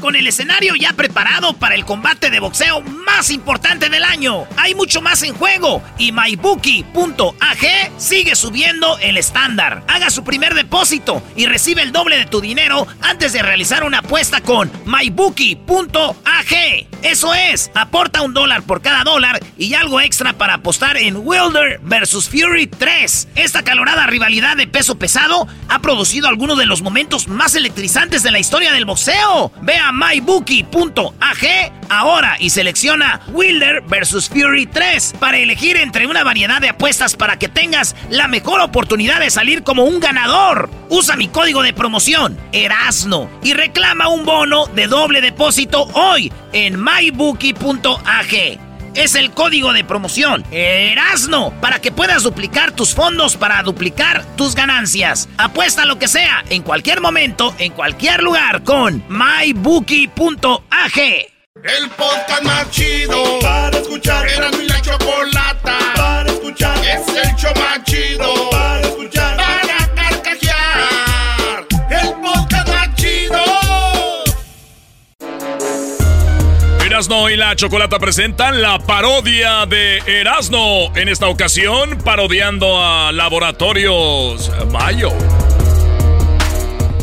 Con el escenario ya preparado para el combate de boxeo más importante del año. Hay mucho más en juego y mybookie.ag sigue subiendo el estándar. Haga su primer depósito y recibe el doble de tu dinero antes de realizar una apuesta con mybookie.ag. Eso es, aporta un dólar por cada dólar y algo extra para apostar en Wilder vs Fury 3. Esta calorada rivalidad de peso pesado ha producido algunos de los momentos más electrizantes de la historia del boxeo. Vea mybookie.ag ahora y selecciona Wilder vs Fury 3 para elegir entre una variedad de apuestas para que tengas la mejor oportunidad de salir como un ganador. Usa mi código de promoción, Erasno, y reclama un bono de doble depósito hoy en mybookie.ag es el código de promoción Erasno para que puedas duplicar tus fondos para duplicar tus ganancias. Apuesta lo que sea, en cualquier momento, en cualquier lugar con mybookie.ag. El podcast más chido para escuchar. Era mi la chocolata para escuchar. Es el show más chido Erasno y la Chocolata presentan la parodia de Erasno. En esta ocasión, parodiando a Laboratorios Mayo.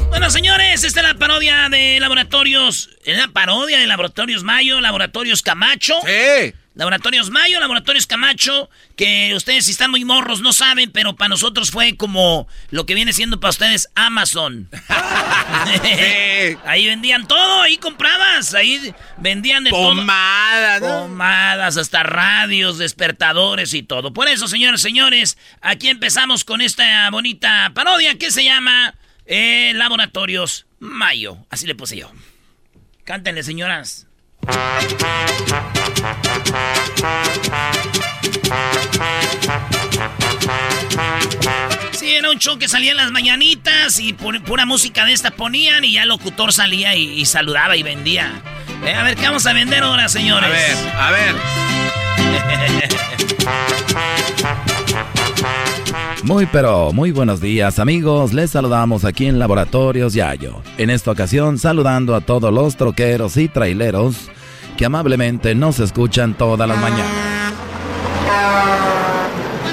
Bueno, señores, esta es la parodia de Laboratorios. Es la parodia de Laboratorios Mayo, Laboratorios Camacho. Sí. Laboratorios Mayo, Laboratorios Camacho, que ustedes si están muy morros no saben, pero para nosotros fue como lo que viene siendo para ustedes Amazon. ahí vendían todo, ahí comprabas, ahí vendían de Pomadas, todo. ¿no? Pomadas, hasta radios, despertadores y todo. Por eso, señores, señores, aquí empezamos con esta bonita parodia que se llama eh, Laboratorios Mayo. Así le puse yo. Cántenle, señoras. Sí, era un show que salía en las mañanitas y pu- pura música de esta ponían y ya el locutor salía y, y saludaba y vendía. Eh, a ver, ¿qué vamos a vender ahora, señores? A ver, a ver. Muy pero muy buenos días amigos, les saludamos aquí en Laboratorios Yayo. En esta ocasión saludando a todos los troqueros y traileros que amablemente nos escuchan todas las mañanas.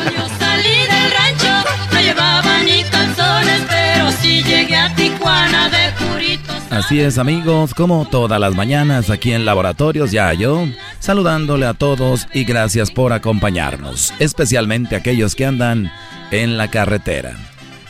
Yo salí del rancho, no llevaba ni calzones, pero sí llegué a Tijuana de puritos. Así es amigos, como todas las mañanas aquí en Laboratorios Yayo, saludándole a todos y gracias por acompañarnos, especialmente aquellos que andan en la carretera.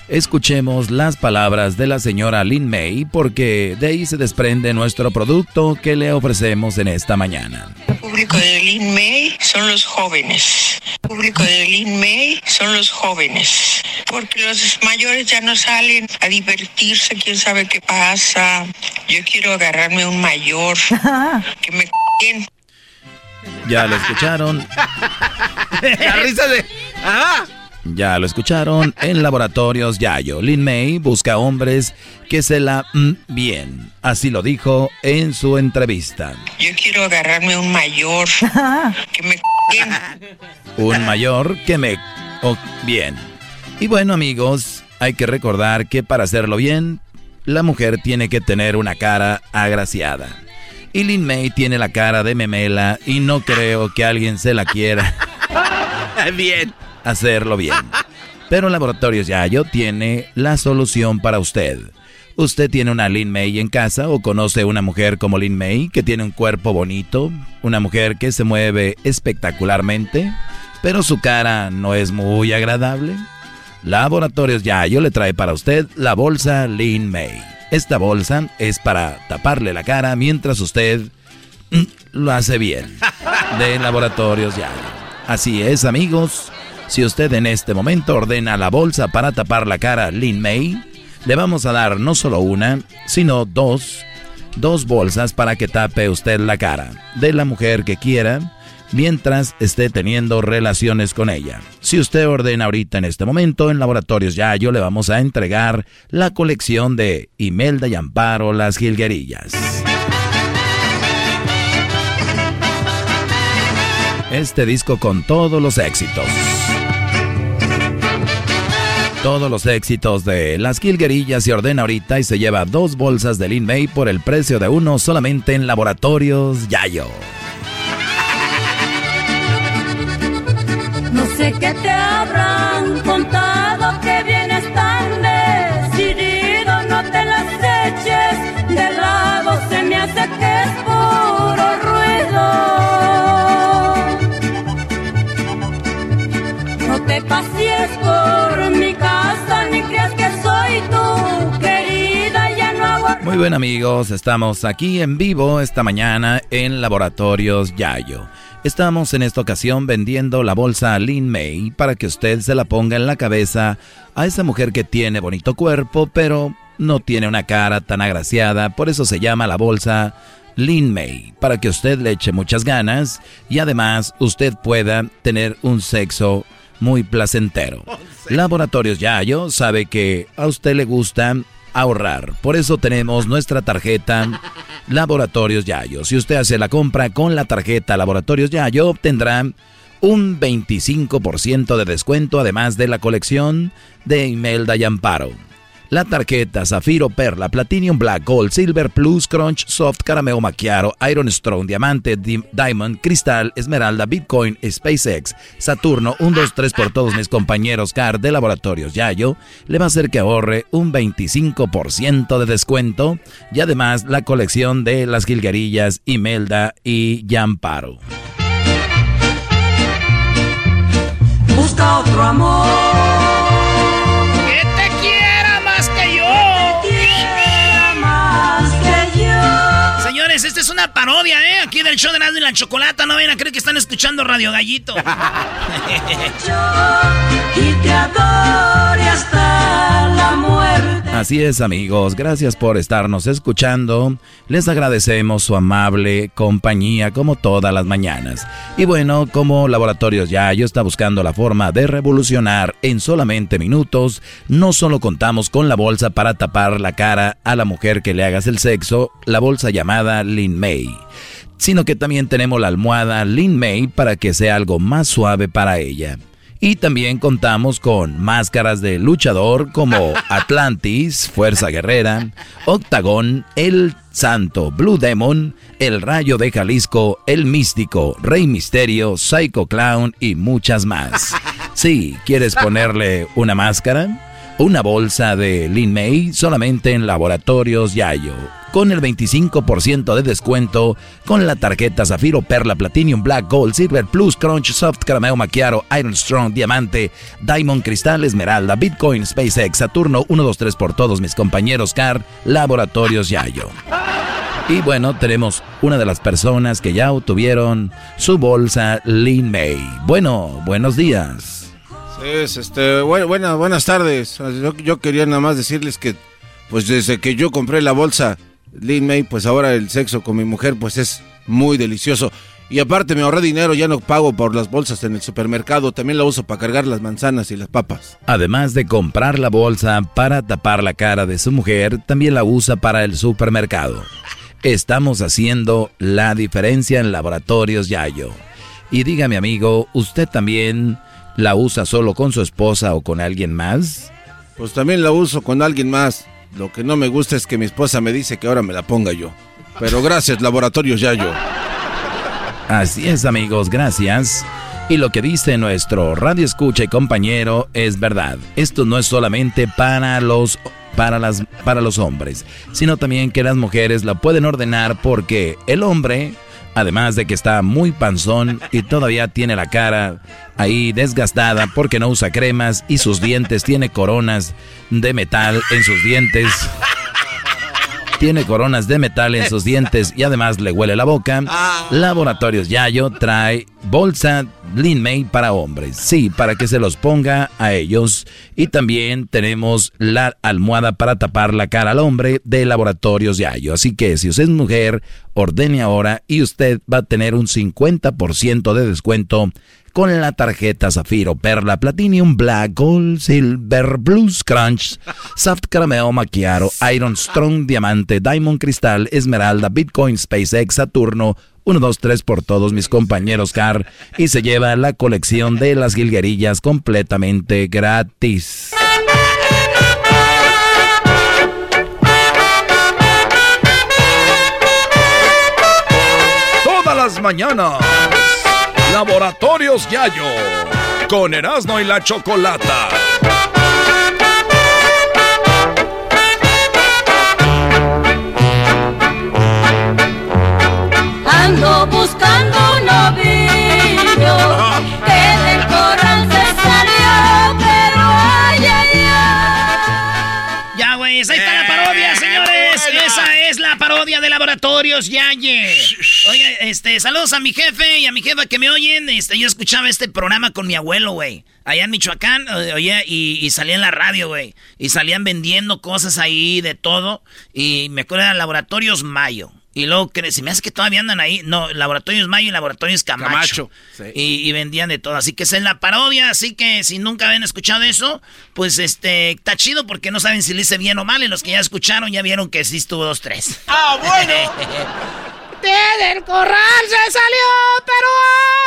Escuchemos las palabras de la señora Lin May porque de ahí se desprende nuestro producto que le ofrecemos en esta mañana. El público de Lin May son los jóvenes. El público de Lin May son los jóvenes. Porque los mayores ya no salen a divertirse, quién sabe qué pasa. Yo quiero agarrarme un mayor que me c***en. Ya lo escucharon, La risa de. ¡Ah! Ya lo escucharon en Laboratorios Yayo. Lin May busca hombres que se la mm, bien. Así lo dijo en su entrevista. Yo quiero agarrarme un mayor que me. Un mayor que me... oh, bien. Y bueno amigos, hay que recordar que para hacerlo bien, la mujer tiene que tener una cara agraciada. Y Lin May tiene la cara de memela y no creo que alguien se la quiera Bien. Hacerlo bien. Pero Laboratorios Yayo tiene la solución para usted. ¿Usted tiene una Lin May en casa o conoce una mujer como Lin May que tiene un cuerpo bonito? Una mujer que se mueve espectacularmente, pero su cara no es muy agradable. Laboratorios Yayo le trae para usted la bolsa Lin May. Esta bolsa es para taparle la cara mientras usted mm, lo hace bien. De Laboratorios Yayo. Así es, amigos. Si usted en este momento ordena la bolsa para tapar la cara Lin May, le vamos a dar no solo una, sino dos, dos bolsas para que tape usted la cara de la mujer que quiera. mientras esté teniendo relaciones con ella. Si usted ordena ahorita en este momento en Laboratorios Yayo, le vamos a entregar la colección de Imelda y Amparo Las Gilguerillas. Este disco con todos los éxitos. Todos los éxitos de Las Gilguerillas se ordena ahorita y se lleva dos bolsas de Lin May por el precio de uno solamente en Laboratorios Yayo. No sé qué te Muy bien amigos, estamos aquí en vivo esta mañana en Laboratorios Yayo. Estamos en esta ocasión vendiendo la bolsa Lin May para que usted se la ponga en la cabeza a esa mujer que tiene bonito cuerpo, pero no tiene una cara tan agraciada, por eso se llama la bolsa Lin May, para que usted le eche muchas ganas y además usted pueda tener un sexo muy placentero. Laboratorios Yayo sabe que a usted le gusta ahorrar. Por eso tenemos nuestra tarjeta Laboratorios Yayo. Si usted hace la compra con la tarjeta Laboratorios Yayo, obtendrá un 25% de descuento además de la colección de Imelda y Amparo. La tarjeta Zafiro Perla, Platinum Black Gold, Silver Plus, Crunch, Soft, Carameo Macchiato, Iron Strong, Diamante, Di- Diamond, Cristal, Esmeralda, Bitcoin, SpaceX, Saturno, 1, 2, 3 por todos mis compañeros CAR de Laboratorios Yayo, le va a hacer que ahorre un 25% de descuento y además la colección de las Gilgarillas, Imelda y Yamparo. Busca otro amor. Parodia, ¿eh? Aquí del show de Erasmo y la Chocolata. No vayan a creer que están escuchando Radio Gallito. Y te adore hasta la muerte. Así es amigos, gracias por estarnos escuchando. Les agradecemos su amable compañía como todas las mañanas. Y bueno, como Laboratorios Yayo está buscando la forma de revolucionar en solamente minutos, no solo contamos con la bolsa para tapar la cara a la mujer que le hagas el sexo, la bolsa llamada Lin May, sino que también tenemos la almohada Lin May para que sea algo más suave para ella. Y también contamos con máscaras de luchador como Atlantis, Fuerza Guerrera, Octagón, El Santo, Blue Demon, El Rayo de Jalisco, El Místico, Rey Misterio, Psycho Clown y muchas más. Sí, ¿quieres ponerle una máscara? Una bolsa de Lin May solamente en Laboratorios Yayo. Con el 25% de descuento con la tarjeta Zafiro, Perla, Platinum, Black, Gold, Silver, Plus, Crunch, Soft, Carameo Macchiato, Iron Strong, Diamante, Diamond, Cristal, Esmeralda, Bitcoin, SpaceX, Saturno, 1, 2, 3 por todos mis compañeros CAR, Laboratorios Yayo. Y bueno, tenemos una de las personas que ya obtuvieron su bolsa Lin May. Bueno, buenos días. Es, este, bu- buena- buenas tardes. Yo, yo quería nada más decirles que, pues desde que yo compré la bolsa Lin May, pues ahora el sexo con mi mujer, pues es muy delicioso. Y aparte me ahorré dinero, ya no pago por las bolsas en el supermercado, también la uso para cargar las manzanas y las papas. Además de comprar la bolsa para tapar la cara de su mujer, también la usa para el supermercado. Estamos haciendo la diferencia en Laboratorios Yayo. Y dígame amigo, ¿usted también la usa solo con su esposa o con alguien más? Pues también la uso con alguien más. Lo que no me gusta es que mi esposa me dice que ahora me la ponga yo. Pero gracias, Laboratorios Yayo. Así es amigos, gracias. Y lo que dice nuestro radio escucha y compañero es verdad. Esto no es solamente para los para las para los hombres, sino también que las mujeres la pueden ordenar porque el hombre, además de que está muy panzón y todavía tiene la cara ahí desgastada porque no usa cremas y sus dientes tiene coronas de metal en sus dientes. Tiene coronas de metal en sus dientes y además le huele la boca. Laboratorios Yayo trae bolsa Lean May para hombres. Sí, para que se los ponga a ellos. Y también tenemos la almohada para tapar la cara al hombre de Laboratorios Yayo. Así que si usted es mujer, ordene ahora y usted va a tener un 50% de descuento con la tarjeta Zafiro, Perla, Platinum, Black, Gold, Silver, Blues, Crunch, Soft Caramel, Macchiato, Iron, Strong, Diamante, Diamond, Cristal, Esmeralda, Bitcoin, SpaceX, Saturno, 1, 2, 3 por todos mis compañeros Car y se lleva la colección de las jilguerillas completamente gratis. Todas las mañanas. Laboratorios Yayo. Con Erasmo y la Chocolata. Ando buscando un Laboratorios Yaye. Oye, este, saludos a mi jefe y a mi jefa que me oyen. Este, yo escuchaba este programa con mi abuelo, güey. Allá en Michoacán, oye, y, y salía en la radio, güey. Y salían vendiendo cosas ahí de todo. Y me acuerdo eran Laboratorios Mayo. Y luego, cre- se me hace que todavía andan ahí. No, Laboratorios Mayo y Laboratorios Camacho. Camacho, sí. Y, y vendían de todo. Así que esa es la parodia. Así que si nunca habían escuchado eso, pues este, está chido porque no saben si le hice bien o mal. Y los que ya escucharon ya vieron que sí estuvo dos, tres. Ah, bueno. del corral se salió, pero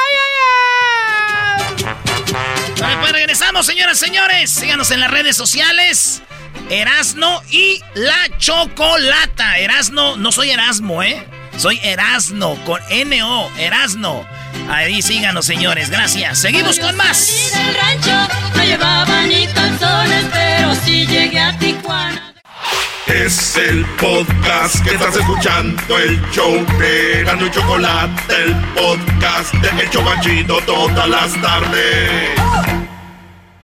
ay, ay, ay. Vale, pues regresamos, señoras y señores. Síganos en las redes sociales. Erasno y la Chocolata. Erasno, no soy Erasmo, ¿eh? Soy Erasno con N-O, Erasno. Ahí síganos, señores. Gracias. Seguimos con más. del rancho no llevaba ni calzones, pero sí llegué a Tijuana. Es el podcast que estás escuchando, el show de Erasmo y Chocolate, el podcast de El Chobachito todas las tardes.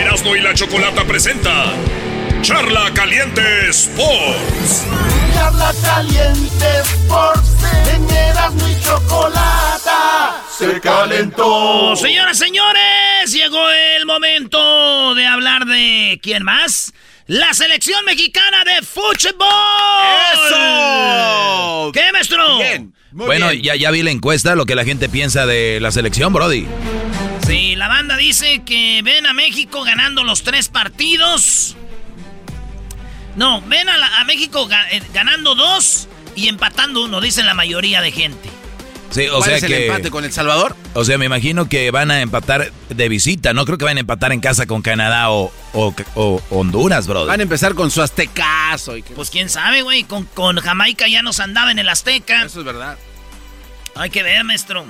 Erasmo y la Chocolata presenta Charla Caliente Sports. Charla caliente Sports en Erasmo y Chocolata se calentó. Señoras, señores, llegó el momento de hablar de quién más. La selección mexicana de fútbol. ¡Eso! ¿Qué, maestro? bueno, Ya, ya vi la encuesta, lo que la gente piensa de la selección, Brody. Sí, la banda dice que ven a México ganando los tres partidos. No, ven a, la- a México ga- eh, ganando dos y empatando uno, dicen la mayoría de gente. Sí, o ¿Cuál sea es el que. empate con El Salvador? O sea, me imagino que van a empatar de visita. No creo que van a empatar en casa con Canadá o, o- o Honduras, Brody. Van a empezar con su aztecazo. Y que... Pues quién sabe, güey, con, con Jamaica ya nos andaba en el Azteca. Eso es verdad. Hay que ver, maestro.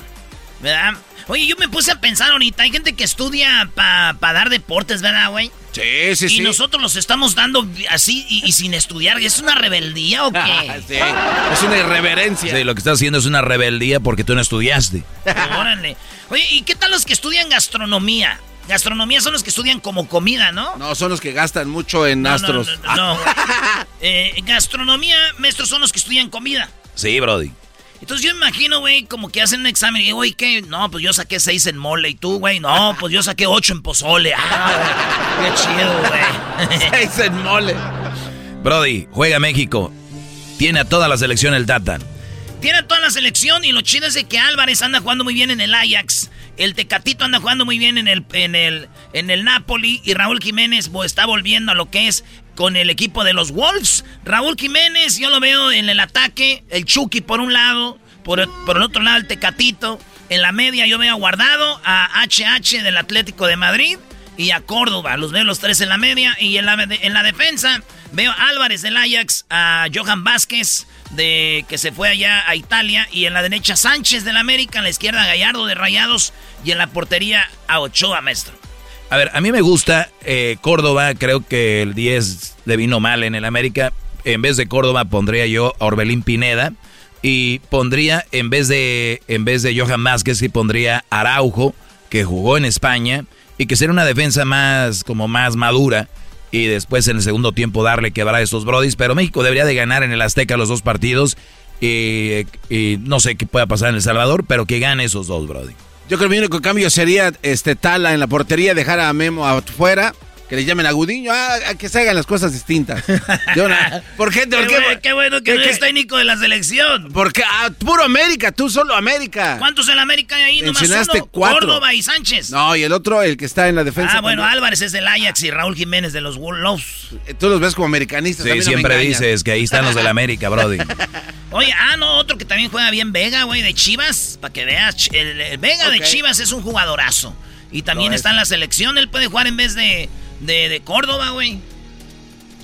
¿Verdad? Oye, yo me puse a pensar ahorita, hay gente que estudia para dar deportes, ¿verdad, güey? Sí, sí, y sí. nosotros los estamos dando así y, y sin estudiar. ¿Es una rebeldía o qué? Sí, es una irreverencia. Sí, lo que estás haciendo es una rebeldía porque tú no estudiaste. Órale. Oye, ¿y qué tal los que estudian gastronomía? Gastronomía son los que estudian como comida, ¿no? No, son los que gastan mucho en No, no, astros. no, no, no. Eh, gastronomía, maestros, son los que estudian comida. Sí, Brody. Entonces yo imagino, güey, como que hacen un examen y digo, güey, ¿qué? No, pues yo saqué seis en mole. ¿Y tú, güey? No, pues yo saqué ocho en pozole. Ah, qué chido, güey. Seis en mole. Brody, juega México. Tiene a toda la selección el Tata. Tiene toda la selección y lo chido es de que Álvarez anda jugando muy bien en el Ajax. El Tecatito anda jugando muy bien en el, en el, en el Napoli. Y Raúl Jiménez bo, está volviendo a lo que es con el equipo de los Wolves. Raúl Jiménez, yo lo veo en el ataque. El Chucky por un lado. Por, el otro lado el Tecatito. En la media yo veo a Guardado, a HH del Atlético de Madrid. y a Córdoba. Los veo los tres en la media. Y en la, en la defensa veo a Álvarez del Ajax, a Johan Vázquez, de, que se fue allá a Italia. Y en la derecha Sánchez del América, en la izquierda Gallardo de Rayados. Y en la portería a Ochoa, maestro. A ver, a mí me gusta eh, Córdoba. Creo que el 10 le vino mal en el América. En vez de Córdoba pondría yo a Orbelín Pineda. Y pondría, en vez de, en vez de Johan Vázquez, y pondría Araujo, que jugó en España y que sería una defensa más, como más madura. Y después en el segundo tiempo darle quebrar a estos brodis. Pero México debería de ganar en el Azteca los dos partidos. Y, no sé qué pueda pasar en El Salvador, pero que gane esos dos, brody. Yo creo que el único cambio sería este Tala en la portería, dejar a Memo afuera que le llamen a Gudiño, ah, a que se hagan las cosas distintas. ¿Por qué? ¿Por qué, qué, bueno que no es técnico de la selección. Porque ah, puro América, tú solo América. ¿Cuántos en la América hay ahí? Nomás uno, cuatro. Córdoba y Sánchez. No, y el otro, el que está en la defensa. Ah, bueno, Álvarez es del Ajax y Raúl Jiménez de los Wolves. Eh, tú los ves como americanistas. Sí, siempre dices que ahí están los del América, Brody. Oye, ah, no, otro que también juega bien Vega, güey, de Chivas, para que veas. El, Vega de Chivas es un jugadorazo. Y también está en la selección, él puede jugar en vez de de, de Córdoba, güey.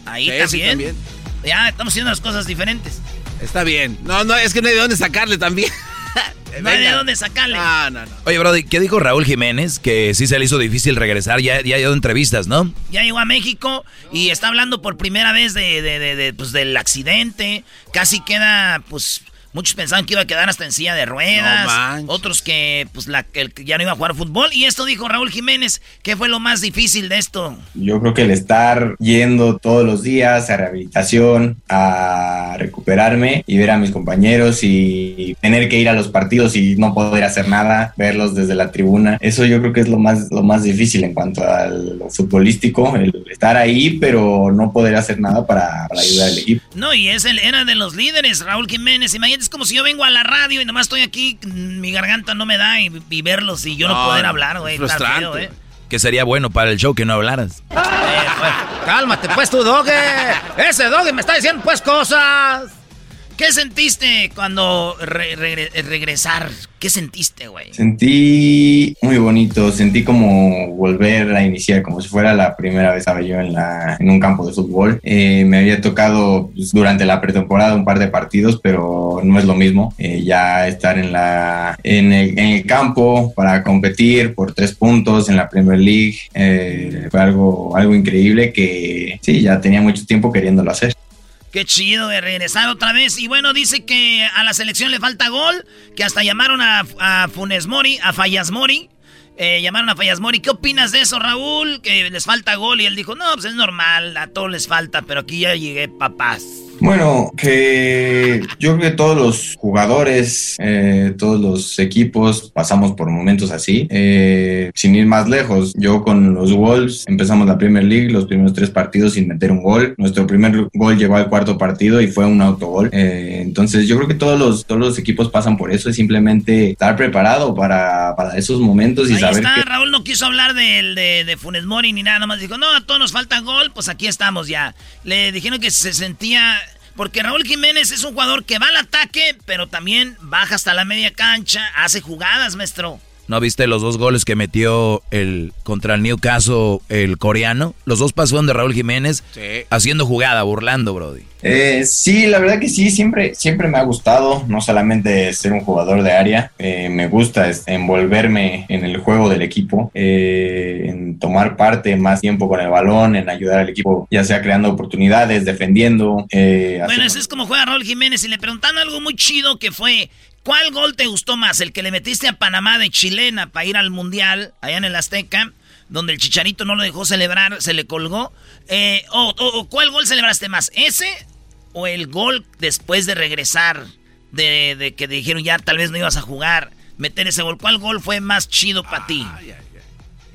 Ahí también. Ya, estamos haciendo las cosas diferentes. Está bien. No, no, es que no hay de dónde sacarle también. no hay de dónde sacarle. No, no, no. Oye, Brody, ¿qué dijo Raúl Jiménez? Que sí se le hizo difícil regresar. Ya, ya ha ido entrevistas, ¿no? Ya llegó a México y está hablando por primera vez de, de, de, pues, del accidente. Casi queda, pues Muchos pensaban que iba a quedar hasta en silla de ruedas. otros que pues la, que ya no iba a jugar fútbol. Y esto dijo Raúl Jiménez. ¿Qué fue lo más difícil de esto? Yo creo que el estar yendo todos los días a rehabilitación, a recuperarme y ver a mis compañeros y tener que ir a los partidos y no poder hacer nada, verlos desde la tribuna. Eso yo creo que es lo más, lo más difícil en cuanto al futbolístico, el estar ahí pero no poder hacer nada para, ayudar al equipo. No, y es el, era de los líderes, Raúl Jiménez. Imagínate es como si yo vengo a la radio y nomás estoy aquí, mi garganta no me da y, verlos y yo no, poder hablar, güey. Frustrante. ¿eh? Que sería bueno para el show que no hablaras. Eh, pues, cálmate, pues, tu doge. Ese doge me está diciendo, pues, cosas. ¿Qué sentiste cuando regresar? ¿Qué sentiste, güey? Sentí muy bonito, sentí como volver a iniciar, como si fuera la primera vez estaba yo en, la, un campo de fútbol. Eh, me había tocado pues, durante la pretemporada un par de partidos, pero no es lo mismo. Eh, ya estar en, la, el campo para competir por tres puntos en la Premier League eh, fue algo, algo increíble que sí, ya tenía mucho tiempo queriéndolo hacer. Qué chido de regresar otra vez. Y bueno, dice que a la selección le falta gol, que hasta llamaron a, a Funes Mori, a Fallas Mori. Eh, llamaron a Fallas Mori. ¿Qué opinas de eso, Raúl? Que les falta gol. Y él dijo, no, pues es normal, a todos les falta, pero aquí ya llegué, papás. Bueno, que yo creo que todos los jugadores, eh, todos los equipos pasamos por momentos así. Eh, sin ir más lejos, yo con los Wolves empezamos la Premier League, los primeros tres partidos sin meter un gol. Nuestro primer gol llegó al cuarto partido y fue un autogol. Eh, entonces yo creo que todos los, todos los equipos pasan por eso, es simplemente estar preparado para, para esos momentos y Ahí saber está, Raúl no quiso hablar de, de, de Funes Mori ni nada, nomás dijo, no, a todos nos falta gol, pues aquí estamos ya. Le dijeron que se sentía porque Raúl Jiménez es un jugador que va al ataque, pero también baja hasta la media cancha, hace jugadas, maestro. ¿No viste los dos goles que metió el contra el Newcastle el coreano? Los dos pasaron de Raúl Jiménez haciendo jugada, burlando, Brody. Eh, sí, la verdad que sí, siempre, siempre me ha gustado, no solamente ser un jugador de área, eh, me gusta envolverme en el juego del equipo, eh, en tomar parte más tiempo con el balón, en ayudar al equipo, ya sea creando oportunidades, defendiendo. bueno, eso es como juega Raúl Jiménez y le preguntan algo muy chido que fue, ¿cuál gol te gustó más? ¿El que le metiste a Panamá de chilena para ir al Mundial, allá en el Azteca? donde el chicharito no lo dejó celebrar, se le colgó. o, ¿Cuál gol celebraste más? ¿Ese o el gol después de regresar, de, que dijeron ya tal vez no ibas a jugar, meter ese gol? ¿Cuál gol fue más chido para ti?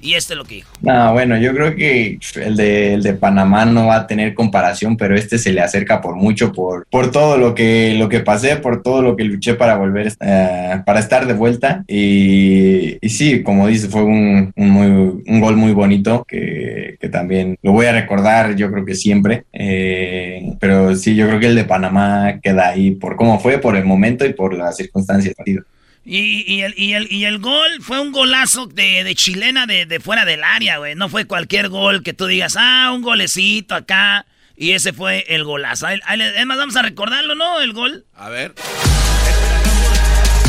Y este es lo que dijo. No, bueno, yo creo que el de, el de Panamá no va a tener comparación, pero este se le acerca por mucho, por, por todo lo que, lo que pasé, por todo lo que luché para volver, eh, para estar de vuelta. Y, y, sí, como dice, fue un, un, muy, un gol muy bonito que, que, también lo voy a recordar, yo creo que siempre. Eh, pero sí, yo creo que el de Panamá queda ahí por cómo fue, por el momento y por las circunstancias del partido. Y, y, el, y, el, y el gol fue un golazo de, de chilena de, de, fuera del área, güey. No fue cualquier gol que tú digas, ah, un golecito acá. Y ese fue el golazo. Además, vamos a recordarlo, ¿no? El gol. A ver.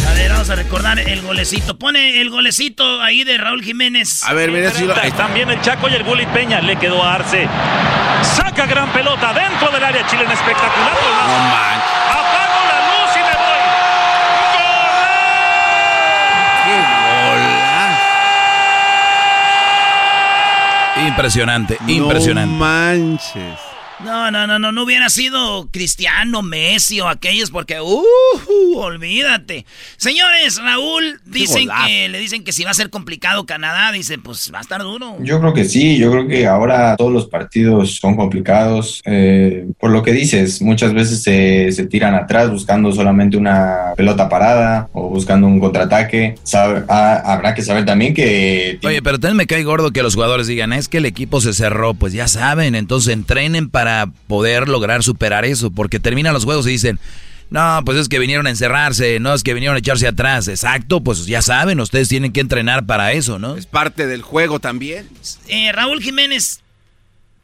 A ver, vamos a recordar el golecito. Pone el golecito ahí de Raúl Jiménez. A ver, mira si lo... Están bien el Chaco y el Bully Peña. Le quedó a Arce. Saca gran pelota dentro del área chilena espectacular. No manches. Apago la luz y me voy. ¡Qué Impresionante, impresionante. No manches. No, no, no, no, no hubiera sido Cristiano, Messi o aquellos porque, uh, olvídate. Señores, Raúl, dicen que, le dicen que si va a ser complicado Canadá, dicen, pues va a estar duro. Yo creo que sí, yo creo que ahora todos los partidos son complicados. Eh, por lo que dices, muchas veces se, se, tiran atrás buscando solamente una pelota parada o buscando un contraataque. Sabe, ah, habrá que saber también que... Oye, pero también me cae gordo que los jugadores digan, es que el equipo se cerró, pues ya saben, entonces entrenen para poder lograr superar eso, porque terminan los juegos y dicen, no, pues es que vinieron a encerrarse, no es que vinieron a echarse atrás, exacto, pues ya saben, ustedes tienen que entrenar para eso, ¿no? Es parte del juego también. Eh, Raúl Jiménez,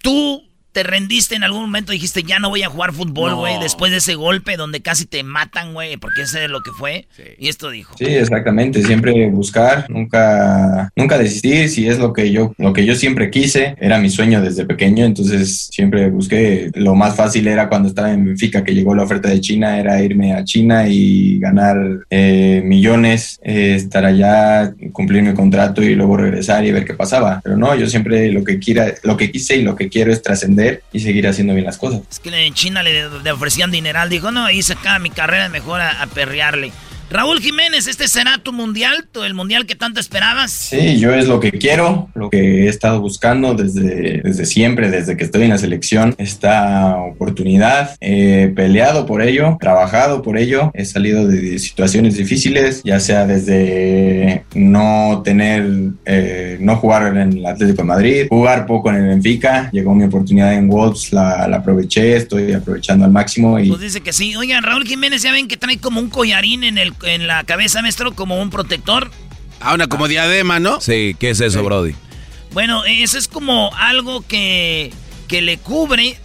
tú te rendiste en algún momento, dijiste, ya no voy a jugar fútbol, güey, no. después de ese golpe donde casi te matan, güey, porque ese es lo que fue. Sí. Y esto dijo. Sí, exactamente, siempre buscar, nunca, nunca desistir, si es lo que yo, lo que yo siempre quise, era mi sueño desde pequeño, entonces siempre busqué, lo más fácil era cuando estaba en Benfica, que llegó la oferta de China, era irme a China y ganar eh, millones, eh, estar allá, cumplir mi contrato y luego regresar y ver qué pasaba. Pero no, yo siempre lo que quiera, lo que quise y lo que quiero es trascender y seguir haciendo bien las cosas. Es que en China le, le ofrecían dineral, dijo, no, se acaba mi carrera, mejor a, a perrearle. Raúl Jiménez, ¿este será tu mundial? ¿El mundial que tanto esperabas? Sí, yo es lo que quiero, lo que he estado buscando desde, desde siempre, desde que estoy en la selección. Esta oportunidad, he peleado por ello, trabajado por ello, he salido de situaciones difíciles, ya sea desde no tener, eh, no jugar en el Atlético de Madrid, jugar poco en el Benfica, llegó mi oportunidad en Wolves, la, la aproveché, estoy aprovechando al máximo. Y... Pues dice que sí. Oigan, Raúl Jiménez, ya ven que trae como un collarín en el en la cabeza, maestro, como un protector. Ah, una como diadema, ¿no? Sí, ¿qué es eso, Brody? Bueno, eso es como algo que, que le cubre.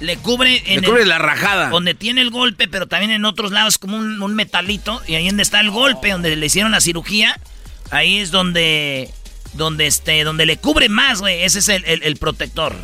Le cubre en. Le cubre el, la rajada. Donde tiene el golpe, pero también en otros lados, como un, un metalito. Y ahí donde está el golpe, donde le hicieron la cirugía. Ahí es donde. Donde este. Donde le cubre más, güey. Ese es el, el, el protector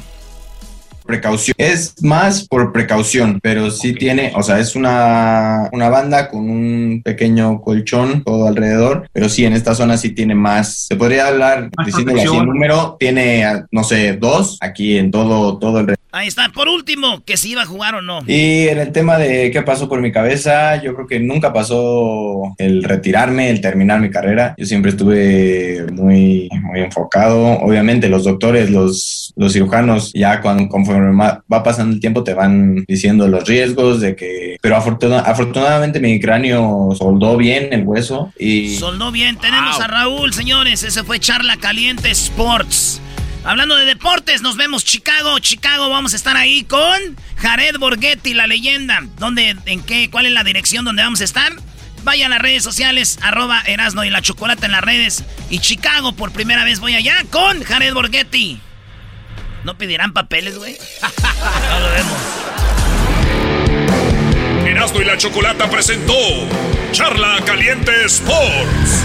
precaución. Es más por precaución, pero sí okay. tiene, o sea, es una, una banda con un pequeño colchón todo alrededor, pero sí, en esta zona sí tiene más. Se podría hablar, diciéndole así el número, tiene, no sé, dos aquí en todo, todo el Ahí está, por último, que si iba a jugar o no. Y en el tema de qué pasó por mi cabeza, yo creo que nunca pasó el retirarme, el terminar mi carrera. Yo siempre estuve muy, muy enfocado. Obviamente los doctores, los, los cirujanos, ya cuando, conforme va pasando el tiempo te van diciendo los riesgos de que... Pero afortuna, afortunadamente mi cráneo soldó bien el hueso y... Soldó bien. Tenemos wow. a Raúl, señores. Ese fue Charla Caliente Sports. Hablando de deportes, nos vemos Chicago, Chicago, vamos a estar ahí con Jared Borghetti, la leyenda. ¿Dónde, en qué, cuál es la dirección donde vamos a estar? Vaya a las redes sociales, arroba Erasno y la Chocolata en las redes. Y Chicago, por primera vez voy allá con Jared Borghetti. ¿No pedirán papeles, güey? no lo vemos. Erasno y la Chocolata presentó Charla Caliente Sports.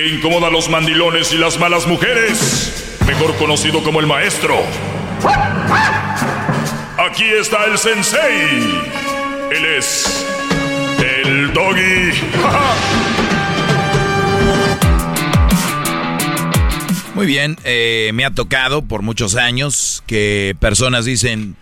Que incomoda a los mandilones y las malas mujeres. Mejor conocido como el maestro. Aquí está el sensei. Él es el doggy. Muy bien, eh, me ha tocado por muchos años que personas dicen,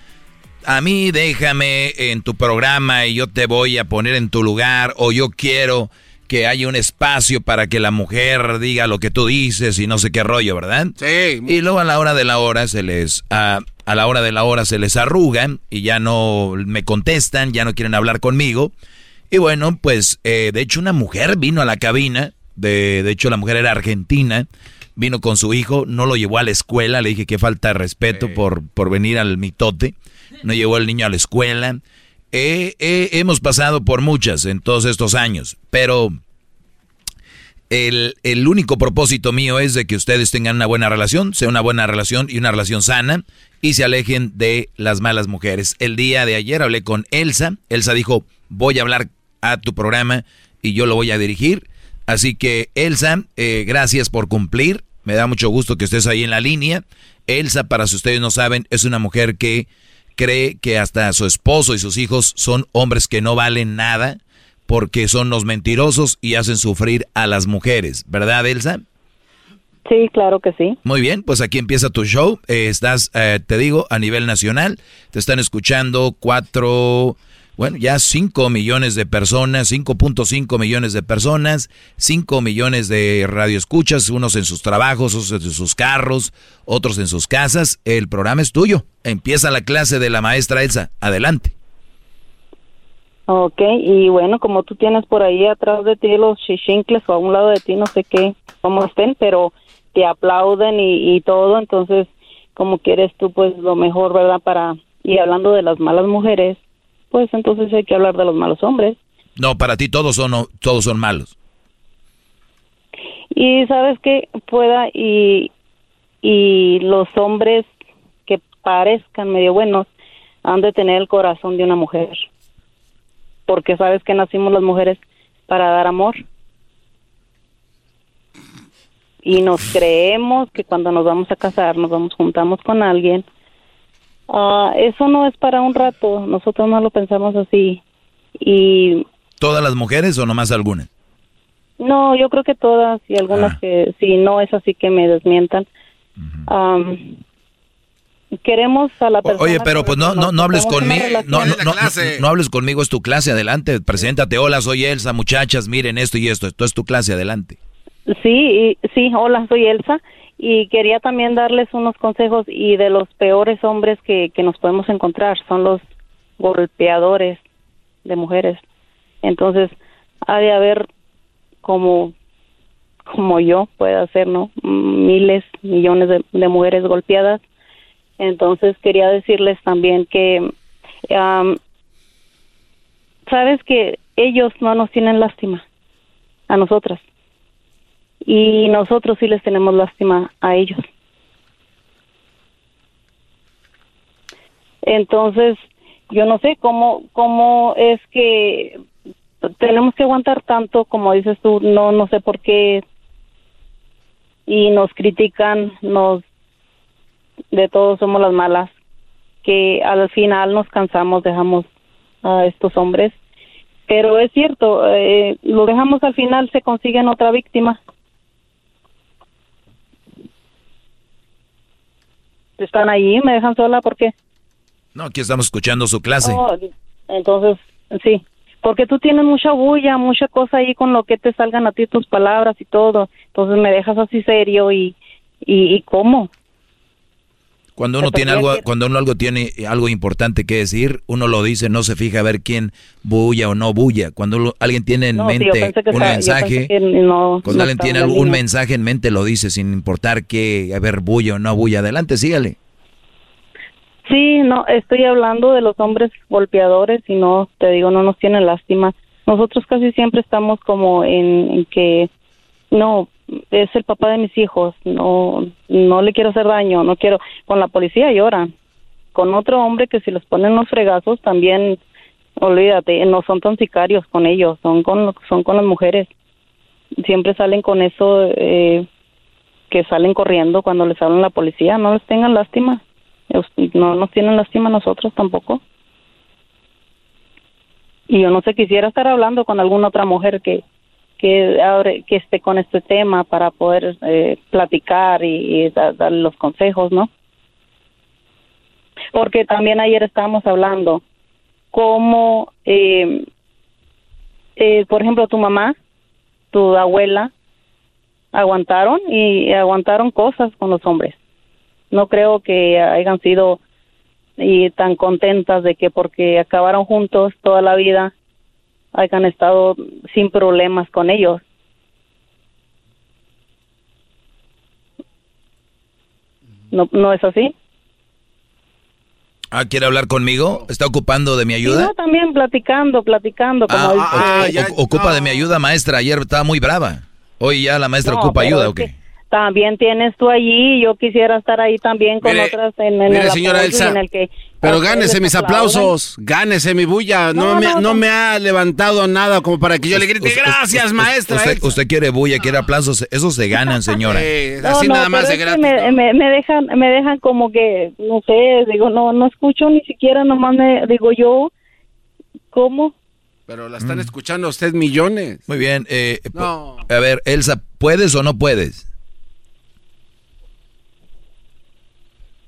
a mí déjame en tu programa y yo te voy a poner en tu lugar o yo quiero que hay un espacio para que la mujer diga lo que tú dices y no sé qué rollo, ¿verdad? Sí. Y luego a la hora de la hora se les a, a la hora de la hora se les arrugan y ya no me contestan, ya no quieren hablar conmigo. Y bueno, pues eh, de hecho una mujer vino a la cabina, de, de hecho la mujer era argentina, vino con su hijo, no lo llevó a la escuela, le dije que falta de respeto por, por venir al mitote, no llevó al niño a la escuela. Hemos pasado por muchas en todos estos años, pero el, el, único propósito mío es de que ustedes tengan una buena relación, sea una buena relación y una relación sana y se alejen de las malas mujeres. El día de ayer hablé con Elsa, Elsa dijo, voy a hablar a tu programa y yo lo voy a dirigir. Así que Elsa, eh, gracias por cumplir, me da mucho gusto que estés ahí en la línea. Elsa, para si ustedes no saben, es una mujer que cree que hasta su esposo y sus hijos son hombres que no valen nada porque son los mentirosos y hacen sufrir a las mujeres, ¿verdad, Elsa? Sí, claro que sí. Muy bien, pues aquí empieza tu show. Eh, estás, eh, te digo, a nivel nacional. Te están escuchando cuatro, bueno, ya 5 millones de personas, 5.5 millones de personas, 5 millones de radioescuchas, unos en sus trabajos, otros en sus carros, otros en sus casas. El programa es tuyo. Empieza la clase de la maestra Elsa. Adelante. Ok, y bueno, como tú tienes por ahí atrás de ti los chichincles o a un lado de ti, no sé qué, cómo estén, pero te aplauden y, todo, entonces, como quieres tú, pues lo mejor, ¿verdad? Para, y hablando de las malas mujeres, pues entonces hay que hablar de los malos hombres. No, para ti todos son, todos son malos. Y sabes que pueda y, y los hombres que parezcan medio buenos han de tener el corazón de una mujer. Porque sabes que nacimos las mujeres para dar amor. Y nos creemos que cuando nos vamos a casar, nos vamos juntamos con alguien. Uh, eso no es para un rato, nosotros no lo pensamos así. Y ¿Todas las mujeres o nomás algunas? No, yo creo que todas y algunas ah. que si no es así que me desmientan. um, queremos a la persona. Oye, pero pues no, no, no hables conmigo. No, no, no, no, hables conmigo, es tu clase, adelante. Preséntate, hola, soy Elsa, muchachas, miren esto y esto. Esto es tu clase, adelante. Sí, sí, hola, soy Elsa. Y quería también darles unos consejos y de los peores hombres que, que nos podemos encontrar son los golpeadores de mujeres. Entonces, ha de haber como como yo puede ser, ¿no? Miles, millones de, de mujeres golpeadas. Entonces quería decirles también que, um, sabes que ellos no nos tienen lástima a nosotras y nosotros sí les tenemos lástima a ellos. Entonces, yo no sé cómo cómo es que tenemos que aguantar tanto, como dices tú, no no sé por qué y nos critican, nos de todos somos las malas, que al final nos cansamos, dejamos a estos hombres, pero es cierto, eh, lo dejamos al final, se consiguen otra víctima. Están ahí, me dejan sola, ¿por qué? No, aquí estamos escuchando su clase. Oh, entonces, sí, porque tú tienes mucha bulla, mucha cosa ahí con lo que te salgan a ti tus palabras y todo. Entonces me dejas así serio y, y, y ¿cómo? Cuando uno tiene algo, cuando uno algo tiene algo importante que decir, uno lo dice, no se fija a ver quién bulla o no bulla. Cuando alguien tiene en mente un mensaje, cuando alguien tiene algún mensaje en mente lo dice sin importar qué, a ver bulla o no bulla. Adelante, sígale. Sí, no, estoy hablando de los hombres golpeadores y no, te digo, no nos tienen lástima. Nosotros casi siempre estamos como en, en que no, es el papá de mis hijos, no, no le quiero hacer daño, no quiero, con la policía lloran, con otro hombre que si les ponen los fregazos también, olvídate, no son tan sicarios con ellos, son con, son con las mujeres, siempre salen con eso, eh, que salen corriendo cuando les hablan la policía, no les tengan lástima, no nos tienen lástima nosotros tampoco. Y yo no sé, quisiera estar hablando con alguna otra mujer que, que, que esté con este tema para poder eh, platicar y, dar, los consejos, ¿no? Porque también ayer estábamos hablando cómo, eh, eh, por ejemplo, tu mamá tu abuela aguantaron y aguantaron cosas con los hombres. No creo que hayan sido y tan contentas de que porque acabaron juntos toda la vida hayan estado sin problemas con ellos. No, no es así. Ah, ¿quiere hablar conmigo? ¿Está ocupando de mi ayuda? Sí, no, también platicando, platicando. Como Ah, ah, ah, ocupa de mi ayuda, maestra. Ayer estaba muy brava. Hoy ya la maestra No, ocupa ayuda, ¿o qué? También tienes tú allí, yo quisiera estar ahí también con Mire, otras en, en mire, el señora Elsa, en el que Pero gánese mis aplaudan. aplausos, gánese mi bulla. No, No, me, no, no me ha levantado nada como para que yo le grite Usted- gracias, usted- maestra. Usted, Elsa". usted quiere bulla, quiere aplausos. Esos se ganan, señora. Eh, así no, nada más de gratis. me, me, me dejan, me dejan como que, no sé, digo, no, no escucho ni siquiera, nomás me, digo yo, ¿cómo? Pero la están escuchando a usted millones. Muy bien. eh, No. A ver, Elsa, ¿puedes o no puedes?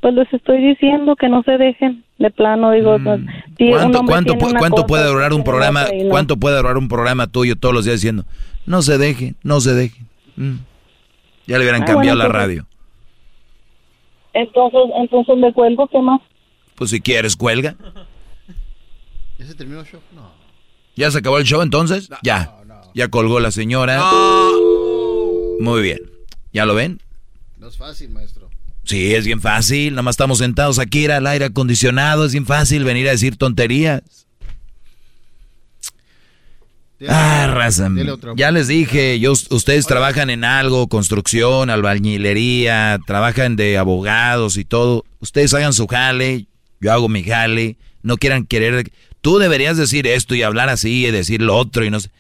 Pues les estoy diciendo que no se dejen, de plano, digo, pues, si Mm. ¿Cuánto, cuánto, pu- cuánto cosa, puede durar un programa? no. ¿Cuánto puede durar un programa tuyo todos los días diciendo no se dejen, no se dejen? Mm. Ya le hubieran Ah, cambiado bueno, la entonces- radio. Entonces, entonces me cuelgo, ¿qué más? Pues si quieres, cuelga. ¿Ya se terminó el show? No. ¿Ya se acabó el show entonces? ya. Ya colgó la señora. Muy bien. ¿Ya lo ven? No es fácil, maestro. Sí, es bien fácil. Nada más estamos sentados aquí era al aire acondicionado. Es bien fácil venir a decir tonterías. Ah, raza. Ya les dije, yo, ustedes trabajan en algo, construcción, albañilería, trabajan de abogados y todo. Ustedes hagan su jale, yo hago mi jale. No quieran querer. Tú deberías decir esto y hablar así y decir lo otro y no sé.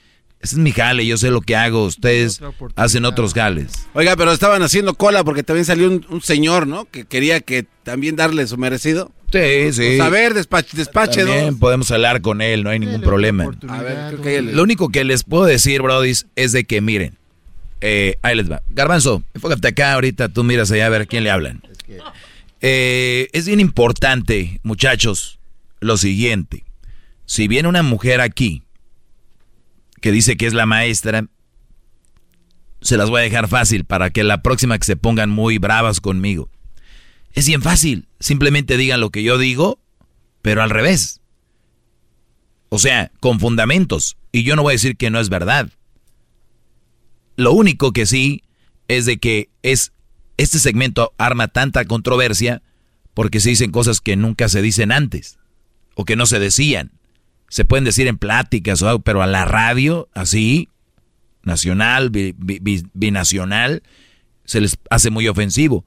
Ese es mi jale, yo sé lo que hago. Ustedes hacen otros jales. Oiga, pero estaban haciendo cola porque también salió un, un señor, ¿no? Que quería que también darle su merecido. Sí, sí. Pues a ver, despache, despache También dos. podemos hablar con él, no hay ningún problema. A ver, creo que él- Lo único que les puedo decir, Brody, es de que miren, eh, ahí les va. Garbanzo, enfócate acá ahorita, tú miras allá a ver a quién le hablan. Eh, es bien importante, muchachos, lo siguiente. Si viene una mujer aquí que dice que es la maestra, se las voy a dejar fácil para que la próxima que se pongan muy bravas conmigo. Es bien fácil. Simplemente digan lo que yo digo, pero al revés. O sea, con fundamentos. Y yo no voy a decir que no es verdad. Lo único que sí es de que es este segmento arma tanta controversia porque se dicen cosas que nunca se dicen antes o que no se decían. Se pueden decir en pláticas o algo, pero a la radio, así, nacional, bi- bi- bi- binacional, se les hace muy ofensivo.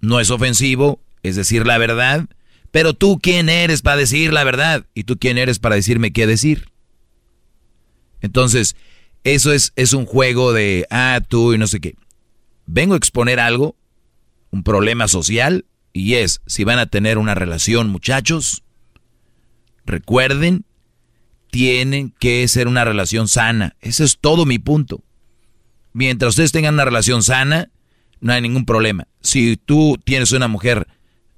No es ofensivo, es decir la verdad, pero tú quién eres para decir la verdad y tú quién eres para decirme qué decir. Entonces, eso es, es un juego de, ah, tú y no sé qué. Vengo a exponer algo, un problema social, y es, si van a tener una relación, muchachos, recuerden, tienen que ser una relación sana. Ese es todo mi punto. Mientras ustedes tengan una relación sana, no hay ningún problema. Si tú tienes una mujer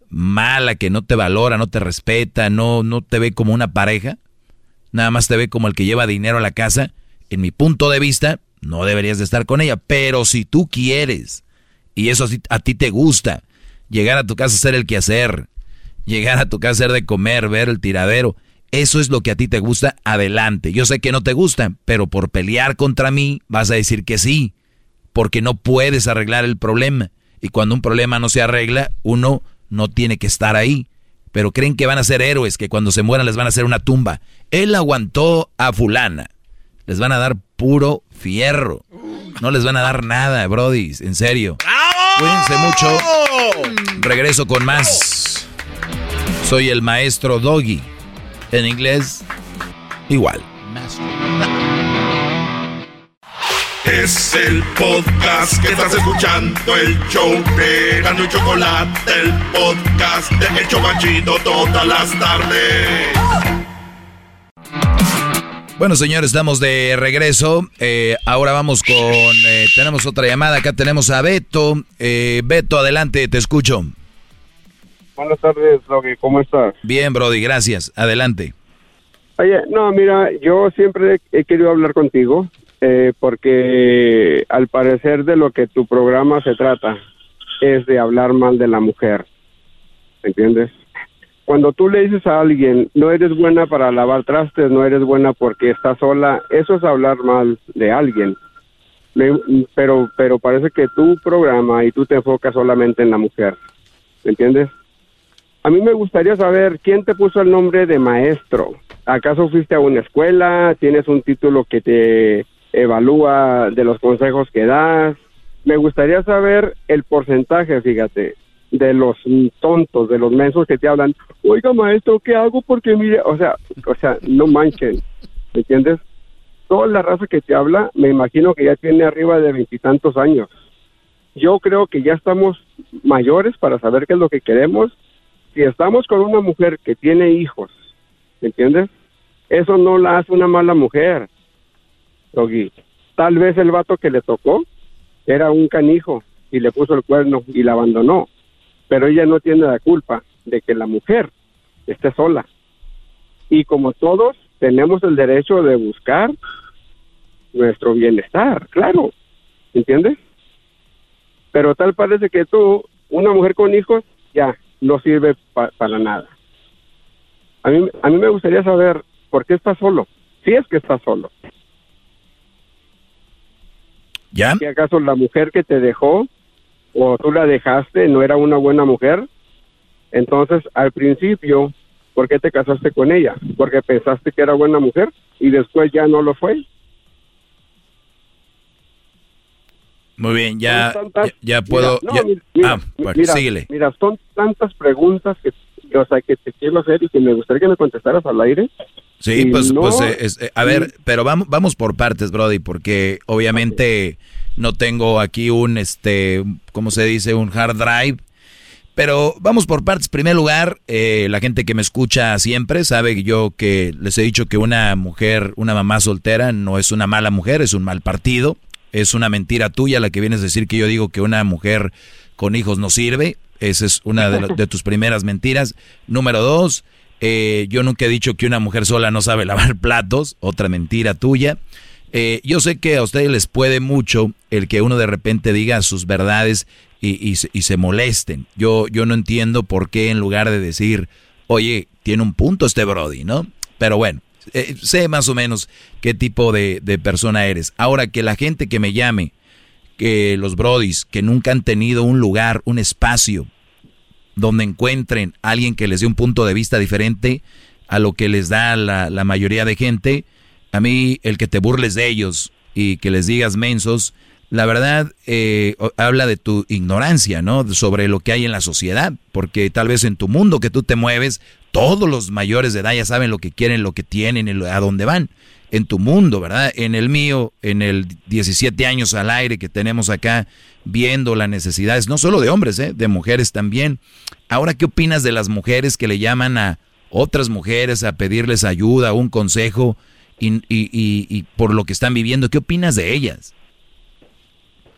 mala que no te valora, no te respeta, no, no te ve como una pareja, nada más te ve como el que lleva dinero a la casa, en mi punto de vista, no deberías de estar con ella. Pero si tú quieres, y eso a ti- te gusta, llegar a tu casa a hacer el quehacer, llegar a tu casa a hacer de comer, ver el tiradero, eso es lo que a ti te gusta, adelante. Yo sé que no te gusta, pero por pelear contra mí vas a decir que sí, porque no puedes arreglar el problema. Y cuando un problema no se arregla, uno no tiene que estar ahí. Pero creen que van a ser héroes, que cuando se mueran les van a hacer una tumba. Él aguantó a fulana. Les van a dar puro fierro. No les van a dar nada, Brody, en serio. Cuídense mucho. Regreso con más. Soy el maestro Doggy. En inglés, igual. Es el podcast que estás escuchando, el show de Gano y Chocolate, el podcast de El Chocachito todas las tardes. Bueno, señores, estamos de regreso. Eh, ahora vamos con... eh, tenemos otra llamada. Acá tenemos a Beto. Eh, Beto, adelante, te escucho. Buenas tardes, Doggy, ¿cómo estás? Bien, Brody, gracias. Adelante. Oye, no, mira, yo siempre he querido hablar contigo eh, porque al parecer de lo que tu programa se trata es de hablar mal de la mujer. ¿Entiendes? Cuando tú le dices a alguien, no eres buena para lavar trastes, no eres buena porque estás sola, eso es hablar mal de alguien. Pero, pero parece que tu programa y tú te enfocas solamente en la mujer. ¿Me entiendes? A mí me gustaría saber quién te puso el nombre de maestro. ¿Acaso fuiste a una escuela? ¿Tienes un título que te evalúa de los consejos que das? Me gustaría saber el porcentaje, fíjate, de los tontos, de los mensos que te hablan. Oiga, maestro, ¿qué hago? Porque mire, o sea, o sea, no manchen, ¿me entiendes? Toda la raza que te habla, me imagino que ya tiene arriba de veintitantos años. Yo creo que ya estamos mayores para saber qué es lo que queremos. Si estamos con una mujer que tiene hijos, ¿me entiendes? Eso no la hace una mala mujer, Doggy. Tal vez el vato que le tocó era un canijo y le puso el cuerno y la abandonó. Pero ella no tiene la culpa de que la mujer esté sola. Y como todos, tenemos el derecho de buscar nuestro bienestar, claro. ¿Entiendes? Pero tal parece que tú, una mujer con hijos, ya no sirve pa- para nada. A mí, a mí me gustaría saber por qué estás solo, si es que estás solo. ¿Ya? ¿Si acaso la mujer que te dejó o tú la dejaste no era una buena mujer? Entonces, al principio, ¿por qué te casaste con ella? ¿Porque pensaste que era buena mujer y después ya no lo fue? Muy bien, ya, tantas- ya, ya puedo. Mira, no, ya- mi- mira, ah, bueno, mira, síguele. Mira, son tantas preguntas que, que, o sea, que te quiero hacer y que me gustaría que me contestaras al aire. Sí, Y pues, no- pues eh, es- eh, a ver, pero vamos, vamos por partes, Brody, porque obviamente no tengo aquí un, este, ¿cómo se dice? Un hard drive. Pero vamos por partes. En primer lugar, eh, la gente que me escucha siempre sabe yo que les he dicho que una mujer, una mamá soltera no es una mala mujer, es un mal partido. Es una mentira tuya la que vienes a decir que yo digo que una mujer con hijos no sirve. Esa es una de, tus primeras mentiras. Número dos, eh, yo nunca he dicho que una mujer sola no sabe lavar platos. Otra mentira tuya. Eh, yo sé que a ustedes les puede mucho el que uno de repente diga sus verdades y, y se molesten. Yo, yo no entiendo por qué en lugar de decir, oye, tiene un punto este Brody, ¿no? Pero bueno, eh, sé más o menos qué tipo de, de persona eres. Ahora que la gente que me llame, que los Brodis, que nunca han tenido un lugar, un espacio donde encuentren a alguien que les dé un punto de vista diferente a lo que les da la, la mayoría de gente, a mí el que te burles de ellos y que les digas mensos, la verdad eh, habla de tu ignorancia, ¿no? Sobre lo que hay en la sociedad, porque tal vez en tu mundo que tú te mueves, todos los mayores de edad ya saben lo que quieren, lo que tienen, a dónde van. En tu mundo, ¿verdad? En el mío, en el 17 años al aire que tenemos acá, viendo las necesidades, no solo de hombres, ¿eh? de mujeres también. Ahora, ¿qué opinas de las mujeres que le llaman a otras mujeres a pedirles ayuda, un consejo y por lo que están viviendo? ¿Qué opinas de ellas?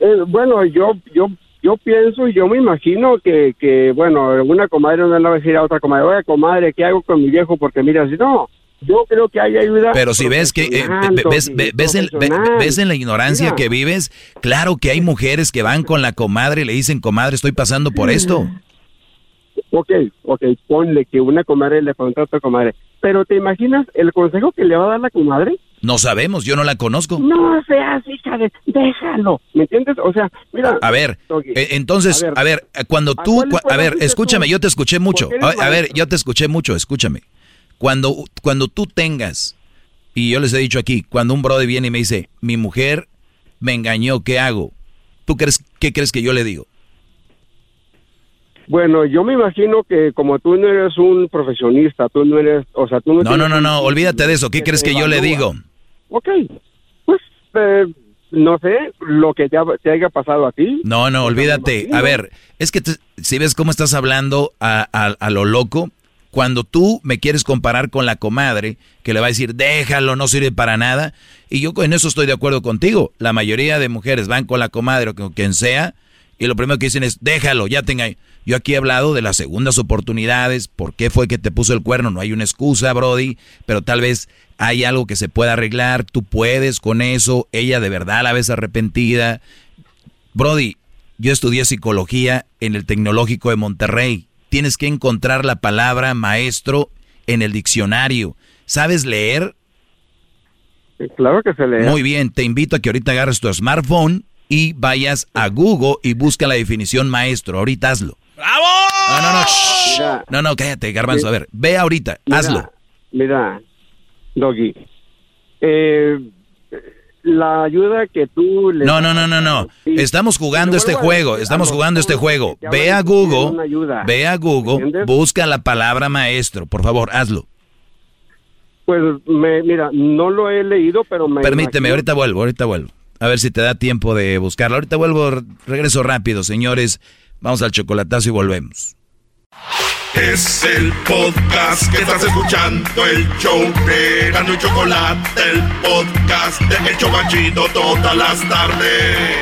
Eh, bueno, yo, yo, yo pienso y yo me imagino que, que, bueno, una comadre no le va a decir a otra comadre, oye, comadre, ¿qué hago con mi viejo? Porque mira, si no, yo creo que hay ayuda. Pero si ves que eh, ves, ves ves en la ignorancia Mira. que vives, claro que hay mujeres que van con la comadre y le dicen, comadre, estoy pasando por esto. Ok, ok, ponle que una comadre le pregunta a otra comadre, pero ¿te imaginas el consejo que le va a dar la comadre? No sabemos, yo no la conozco. No seas hija de, déjalo, ¿me entiendes? O sea, mira. A ver, eh, entonces, a ver, eh, cuando ¿a tú, a ver, fuiste escúchame, tú? yo te escuché mucho. A, ver, yo te escuché mucho, escúchame. Cuando, cuando tú tengas, y yo les he dicho aquí, cuando un brother viene y me dice, mi mujer me engañó, ¿qué hago? ¿Tú crees, qué crees que yo le digo? Bueno, yo me imagino que como tú no eres un profesionista, tú no eres, o sea, tú no No, no, no, no, olvídate de eso. ¿Qué crees que yo le digo? Ok, pues, eh, no sé, lo que te, ha- te haya pasado a ti. No, no, olvídate. A ver, es que te- si ves cómo estás hablando a, a- a lo loco, cuando tú me quieres comparar con la comadre, que le va a decir, déjalo, no sirve para nada, y yo en eso estoy de acuerdo contigo. La mayoría de mujeres van con la comadre o con quien sea, y lo primero que dicen es, déjalo, ya tenga. Yo aquí he hablado de las segundas oportunidades, por qué fue que te puso el cuerno, no hay una excusa, Brody, pero tal vez hay algo que se pueda arreglar, tú puedes con eso, ella de verdad la ves arrepentida. Brody, yo estudié psicología en el Tecnológico de Monterrey. Tienes que encontrar la palabra maestro en el diccionario. ¿Sabes leer? Claro que se lee. Muy bien, te invito a que ahorita agarres tu smartphone y vayas a Google y busca la definición maestro. Ahorita hazlo. ¡Bravo! No, no, no. shh. No, no, cállate, Garbanzo. A ver, ve ahorita, Mira, hazlo. Mira, Doggy, eh, la ayuda que tú le No, no, no, no, no. Estamos jugando este juego, estamos jugando este juego. Ve a Google, ve a Google, busca la palabra maestro. Por favor, hazlo. Pues, me, mira, no lo he leído, pero me... Permíteme, imagino- ahorita vuelvo, ahorita vuelvo. A ver si te da tiempo de buscarlo. Ahorita vuelvo, re- regreso rápido, señores. Vamos al chocolatazo y volvemos. Es el podcast que estás escuchando, el show de Erasmo y Chocolate, el podcast de El Chocachito todas las tardes.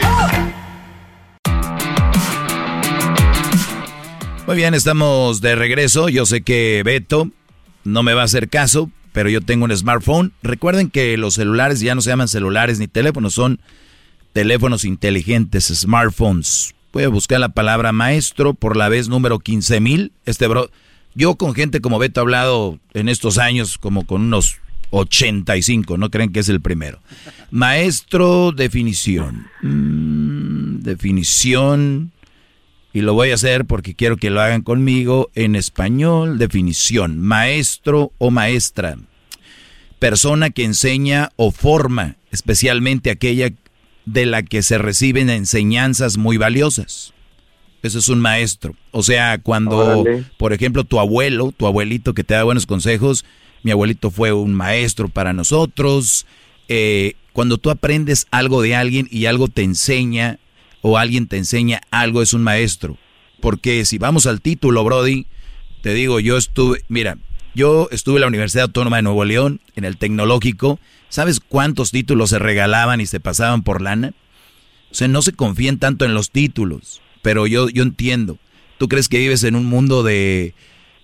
Muy bien, estamos de regreso. Yo sé que Beto no me va a hacer caso, pero yo tengo un smartphone. Recuerden que los celulares ya no se llaman celulares ni teléfonos, son teléfonos inteligentes, smartphones. Voy a buscar la palabra maestro por la vez número 15.000. Este bro, yo con gente como Beto he hablado en estos años como con unos 85, no creen que es el primero. Maestro, definición. Mm, definición. Y lo voy a hacer porque quiero que lo hagan conmigo en español. Definición. Maestro o maestra. Persona que enseña o forma, especialmente aquella de la que se reciben enseñanzas muy valiosas. Eso es un maestro. O sea, cuando, Órale. por ejemplo, tu abuelo, tu abuelito que te da buenos consejos, mi abuelito fue un maestro para nosotros. Eh, cuando tú aprendes algo de alguien y algo te enseña, o alguien te enseña algo, es un maestro. Porque si vamos al título, Brody, te digo, yo estuve, mira, yo estuve en la Universidad Autónoma de Nuevo León, en el Tecnológico. ¿Sabes cuántos títulos se regalaban y se pasaban por lana? O sea, no se confíen tanto en los títulos, pero yo, yo entiendo. ¿Tú crees que vives en un mundo de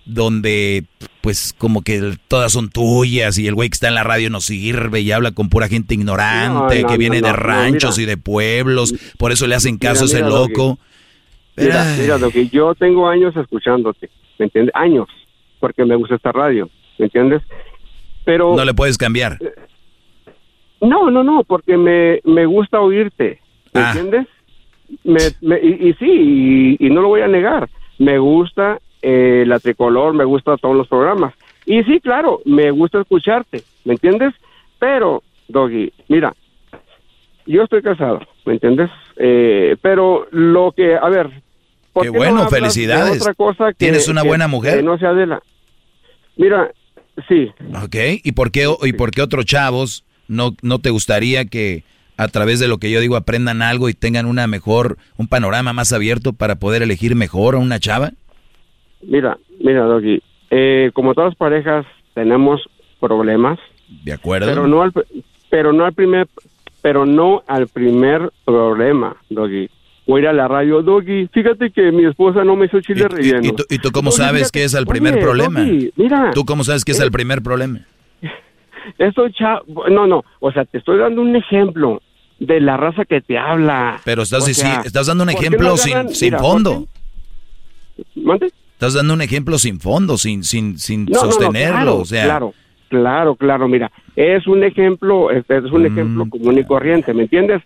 donde pues como que todas son tuyas y el güey que está en la radio no sirve y habla con pura gente ignorante No, no, que viene no, de ranchos mira. y de pueblos, por eso le hacen Mira, caso a ese loco. Mira, mira, Doggy, yo tengo años escuchándote, ¿me entiendes? Años, porque me gusta esta radio, ¿me entiendes? Pero... No le puedes cambiar. No, no, no, porque me, me gusta oírte, ¿me Ah. entiendes? Me, me- y, y sí, y, y no lo voy a negar, me gusta eh, la tricolor, me gusta todos los programas. Y sí, claro, me gusta escucharte, ¿me entiendes? Pero, Doggy, mira, yo estoy casado, ¿me entiendes? Eh, pero lo que, a ver... ¿por Qué no bueno, felicidades. otra cosa que- ¿Tienes una que- buena mujer? que no sea de la... Mira, sí, Ok, ¿y por qué, y por qué otros chavos no, no te gustaría que a través de lo que yo digo aprendan algo y tengan una mejor, un panorama más abierto para poder elegir mejor a una chava? Mira, mira, Doggy, eh, como todas parejas tenemos problemas, ¿De acuerdo? pero no al, pero no al primer, pero no al primer problema, Doggy. Voy a ir a la radio, Doggy, fíjate que mi esposa no me hizo chile relleno. ¿Y tú, y tú cómo Doggy, sabes que es el primer Oye, problema? Doggy, mira, ¿Tú cómo sabes que es eh, el primer problema? Estoy cha- no, no, o sea, te estoy dando un ejemplo de la raza que te habla. Pero estás, O estás dando un ¿por qué ejemplo no sin, sin mira, ¿por fondo. Estás dando un ejemplo sin fondo, sin, sin, sin No, no, no, sostenerlo. claro, o sea, claro, claro, claro, mira, es un ejemplo, es, es un Mm. ejemplo común y corriente, ¿me entiendes?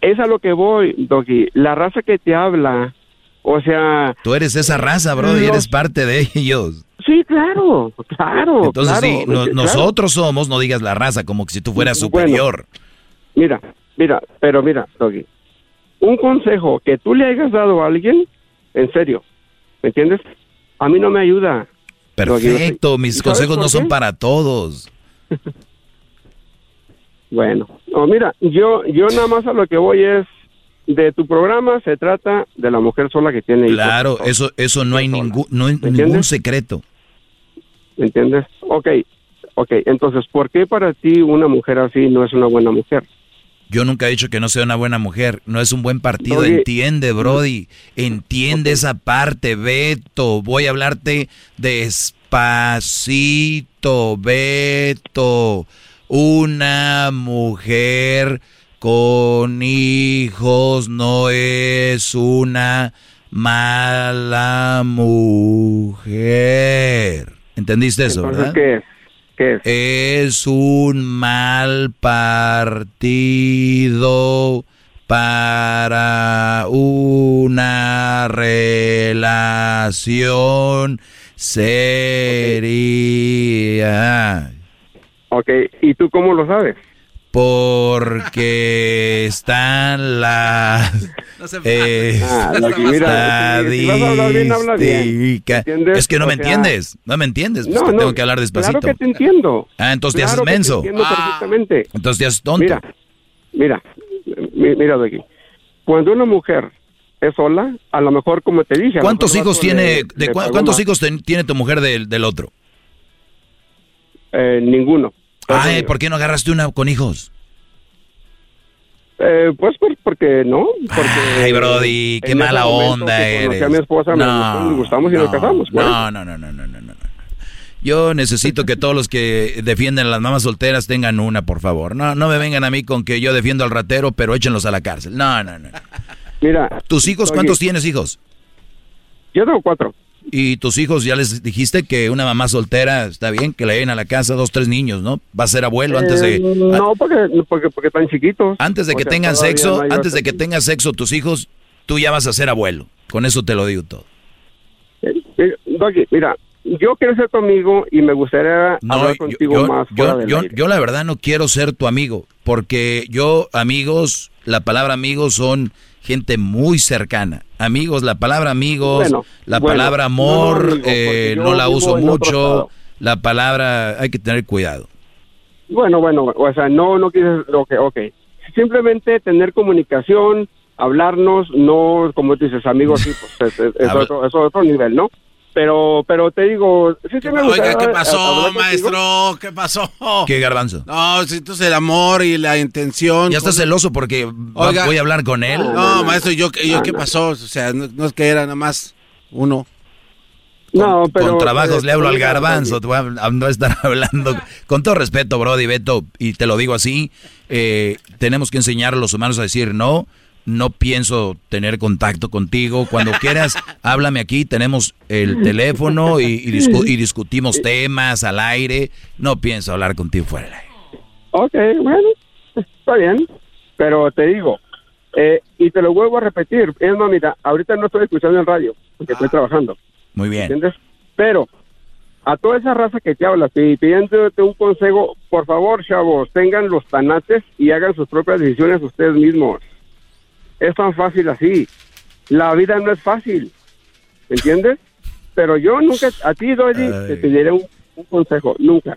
Es a lo que voy, Doggy, la raza que te habla, o sea, tú eres esa raza, bro, y eres parte de ellos. sí, claro, claro. Entonces, claro, sí, no- claro. nosotros somos, no digas la raza, como que si tú fueras Bueno. superior. Mira, mira, pero mira, Doggy, un consejo que tú le hayas dado a alguien, en serio, ¿me entiendes? A mí no me ayuda. Doggy. Perfecto, mis ¿Y sabes consejos no son para todos. Bueno, no, mira, yo, yo nada más a lo que voy es de tu programa se trata de la mujer sola que tiene hijos. Claro, eso, eso no hay ningún, no hay ningún secreto. ¿Me entiendes? Ok, ok, entonces, ¿por qué para ti una mujer así no es una buena mujer? Yo nunca he dicho que no sea una buena mujer. No es un buen partido. Oye. Entiende, Brody. Entiende esa parte, Beto. Voy a hablarte despacito, Beto. Una mujer con hijos no es una mala mujer. ¿Entendiste eso, Entonces, verdad? ¿qué es? ¿Qué es? Es un mal partido para una relación seria. Ok, ¿y tú cómo lo sabes? Porque están las eh, Ah, Lucky, mira, si- si vas a hablar bien, habla bien. estadísticas. ¿Entiendes? Es que no O me sea, entiendes, no me entiendes, pues No, te no, tengo que hablar despacito. Claro que te entiendo. Ah, entonces te Claro haces que te menso. entiendo perfectamente. Entonces te haces tonto. Mira, mira, mi- mira de aquí. Cuando una mujer es sola, a lo mejor como te dije. ¿Cuántos hijos tiene, de cua- pagó cuántos hijos ten- tiene tu mujer del, del otro? Eh, ninguno. Ay, ¿por qué no agarraste una con hijos? Eh, pues por- porque no. Porque Ay, Brody, qué mala onda eres. a mi esposa, gustó, nos gustamos y nos casamos. pues. No, no, no, no, no, no, no. Yo necesito que todos los que defienden a las mamás solteras tengan una, por favor. No, no me vengan a mí con que yo defiendo al ratero, pero échenlos a la cárcel. No, no, no. Mira. ¿Tus hijos, oye, cuántos tienes hijos? Yo tengo cuatro. Y tus hijos ya les dijiste que una mamá soltera está bien, que le den a la casa dos, tres niños, ¿no? Va a ser abuelo antes de... Eh, no, porque, porque, porque están chiquitos. Antes de que tengan sexo, no antes de que tengan sexo tus hijos, tú ya vas a ser abuelo. Con eso te lo digo todo. Eh, Doggy, mira, yo quiero ser tu amigo y me gustaría hablar contigo yo- más yo- yo- yo la verdad no quiero ser tu amigo, porque yo, amigos, la palabra amigos son gente muy cercana. Amigos, la palabra amigos, Bueno, la bueno, palabra no, amor, amigo, porque eh, no la uso mucho. La palabra, hay que tener cuidado. Bueno, bueno, o sea, no, no quieres, ok, ok. Simplemente tener comunicación, hablarnos, no, como dices, amigos, sí, pues es, es- es Habla- otro, es otro nivel, ¿no? Pero, pero te digo, sí, sí me Oiga, ¿qué pasó, contigo. maestro? ¿Qué pasó? ¿Qué garbanzo? No, si entonces el amor y la intención. Ya estás celoso porque Oiga. voy a hablar con él. No, maestro, yo, yo No, ¿qué no. pasó? O sea, no, no es que era nada más uno. No, pero... con trabajos le hablo al garbanzo, te voy a, a- no estar hablando. Con todo respeto, Brody, Beto, y te lo digo así, eh, tenemos que enseñar a los humanos a decir no, no pienso tener contacto contigo. Cuando quieras, háblame aquí, tenemos el teléfono y, y discu- y discutimos temas al aire. No pienso hablar contigo fuera del aire. Ok, bueno, está bien, pero te digo, eh, y te lo vuelvo a repetir, es más, mira, ahorita no estoy escuchando en radio, porque estoy trabajando, Muy bien. ¿entiendes? Pero a toda esa raza que te habla, y pidiéndote un consejo, por favor, chavos, tengan los tanates y hagan sus propias decisiones ustedes mismos. Es tan fácil así. La vida no es fácil, ¿entiendes? Pero yo nunca, a ti, Dory, te pediré un, un consejo, nunca.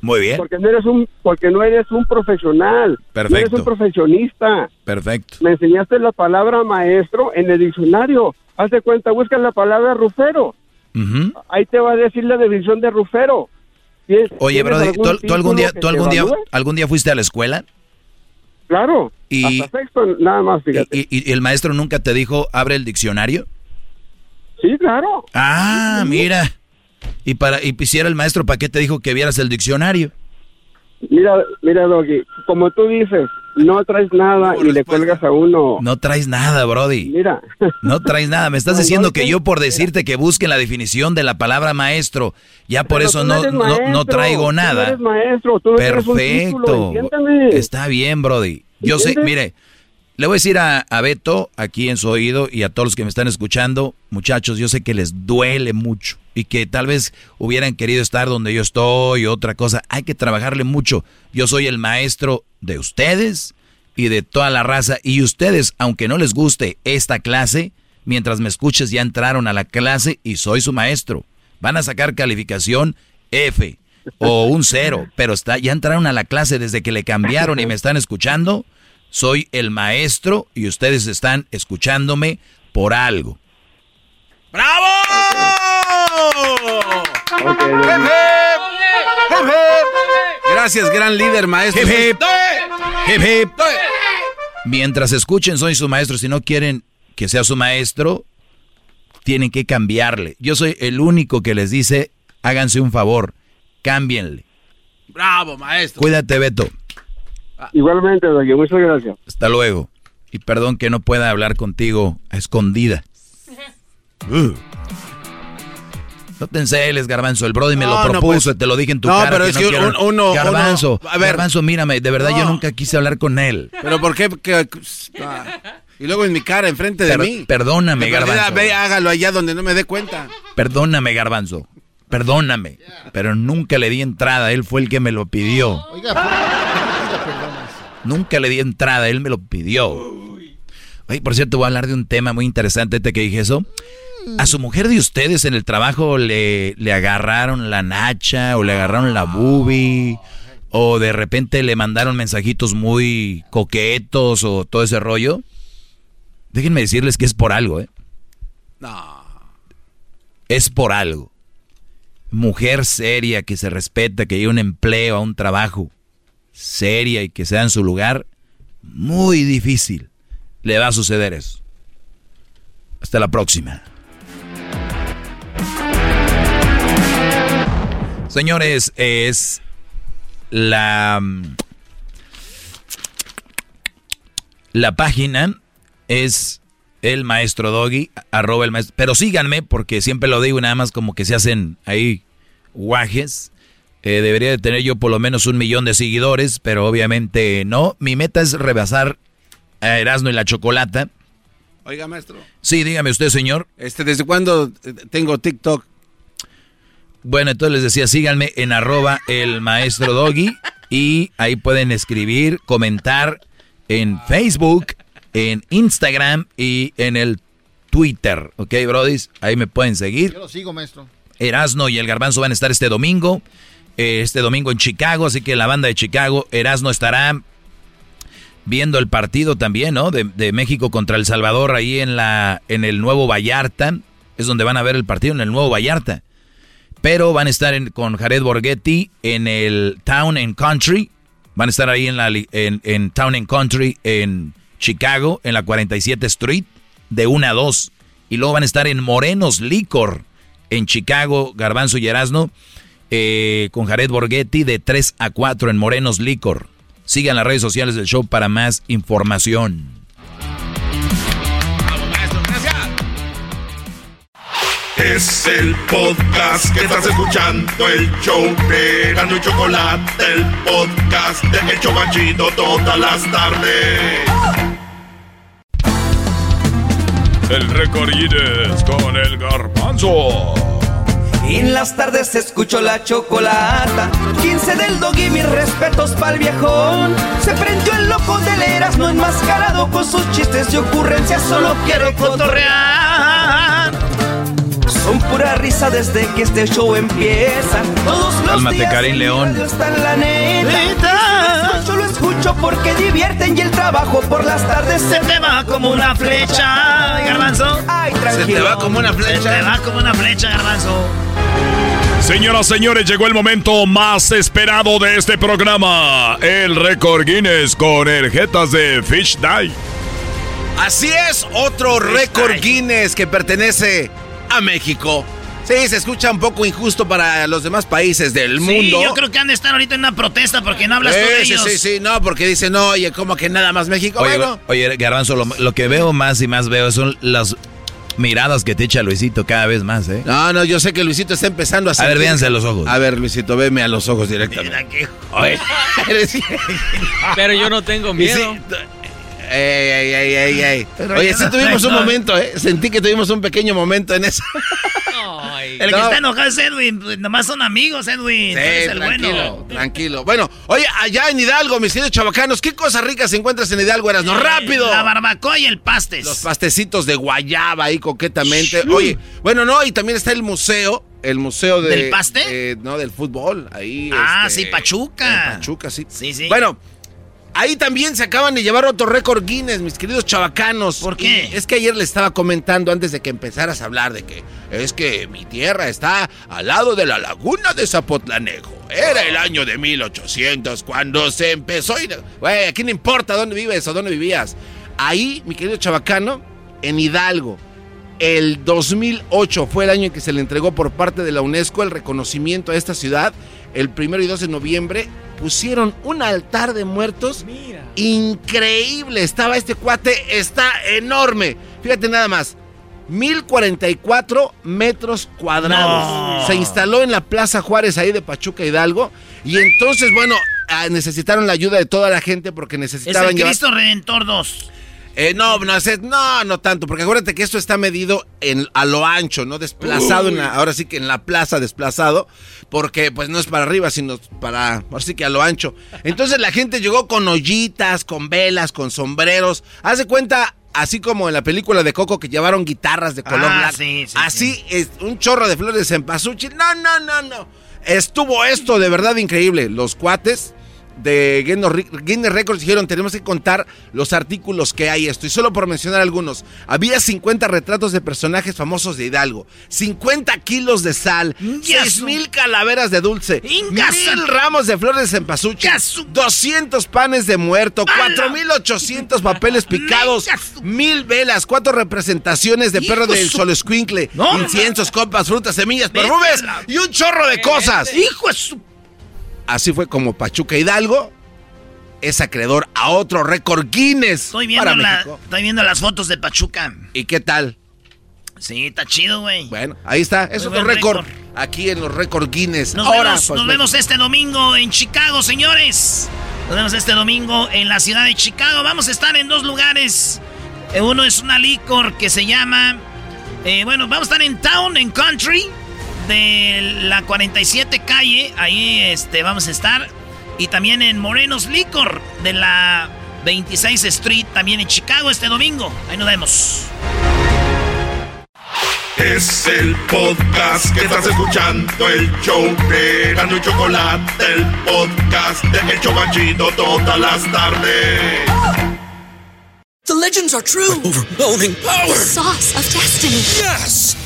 Muy bien, Porque no eres un, porque no eres un profesional. No eres Perfecto. un profesionista. perfecto. Me enseñaste la palabra maestro en el diccionario. Haz de cuenta, busca la palabra rufero. Ujú. Ahí te va a decir la definición de rufero. ¿Tienes- Oye, Brody, ¿tú, tú algún día, tú algún día, algún día fuiste a la escuela? Claro. Y, Hasta sexto, nada más, fíjate. y- y el maestro nunca te dijo, abre el diccionario? Sí, claro. Ah, mira. Y para y si era el maestro, ¿para qué te dijo que vieras el diccionario? Mira, mira, Doggy, como tú dices, no traes nada y le cuelgas a uno. No traes nada, Brody. Mira. No traes nada. Me estás No, diciendo no, que yo por decirte que busque la definición de la palabra maestro, ya por Pero eso tú no, eres no, no maestro, traigo tú nada. eres maestro, tú no tienes un título, Perfecto. Está bien, Brody. Yo sé, mire, le voy a decir a, a Beto aquí en su oído y a todos los que me están escuchando, muchachos, yo sé que les duele mucho y que tal vez hubieran querido estar donde yo estoy y otra cosa. Hay que trabajarle mucho. Yo soy el maestro de ustedes y de toda la raza y ustedes, aunque no les guste esta clase, mientras me escuches ya entraron a la clase y soy su maestro. Van a sacar calificación F o un cero, pero está, ya entraron a la clase desde que le cambiaron y me están escuchando. Soy el maestro y ustedes están escuchándome por algo. ¡Bravo! Gracias, gran líder, maestro. Hip, hip. Hip, hip. Mientras escuchen soy su maestro, si no quieren que sea su maestro, tienen que cambiarle. Yo soy el único que les dice, háganse un favor, cámbienle. Bravo, maestro. Cuídate, Beto. Igualmente, Doggy, muchas gracias. Hasta luego. Y perdón que no pueda hablar contigo a escondida. Uh. No te enceles, Garbanzo. El Brody me No, lo no, propuso, pues. te lo dije en tu No, cara. pero que es no que uno- Garbanzo, uno- a ver. Garbanzo, mírame, de verdad yo No. nunca quise hablar con él. Pero ¿por qué? que- ah, y luego en mi cara, enfrente de Per- mí. perdóname, Garbanzo. Ve, hágalo allá donde no me dé cuenta. Perdóname, Garbanzo. Perdóname. Pero nunca le di entrada. Él fue el que me lo pidió. Oiga, ¿por qué pide perdón? Nunca le di entrada. Él me lo pidió. Oye, por cierto, voy a hablar de un tema muy interesante este que dije eso. ¿A su mujer de ustedes en el trabajo le, le agarraron la nacha o le agarraron la boobie? ¿O de repente le mandaron mensajitos muy coquetos o todo ese rollo? Déjenme decirles que es por algo, ¿eh? No. es por algo. Mujer seria, que se respeta, que lleve un empleo, a un trabajo seria y que sea en su lugar, muy difícil le va a suceder eso. Hasta la próxima. Señores, es la la página es el maestro Doggy, arroba el maestro. Pero síganme porque siempre lo digo y nada más como que se hacen ahí guajes. Eh, debería de tener yo por lo menos un millón de seguidores, pero obviamente no. Mi meta es rebasar a Erasmo y la Chocolata. Oiga, maestro. Sí, dígame usted, señor. Este, ¿Desde cuándo tengo TikTok? Bueno, entonces les decía, síganme en arroba el maestro Doggy y ahí pueden escribir, comentar en Facebook, en Instagram y en el Twitter. ¿Ok, brodis? Ahí me pueden seguir. Yo lo sigo, maestro. Erasno y el Garbanzo van a estar este domingo, eh, este domingo en Chicago, así que la banda de Chicago, Erasno estará viendo el partido también, ¿no? De, de México contra El Salvador ahí en la en el Nuevo Vallarta, es donde van a ver el partido en el Nuevo Vallarta. Pero van a estar con Jared Borghetti en el Town and Country, van a estar ahí en la en Town and Country en Chicago, en la 47 Street, de 1 a 2. Y luego van a estar en Morenos Licor, en Chicago, Garbanzo y Erasno, eh, con Jared Borghetti de 3 a 4 en Morenos Licor. Sigan las redes sociales del show para más información. Es el podcast que estás escuchando, el show de Gano y Chocolate, el podcast de El Chocachito todas las tardes. El récord Guinness con el garbanzo. En las tardes escucho la chocolata 15 del dog y mis respetos pa'l viejón Se prendió el loco del Erasmo enmascarado Con sus chistes y ocurrencias solo quiere cotorrear Son pura risa desde que este show empieza Todos los Cálmate, días mi León. radio Está la neta Yo lo escucho porque divierten Y el trabajo por las tardes Se te va como una flecha Garbanzo. Ay, tranquilo Se te va como una flecha. Se te va como una flecha, Garbanzo. Señoras, señores, llegó el momento más esperado de este programa. El récord Guinness con herjetas de Fish Die. Así es, otro récord Guinness que pertenece a México. Sí, se escucha un poco injusto para los demás países del Sí, mundo. yo creo que han de estar ahorita en una protesta porque no hablas tú de Eh, sí, ellos. sí, sí, no, porque dicen, no, oye, como que nada más México. Oye, bueno, oye, Garbanzo, lo, lo que veo más y más veo son las miradas que te echa Luisito cada vez más, ¿eh? no, no, yo sé que Luisito está empezando a A ver, véanse a los ojos. A ver, Luisito, veme a los ojos directamente. Oye, eres- Pero yo no tengo miedo. Ey, ey, ey, ey. Pero Oye, sí tuvimos un momento, ¿eh? Sentí que tuvimos un pequeño momento en eso. El No. que está enojado es Edwin. pues, Nomás son amigos, Edwin. Sí, el tranquilo, bueno. tranquilo. Bueno, oye, allá en Hidalgo, mis queridos chavacanos, ¿qué cosas ricas encuentras en Hidalgo? Eras, no, Eh, rápido. La barbacoa y el pastes. Los pastecitos de guayaba ahí coquetamente. Oye, bueno, no, y también está el museo, el museo de... ¿Del paste? eh, no, del fútbol, ahí. Ah, este, sí, Pachuca. Pachuca, sí. Sí, sí. Bueno, Ahí también se acaban de llevar otro récord Guinness, mis queridos chavacanos. ¿Por qué? es que ayer le estaba comentando antes de que empezaras a hablar de que es que mi tierra está al lado de la laguna de Zapotlanejo. Era el año de 1800 cuando se empezó. Y... Güey, ¿a quién le importa dónde vives o dónde vivías? Ahí, mi querido chabacano, en Hidalgo. El 2008 fue el año en que se le entregó por parte de la UNESCO el reconocimiento a esta ciudad. El primero y 2 de noviembre pusieron un altar de muertos increíble. Estaba este cuate, está enorme. Fíjate nada más. 1044 metros cuadrados. No. Se instaló en la Plaza Juárez ahí de Pachuca Hidalgo. Y entonces, bueno, ah, necesitaron la ayuda de toda la gente porque Es necesitaban el llevar- Cristo Redentor 2. Eh, no, no, no, no tanto, porque acuérdate que esto está medido en, a lo ancho, no desplazado, en la- ahora sí que en la plaza desplazado, porque pues no es para arriba, sino para, ahora sí que a lo ancho. Entonces la gente llegó con ollitas, con velas, con sombreros, haz de cuenta, así como en la película de Coco que llevaron guitarras de color Ah, blanco. sí, sí, así es un chorro de flores de cempasúchil. No, no, no, no. Estuvo esto de verdad increíble. Los cuates de Guinness Re- Guinness Records dijeron tenemos que contar los artículos que hay esto. Y solo por mencionar algunos, había 50 retratos de personajes famosos de Hidalgo, 50 kilos de sal, 6 mil calaveras de dulce, mil ramos de flores de cempasúchil, 200 panes de muerto, 4.800 papeles picados, mil velas, cuatro representaciones de perro del solo escuincle, inciensos, copas, frutas, semillas, perfumes y un chorro de cosas. Hijo de su... Así fue como Pachuca Hidalgo es acreedor a otro récord Guinness Estoy viendo, para la- México. estoy viendo las fotos de Pachuca. ¿Y qué tal? Sí, está chido, güey. Bueno, ahí está, es Muy otro récord. aquí en los récord Guinness. Nos, Ahora, vemos, pues, nos vemos este domingo en Chicago, señores. Nos vemos este domingo en la ciudad de Chicago. Vamos a estar en dos lugares. Eh, Uno es una licor que se llama... eh, bueno, vamos a estar en Town, en Country, de la 47 calle. Ahí este, vamos a estar. Y también en Morenos Licor, de la 26 Street, también en Chicago este domingo. Ahí nos vemos. Es el podcast que estás escuchando, el show de Gano y Chocolate, el podcast de El Chocachito todas las tardes. The legends are true. overwhelming power! The sauce of destiny. Yes!